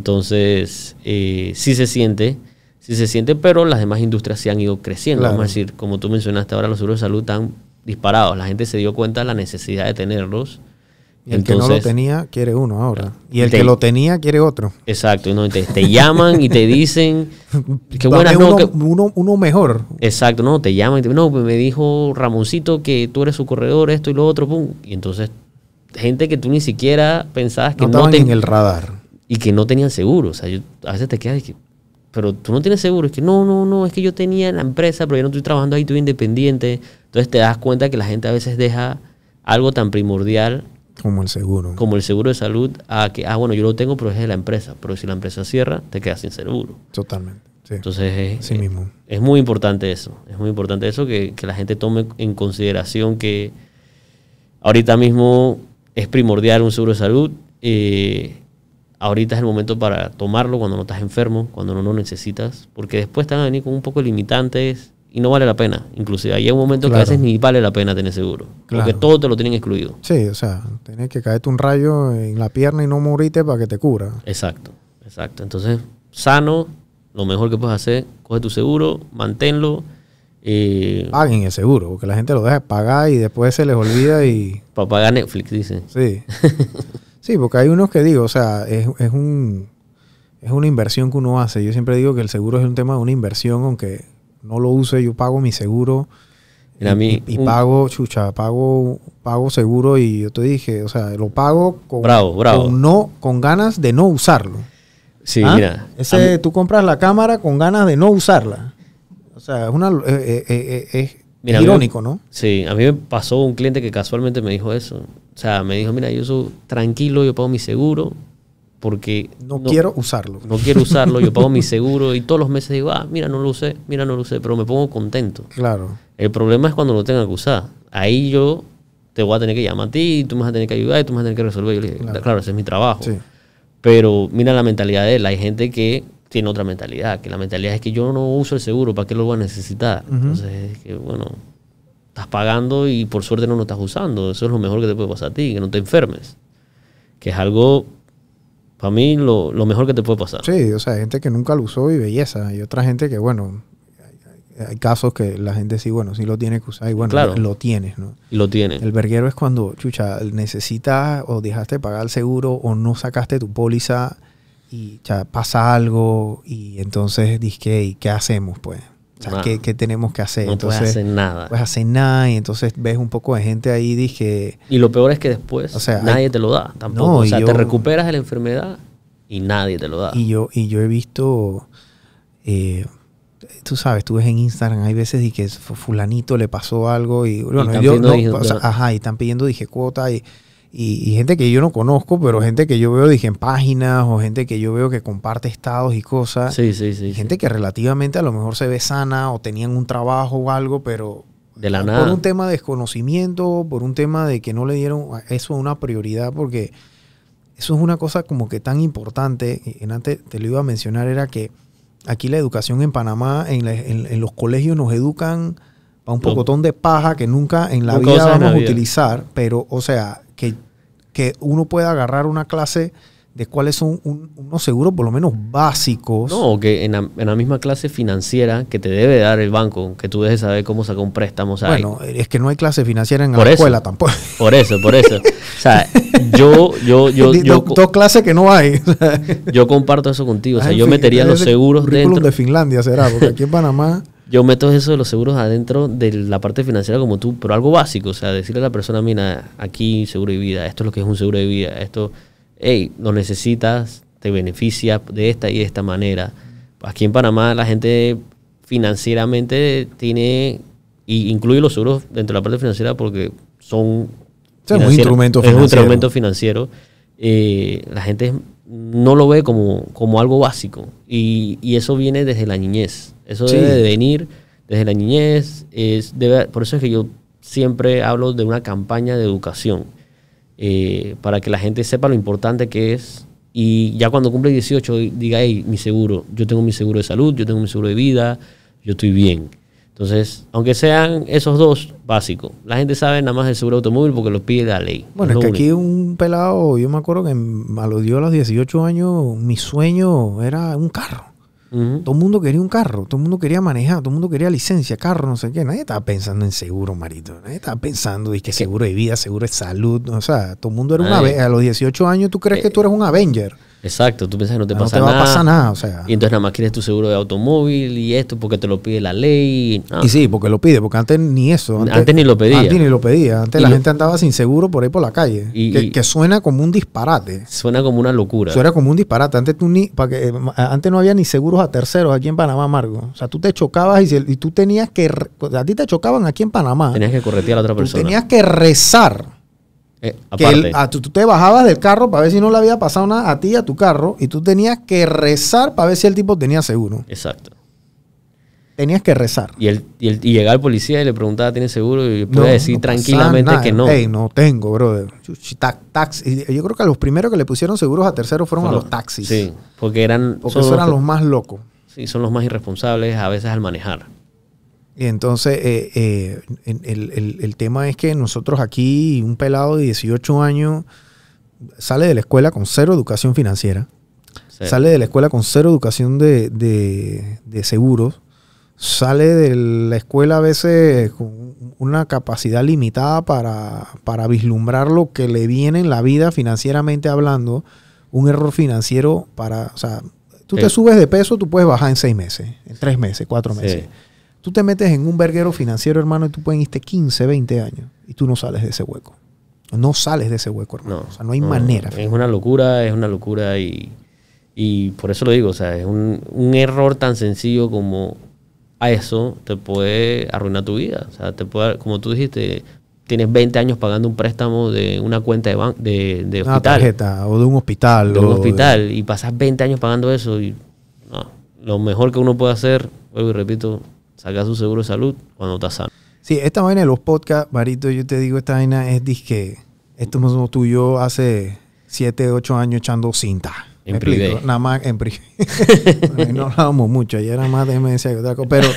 Speaker 2: Entonces, eh, sí se siente, sí se siente, pero las demás industrias sí han ido creciendo.
Speaker 1: Claro.
Speaker 2: Vamos a decir, como tú mencionaste ahora, los seguros de salud están disparados. La gente se dio cuenta de la necesidad de tenerlos.
Speaker 1: Y el que no lo tenía quiere uno ahora. Y el
Speaker 2: Te-
Speaker 1: que lo tenía quiere otro.
Speaker 2: Exacto, ¿no? te, te llaman y te dicen, (laughs) qué buenas, no,
Speaker 1: uno,
Speaker 2: que-
Speaker 1: uno, uno mejor.
Speaker 2: Exacto, no, te llaman y te no, pues me dijo Ramoncito que tú eres su corredor, esto y lo otro, pum. Y entonces, gente que tú ni siquiera pensabas que
Speaker 1: No
Speaker 2: no,
Speaker 1: en el radar.
Speaker 2: y que no tenían seguro. O sea, yo, a veces te quedas y que, pero tú no tienes seguro. Es que no, no, no, es que yo tenía en la empresa, pero yo no estoy trabajando ahí, estoy independiente. Entonces te das cuenta que la gente a veces deja algo tan primordial
Speaker 1: Como el seguro.
Speaker 2: como el seguro de salud a que, ah, bueno, yo lo tengo, pero es de la empresa. Pero si la empresa cierra, te quedas sin seguro.
Speaker 1: Totalmente. Sí.
Speaker 2: Entonces es,
Speaker 1: Así mismo.
Speaker 2: es muy importante eso. Es muy importante eso que, que la gente tome en consideración que ahorita mismo es primordial un seguro de salud. eh, ahorita es el momento para tomarlo cuando no estás enfermo, cuando no lo necesitas, porque después te van a venir con un poco de limitantes y no vale la pena. Inclusive hay un momento que a veces ni vale la pena tener seguro, porque
Speaker 1: Claro.
Speaker 2: todo te lo tienen excluido.
Speaker 1: Sí, o sea, tienes que caerte un rayo en la pierna y no morirte para que te cura.
Speaker 2: Exacto, exacto. Entonces, sano, lo mejor que puedes hacer, coge tu seguro, manténlo. Eh,
Speaker 1: Paguen el seguro, porque la gente lo deja pagar y después se les olvida y... (laughs)
Speaker 2: para pagar Netflix, dice.
Speaker 1: Sí. (laughs) Sí, porque hay unos que digo, o sea, es, es un es una inversión que uno hace. Yo siempre digo que el seguro es un tema de una inversión, aunque no lo use, yo pago mi seguro
Speaker 2: Mira, a mí,
Speaker 1: y, y
Speaker 2: un-
Speaker 1: pago, chucha, pago, pago seguro y yo te dije, o sea, lo pago con,
Speaker 2: Bravo, bravo.
Speaker 1: con no, con ganas de no usarlo.
Speaker 2: Sí,
Speaker 1: ¿Ah?
Speaker 2: mira.
Speaker 1: Ese,
Speaker 2: mí-
Speaker 1: tú compras la cámara con ganas de no usarla. O sea, es una eh, eh, eh, es
Speaker 2: Mira, mí
Speaker 1: irónico, ¿no?
Speaker 2: Sí, a mí me pasó un cliente que casualmente me dijo eso. O sea, me dijo, mira, yo soy tranquilo, yo pago mi seguro porque
Speaker 1: No, quiero usarlo.
Speaker 2: no quiero usarlo, yo pago mi (laughs) seguro y todos los meses digo, ah, mira, no lo usé, mira, no lo usé, pero me pongo contento.
Speaker 1: Claro.
Speaker 2: El problema es cuando lo tenga que usar. Ahí yo te voy a tener que llamar a ti, tú me vas a tener que ayudar y tú me vas a tener que resolver. Yo le dije,
Speaker 1: Claro.
Speaker 2: claro, ese es mi trabajo.
Speaker 1: Sí.
Speaker 2: Pero mira la mentalidad de él. Hay gente que tiene otra mentalidad, que la mentalidad es que yo no uso el seguro, ¿para qué lo voy a necesitar? Entonces, es que bueno, estás pagando y por suerte no lo estás usando. Eso es lo mejor que te puede pasar a ti, que no te enfermes. Que es algo, para mí, lo, lo mejor que te puede pasar.
Speaker 1: Sí, o sea, hay gente que nunca lo usó y belleza. Y otra gente que, bueno, hay, hay casos que la gente sí, bueno, sí lo tiene que usar y bueno,
Speaker 2: Claro.
Speaker 1: lo tienes, ¿no?
Speaker 2: Y lo tiene.
Speaker 1: El verguero es cuando, chucha, necesitas o dejaste de pagar el seguro o no sacaste tu póliza y pasa algo y entonces dices, ¿y qué hacemos, pues? O sea. ¿qué, qué tenemos que hacer?
Speaker 2: no
Speaker 1: entonces,
Speaker 2: puedes hacer nada.
Speaker 1: puedes hacer nada y entonces ves un poco de gente ahí, dije,
Speaker 2: Y lo peor es que después
Speaker 1: O sea,
Speaker 2: nadie
Speaker 1: hay-
Speaker 2: te lo da tampoco.
Speaker 1: No,
Speaker 2: o
Speaker 1: y
Speaker 2: sea,
Speaker 1: yo-
Speaker 2: te recuperas de la enfermedad y nadie te lo da.
Speaker 1: Y yo, y yo he visto, eh, tú sabes, tú ves en Instagram, hay veces y que fulanito le pasó algo y bueno,
Speaker 2: están
Speaker 1: yo no, o sea, ajá, y están pidiendo dije cuota y, y, y gente que yo no conozco, pero gente que yo veo dije en páginas o gente que yo veo que comparte estados y cosas.
Speaker 2: sí, sí, sí.
Speaker 1: Gente que relativamente a lo mejor se ve sana o tenían un trabajo o algo, pero
Speaker 2: De la
Speaker 1: por
Speaker 2: nada.
Speaker 1: un tema de desconocimiento, por un tema de que no le dieron a eso una prioridad, porque eso es una cosa como que tan importante, y en antes te lo iba a mencionar, era que aquí la educación en Panamá, en, la- en- en los colegios nos educan para un pocotón de paja que nunca en la
Speaker 2: Nunca
Speaker 1: vida vamos a utilizar, pero, o sea, que, que uno pueda agarrar una clase de cuáles son un- unos seguros por lo menos básicos.
Speaker 2: No, que en la, en la misma clase financiera que te debe dar el banco, que tú debes saber cómo sacar un préstamo. O sea,
Speaker 1: bueno, es que no hay clase financiera en
Speaker 2: Por
Speaker 1: la
Speaker 2: eso.
Speaker 1: escuela tampoco.
Speaker 2: Por eso, por eso. O sea, yo, yo, yo, (laughs)
Speaker 1: dos, clases que no hay. (laughs)
Speaker 2: yo comparto eso contigo. O sea, yo metería los seguros dentro.
Speaker 1: de Finlandia será, porque aquí en Panamá.
Speaker 2: Yo meto eso de los seguros adentro de la parte financiera como tú, pero algo básico. O sea, decirle a la persona, mira, aquí seguro de vida, esto es lo que es un seguro de vida, esto, hey, lo necesitas, te beneficia de esta y de esta manera. Aquí en Panamá la gente financieramente tiene, y incluye los seguros dentro de la parte financiera porque son...
Speaker 1: Sí, es un instrumento
Speaker 2: es un
Speaker 1: financiero.
Speaker 2: instrumento financiero. Eh, la gente no lo ve como, como algo básico y, y eso viene desde la niñez. Eso
Speaker 1: Sí.
Speaker 2: debe de venir desde la niñez. Es, debe- por eso es que yo siempre hablo de una campaña de educación eh, para que la gente sepa lo importante que es y ya cuando cumple 18 diga, hey, mi seguro, yo tengo mi seguro de salud, yo tengo mi seguro de vida, yo estoy bien. Entonces, aunque sean esos dos básicos, la gente sabe nada más del seguro automóvil porque lo pide la ley.
Speaker 1: Bueno, es que
Speaker 2: único.
Speaker 1: aquí un pelado, yo me acuerdo que a los, yo a los 18 años, mi sueño era un carro. Todo el mundo quería un carro, todo el mundo quería manejar, todo el mundo quería licencia, carro, no sé qué. Nadie estaba pensando en seguro, marito. Nadie estaba pensando en que seguro de vida, seguro de salud. O sea, todo el mundo era un A los 18 años, ¿tú crees que
Speaker 2: Eh,
Speaker 1: tú eres un Avenger?
Speaker 2: Exacto, tú piensas que no te
Speaker 1: no
Speaker 2: pasa
Speaker 1: te va
Speaker 2: nada.
Speaker 1: a pasar nada, o sea.
Speaker 2: Y entonces nada más quieres tu seguro de automóvil y esto porque te lo pide la ley. No.
Speaker 1: Y sí, porque lo pide, porque antes ni eso.
Speaker 2: Antes ni lo pedía.
Speaker 1: Antes ni lo pedía. Antes
Speaker 2: Y
Speaker 1: la
Speaker 2: lo-
Speaker 1: gente andaba sin seguro por ahí por la calle.
Speaker 2: Y-
Speaker 1: que,
Speaker 2: y-
Speaker 1: que suena como un disparate.
Speaker 2: Suena como una locura.
Speaker 1: Eso era como un disparate. Antes, tú ni, para que, eh, antes no había ni seguros a terceros aquí en Panamá, Margo. O sea, tú te chocabas y, tú tenías que... A ti te chocaban aquí en Panamá.
Speaker 2: Tenías que corretear a la otra
Speaker 1: tú
Speaker 2: persona.
Speaker 1: tenías que rezar.
Speaker 2: Eh,
Speaker 1: Que
Speaker 2: aparte,
Speaker 1: el- a- tú, tú te bajabas del carro para ver si no le había pasado nada a ti a tu carro. Y tú tenías que rezar para ver si el tipo tenía seguro.
Speaker 2: exacto.
Speaker 1: Tenías que rezar.
Speaker 2: Y, el, y, el- y llegaba el policía y le preguntaba, ¿tienes seguro? Y podía
Speaker 1: No,
Speaker 2: decir
Speaker 1: no
Speaker 2: tranquilamente
Speaker 1: nada.
Speaker 2: que no.
Speaker 1: No tengo, brother. Y Yo creo que los primeros que le pusieron seguros a terceros fueron a los taxis.
Speaker 2: Sí, porque eran,
Speaker 1: Porque esos eran
Speaker 2: los,
Speaker 1: los más locos.
Speaker 2: sí, son los más irresponsables a veces al manejar.
Speaker 1: Y entonces eh, eh, el, el- tema es que nosotros aquí, un pelado de 18 años, sale de la escuela con cero educación financiera,
Speaker 2: Sí.
Speaker 1: sale de la escuela con cero educación de, de- de seguros, sale de la escuela a veces con una capacidad limitada para, para vislumbrar lo que le viene en la vida financieramente hablando, un error financiero para, o sea, tú
Speaker 2: Sí.
Speaker 1: te subes de peso, tú puedes bajar en seis meses, en tres meses, cuatro
Speaker 2: Sí.
Speaker 1: Tú te metes en un verguero financiero, hermano, y tú puedes irte 15, 20 años y tú no sales de ese hueco. No sales de ese hueco, hermano.
Speaker 2: No,
Speaker 1: o sea, no hay manera.
Speaker 2: Es una locura, es una locura y, y por eso lo digo, o sea, es un, un error tan sencillo como a eso te puede arruinar tu vida. O sea, te puede, como tú dijiste, tienes 20 años pagando un préstamo de una cuenta de, ban- de, de
Speaker 1: Una
Speaker 2: hospital,
Speaker 1: tarjeta o de un hospital.
Speaker 2: de un hospital y pasas 20 años pagando eso y no, lo mejor que uno puede hacer, vuelvo y repito, sacar su seguro de salud cuando estás sano.
Speaker 1: Sí, esta vaina de los podcasts, Marito, yo te digo, esta vaina es disque. Esto somos tú y yo hace 7, 8 años echando cinta.
Speaker 2: En privé.
Speaker 1: Nada más en privé. (laughs) No hablábamos mucho, ayer era más demencia que otra cosa. Pero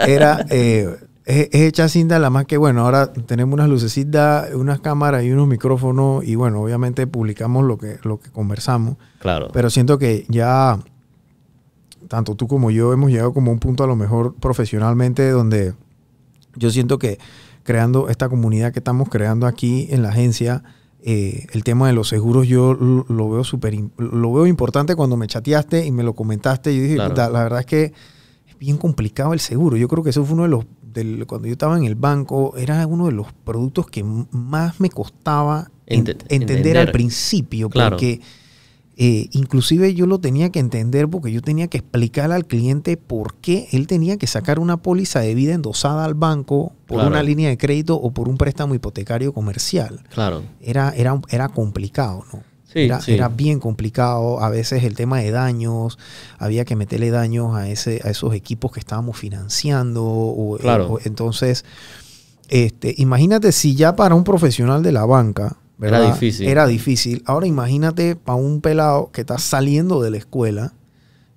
Speaker 1: era. eh, es, es echar cinta, la más que bueno, ahora tenemos unas lucecitas, unas cámaras y unos micrófonos. Y bueno, obviamente publicamos lo que, lo que conversamos.
Speaker 2: Claro.
Speaker 1: Pero siento que ya, tanto tú como yo, hemos llegado como a un punto a lo mejor profesionalmente donde yo siento que creando esta comunidad que estamos creando aquí en la agencia, eh, el tema de los seguros yo lo, veo súper, im- lo veo importante cuando me chateaste y me lo comentaste. Yo dije,
Speaker 2: Claro.
Speaker 1: "Puta, la verdad es que es bien complicado el seguro. Yo creo que eso fue uno de los, del- cuando yo estaba en el banco, era uno de los productos que más me costaba en-
Speaker 2: Ente-
Speaker 1: entender,
Speaker 2: entender.
Speaker 1: al principio,
Speaker 2: Claro.
Speaker 1: porque eh, inclusive yo lo tenía que entender porque yo tenía que explicarle al cliente por qué él tenía que sacar una póliza de vida endosada al banco por
Speaker 2: Claro.
Speaker 1: una línea de crédito o por un préstamo hipotecario comercial.
Speaker 2: claro.
Speaker 1: Era, era, era complicado, ¿no?
Speaker 2: Sí,
Speaker 1: era,
Speaker 2: sí.
Speaker 1: era bien complicado. A veces el tema de daños, había que meterle daños a, ese, a esos equipos que estábamos financiando. o-
Speaker 2: Claro.
Speaker 1: o- entonces, este, imagínate si ya para un profesional de la banca,
Speaker 2: Era difícil.
Speaker 1: Era difícil. Ahora imagínate para un pelado que está saliendo de la escuela,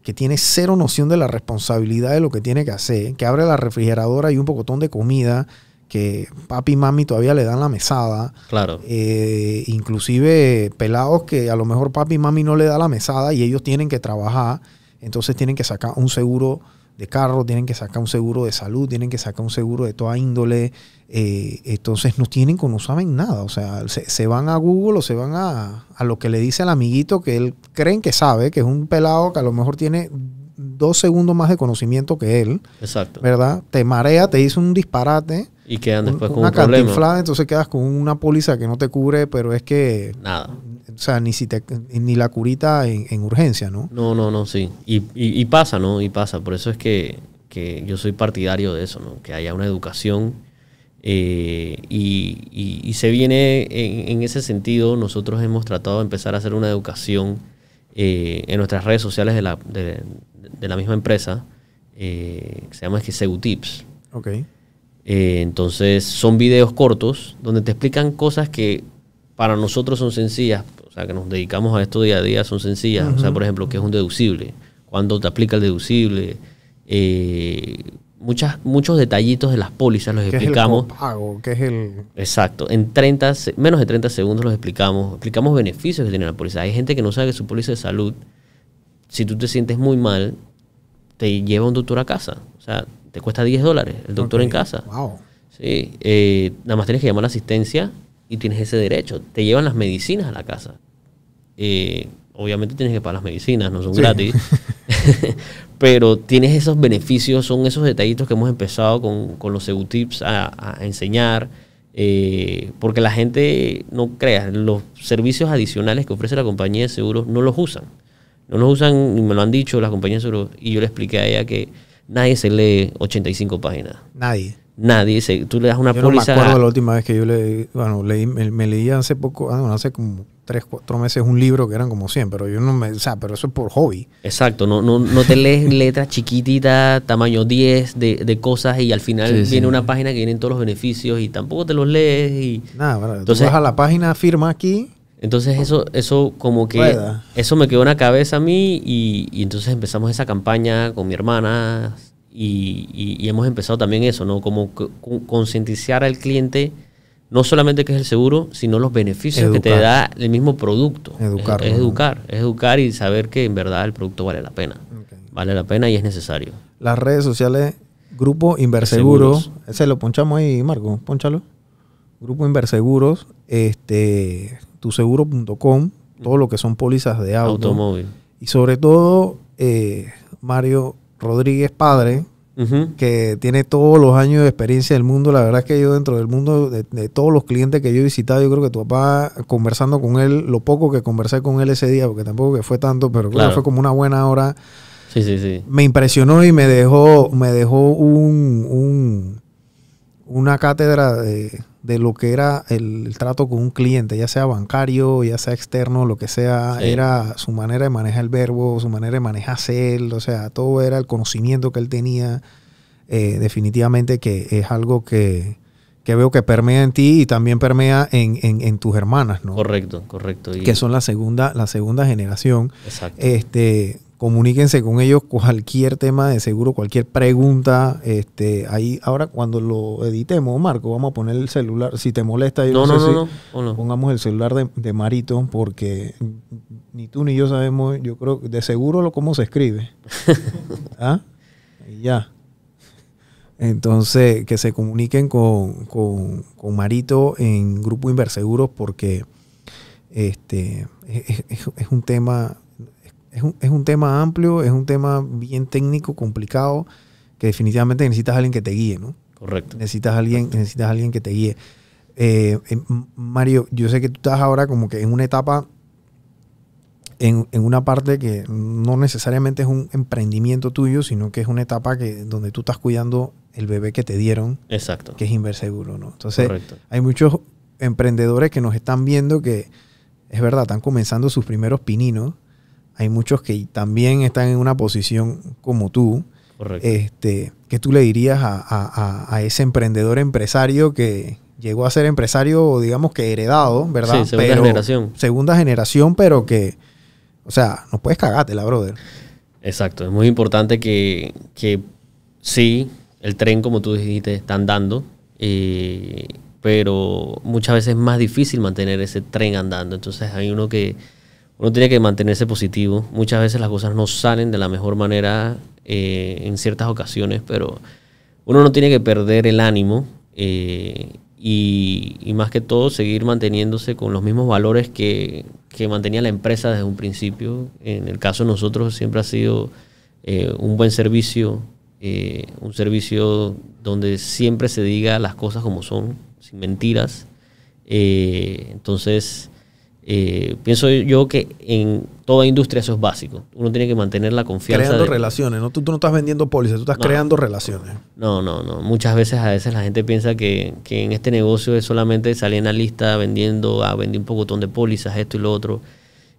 Speaker 1: que tiene cero noción de la responsabilidad de lo que tiene que hacer, que abre la refrigeradora y un pocotón de comida, que papi y mami todavía le dan la mesada.
Speaker 2: Claro.
Speaker 1: Eh, inclusive pelados que a lo mejor papi y mami no le da la mesada y ellos tienen que trabajar, entonces tienen que sacar un seguro de carro, tienen que sacar un seguro de salud, tienen que sacar un seguro de toda índole. eh, entonces no tienen, no saben nada. O sea, se, se van a Google o se van a, a lo que le dice el amiguito que él creen que sabe, que es un pelado que a lo mejor tiene dos segundos más de conocimiento que él,
Speaker 2: Exacto.
Speaker 1: ¿verdad? Te marea, te dice un disparate,
Speaker 2: Y quedan después
Speaker 1: un-
Speaker 2: con
Speaker 1: una
Speaker 2: un problema.
Speaker 1: cantinflada, entonces quedas con una póliza que no te cubre, pero es que,
Speaker 2: Nada.
Speaker 1: O sea, ni, si te, ni la curita en, en urgencia, ¿no?
Speaker 2: No, no, no, sí. Y, y- y pasa, ¿no? Y pasa. Por eso es que, que yo soy partidario de eso, ¿no? Que haya una educación. eh, y, y- y se viene en, en ese sentido. Nosotros hemos tratado de empezar a hacer una educación eh, en nuestras redes sociales de la, de, de la misma empresa. eh, que se llama es que Segu Tips.
Speaker 1: Ok.
Speaker 2: Eh, entonces son videos cortos donde te explican cosas que para nosotros son sencillas, sea, que nos dedicamos a esto día a día, son sencillas. O sea, por ejemplo, ¿qué es un deducible? ¿Cuándo te aplica el deducible? Eh, muchas, muchos detallitos de las pólizas los
Speaker 1: ¿Qué
Speaker 2: explicamos.
Speaker 1: es el copago? ¿Qué es el...?
Speaker 2: Exacto, en 30, se- menos de 30 segundos los explicamos. Explicamos beneficios que tiene la póliza. Hay gente que no sabe que su póliza de salud, si tú te sientes muy mal, te lleva un doctor a casa. O sea, te cuesta 10 dólares el doctor en casa.
Speaker 1: Wow.
Speaker 2: Sí, eh, nada más tienes que llamar a la asistencia y tienes ese derecho. Te llevan las medicinas a la casa. Eh, obviamente tienes que pagar las medicinas, no son
Speaker 1: Sí.
Speaker 2: gratis. (laughs) (laughs) Pero tienes esos beneficios, son esos detallitos que hemos empezado con, con los Tips a, a enseñar. eh, porque la gente, no crea, los servicios adicionales que ofrece la compañía de seguros no los usan. No los usan, y me lo han dicho las compañías de seguros. Y yo le expliqué a ella que nadie se lee 85 páginas.
Speaker 1: Nadie.
Speaker 2: Nadie, se, tú le das una
Speaker 1: Yo no me acuerdo la última vez que yo leí, bueno, leí, me, me leí hace poco, ah, bueno, hace como 3, 4 meses un libro que eran como 100, pero yo no me, o sea, pero eso es por hobby.
Speaker 2: Exacto, no, no, no te lees (laughs) letras chiquititas, tamaño 10 de, de cosas y al final
Speaker 1: Sí, sí.
Speaker 2: viene una página que vienen todos los beneficios y tampoco te los lees y
Speaker 1: Nada.
Speaker 2: Entonces-
Speaker 1: tú vas a la página, firma aquí,
Speaker 2: entonces eso, eso como que
Speaker 1: Rueda.
Speaker 2: eso me quedó en la cabeza a mí y, y entonces empezamos esa campaña con mi hermana y, y- y hemos empezado también eso, ¿no? Como co- co- concientizar al cliente no solamente que es el seguro, sino los beneficios que te
Speaker 1: Educar.
Speaker 2: da el mismo producto. Es-
Speaker 1: Educarlo,
Speaker 2: es, educar, es educar y saber que en verdad el producto vale la pena. Vale la pena y es necesario.
Speaker 1: las redes sociales, Grupo Inverseguros,
Speaker 2: Seguros.
Speaker 1: ese lo ponchamos ahí, Marco, ponchalo. Grupo Inverseguros, este, tuseguro.com, todo lo que son pólizas de auto.
Speaker 2: Automóvil.
Speaker 1: Y sobre todo, eh, Mario Rodríguez, padre, que tiene todos los años de experiencia del mundo. La verdad es que yo dentro del mundo de, de todos los clientes que yo he visitado, yo creo que tu papá, conversando con él, lo poco que conversé con él ese día, porque tampoco que fue tanto, pero creo
Speaker 2: Claro.
Speaker 1: que fue como una buena hora,
Speaker 2: Sí, sí, sí.
Speaker 1: me impresionó y me dejó, me dejó un, un- una cátedra de, de lo que era el, el trato con un cliente, ya sea bancario, ya sea externo, lo que sea,
Speaker 2: Sí.
Speaker 1: era su manera de manejar el verbo, su manera de manejarse él, o sea, todo era el conocimiento que él tenía. Eh, definitivamente que es algo que, que veo que permea en ti y también permea en, en- en tus hermanas, ¿no?
Speaker 2: Correcto, correcto. Y-
Speaker 1: Que son la segunda, la segunda generación
Speaker 2: Exacto.
Speaker 1: este comuníquense con ellos cualquier tema de seguro, cualquier pregunta, este, ahí ahora cuando lo editemos, Marco, vamos a poner el celular, si te molesta, yo
Speaker 2: no,
Speaker 1: no,
Speaker 2: no,
Speaker 1: sé
Speaker 2: no,
Speaker 1: si
Speaker 2: no,
Speaker 1: pongamos el celular de, de Marito, porque ni tú ni yo sabemos, yo creo que de seguro lo cómo se escribe. (laughs) ¿Ah? Y ya. Entonces, que se comuniquen con, con- con Marito en Grupo Inverseguros porque este es, es- es un tema es un, es un tema amplio, es un tema bien técnico, complicado, que definitivamente necesitas a alguien que te guíe, ¿no?
Speaker 2: Correcto.
Speaker 1: Necesitas a alguien, necesitas a alguien que te guíe. Eh, eh, M- Mario, yo sé que tú estás ahora como que en una etapa, en, en una parte que no necesariamente es un emprendimiento tuyo, sino que es una etapa que, donde tú estás cuidando el bebé que te dieron,
Speaker 2: Exacto.
Speaker 1: que es Inverseguro, ¿no? Entonces,
Speaker 2: Correcto.
Speaker 1: hay muchos emprendedores que nos están viendo que, es verdad, están comenzando sus primeros pininos. Hay muchos que también están en una posición como tú.
Speaker 2: Correcto.
Speaker 1: Este, ¿Qué tú le dirías a, a- a- ese emprendedor empresario que llegó a ser empresario, digamos que heredado, ¿verdad?
Speaker 2: Sí, segunda generación.
Speaker 1: Segunda generación, pero que, o sea, no puedes cagártela, brother.
Speaker 2: Exacto, es muy importante que, que sí, el tren, como tú dijiste, está andando, eh, pero muchas veces es más difícil mantener ese tren andando. Entonces hay uno que uno tiene que mantenerse positivo. Muchas veces las cosas no salen de la mejor manera eh, en ciertas ocasiones, pero uno no tiene que perder el ánimo eh, y, más que todo seguir manteniéndose con los mismos valores que, que, mantenía la empresa desde un principio. En el caso de nosotros siempre ha sido eh, un buen servicio, un servicio donde siempre se diga las cosas como son, sin mentiras. entonces, eh, pienso yo que en toda industria eso es básico. Uno tiene que mantener la confianza.
Speaker 1: Creando relaciones, ¿no? Tú, tú, no estás vendiendo pólizas, tú estás creando relaciones.
Speaker 2: No, no, no. Muchas veces, a veces la gente piensa que, que en este negocio es solamente salir en la lista vendiendo, a ah, vender un pocotón de pólizas, esto y lo otro.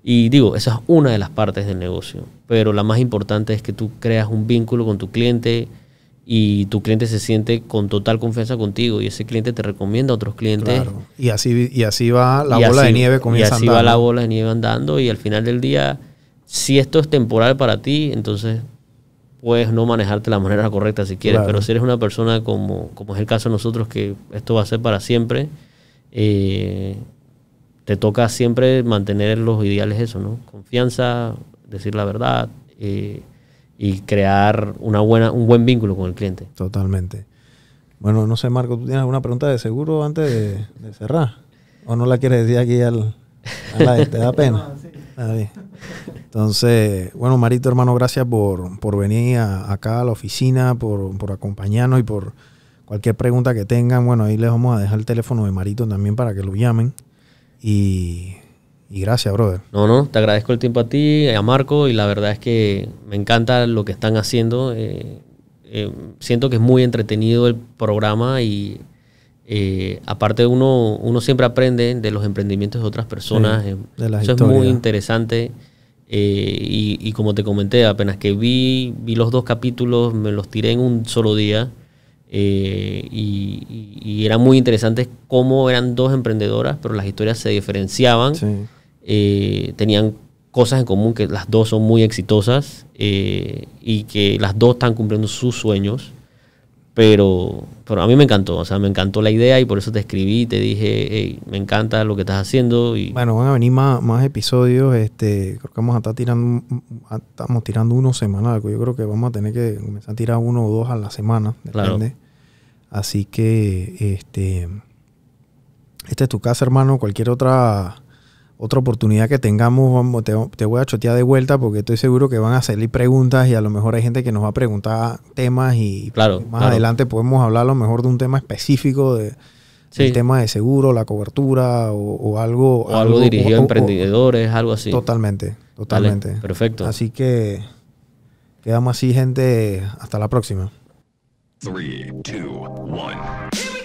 Speaker 2: Y digo, esa es una de las partes del negocio. Pero la más importante es que tú creas un vínculo con tu cliente, y tu cliente se siente con total confianza contigo y ese cliente te recomienda a otros clientes. Claro.
Speaker 1: Y así, y así va la bola de nieve
Speaker 2: comienza Y así va la bola de nieve andando y al final del día, si esto es temporal para ti, entonces puedes no manejarte de la manera correcta si quieres, pero si eres una persona como, como es el caso de nosotros, que esto va a ser para siempre, eh, te toca siempre mantener los ideales eso, ¿no? Confianza, decir la verdad, eh, y crear una buena, un buen vínculo con el cliente.
Speaker 1: Totalmente. Bueno, no sé, Marco, ¿tú tienes alguna pregunta de seguro antes de, cerrar? ¿O no la quieres decir aquí al, ¿Te da pena? (laughs) Entonces, bueno, Marito, hermano, gracias por, por venir acá a la oficina, por, por, acompañarnos y por cualquier pregunta que tengan. Bueno, ahí les vamos a dejar el teléfono de Marito también para que lo llamen. Y y gracias, brother.
Speaker 2: No, no, te agradezco el tiempo a ti, a Marco, y la verdad es que me encanta lo que están haciendo. Eh, eh, siento que es muy entretenido el programa y eh, aparte uno, uno siempre aprende de los emprendimientos de otras personas. Eso es muy interesante. Y, como te comenté, apenas que vi, vi los dos capítulos, me los tiré en un solo día. y, y, era muy interesante cómo eran dos emprendedoras, pero las historias se diferenciaban. Sí eh, tenían cosas en común que las dos son muy exitosas eh, y que las dos están cumpliendo sus sueños. Pero, pero a mí me encantó, o sea, me encantó la idea y por eso te escribí, te dije, me encanta lo que estás haciendo. Y...
Speaker 1: Bueno, van a venir más, más episodios, este, creo que vamos a estar tirando, estamos tirando uno semanal, yo creo que vamos a tener que comenzar a tirar uno o dos a la semana, depende. Así que, este, esta es tu casa, hermano, cualquier otra otra oportunidad que tengamos, te, voy a chotear de vuelta porque estoy seguro que van a salir preguntas y a lo mejor hay gente que nos va a preguntar temas y más adelante podemos hablar a lo mejor de un tema específico de, del tema de seguro, la cobertura o, algo.
Speaker 2: O algo, dirigido a emprendedores, algo así.
Speaker 1: Totalmente, totalmente.
Speaker 2: perfecto.
Speaker 1: Así que quedamos así, gente. Hasta la próxima. 3, 2, 1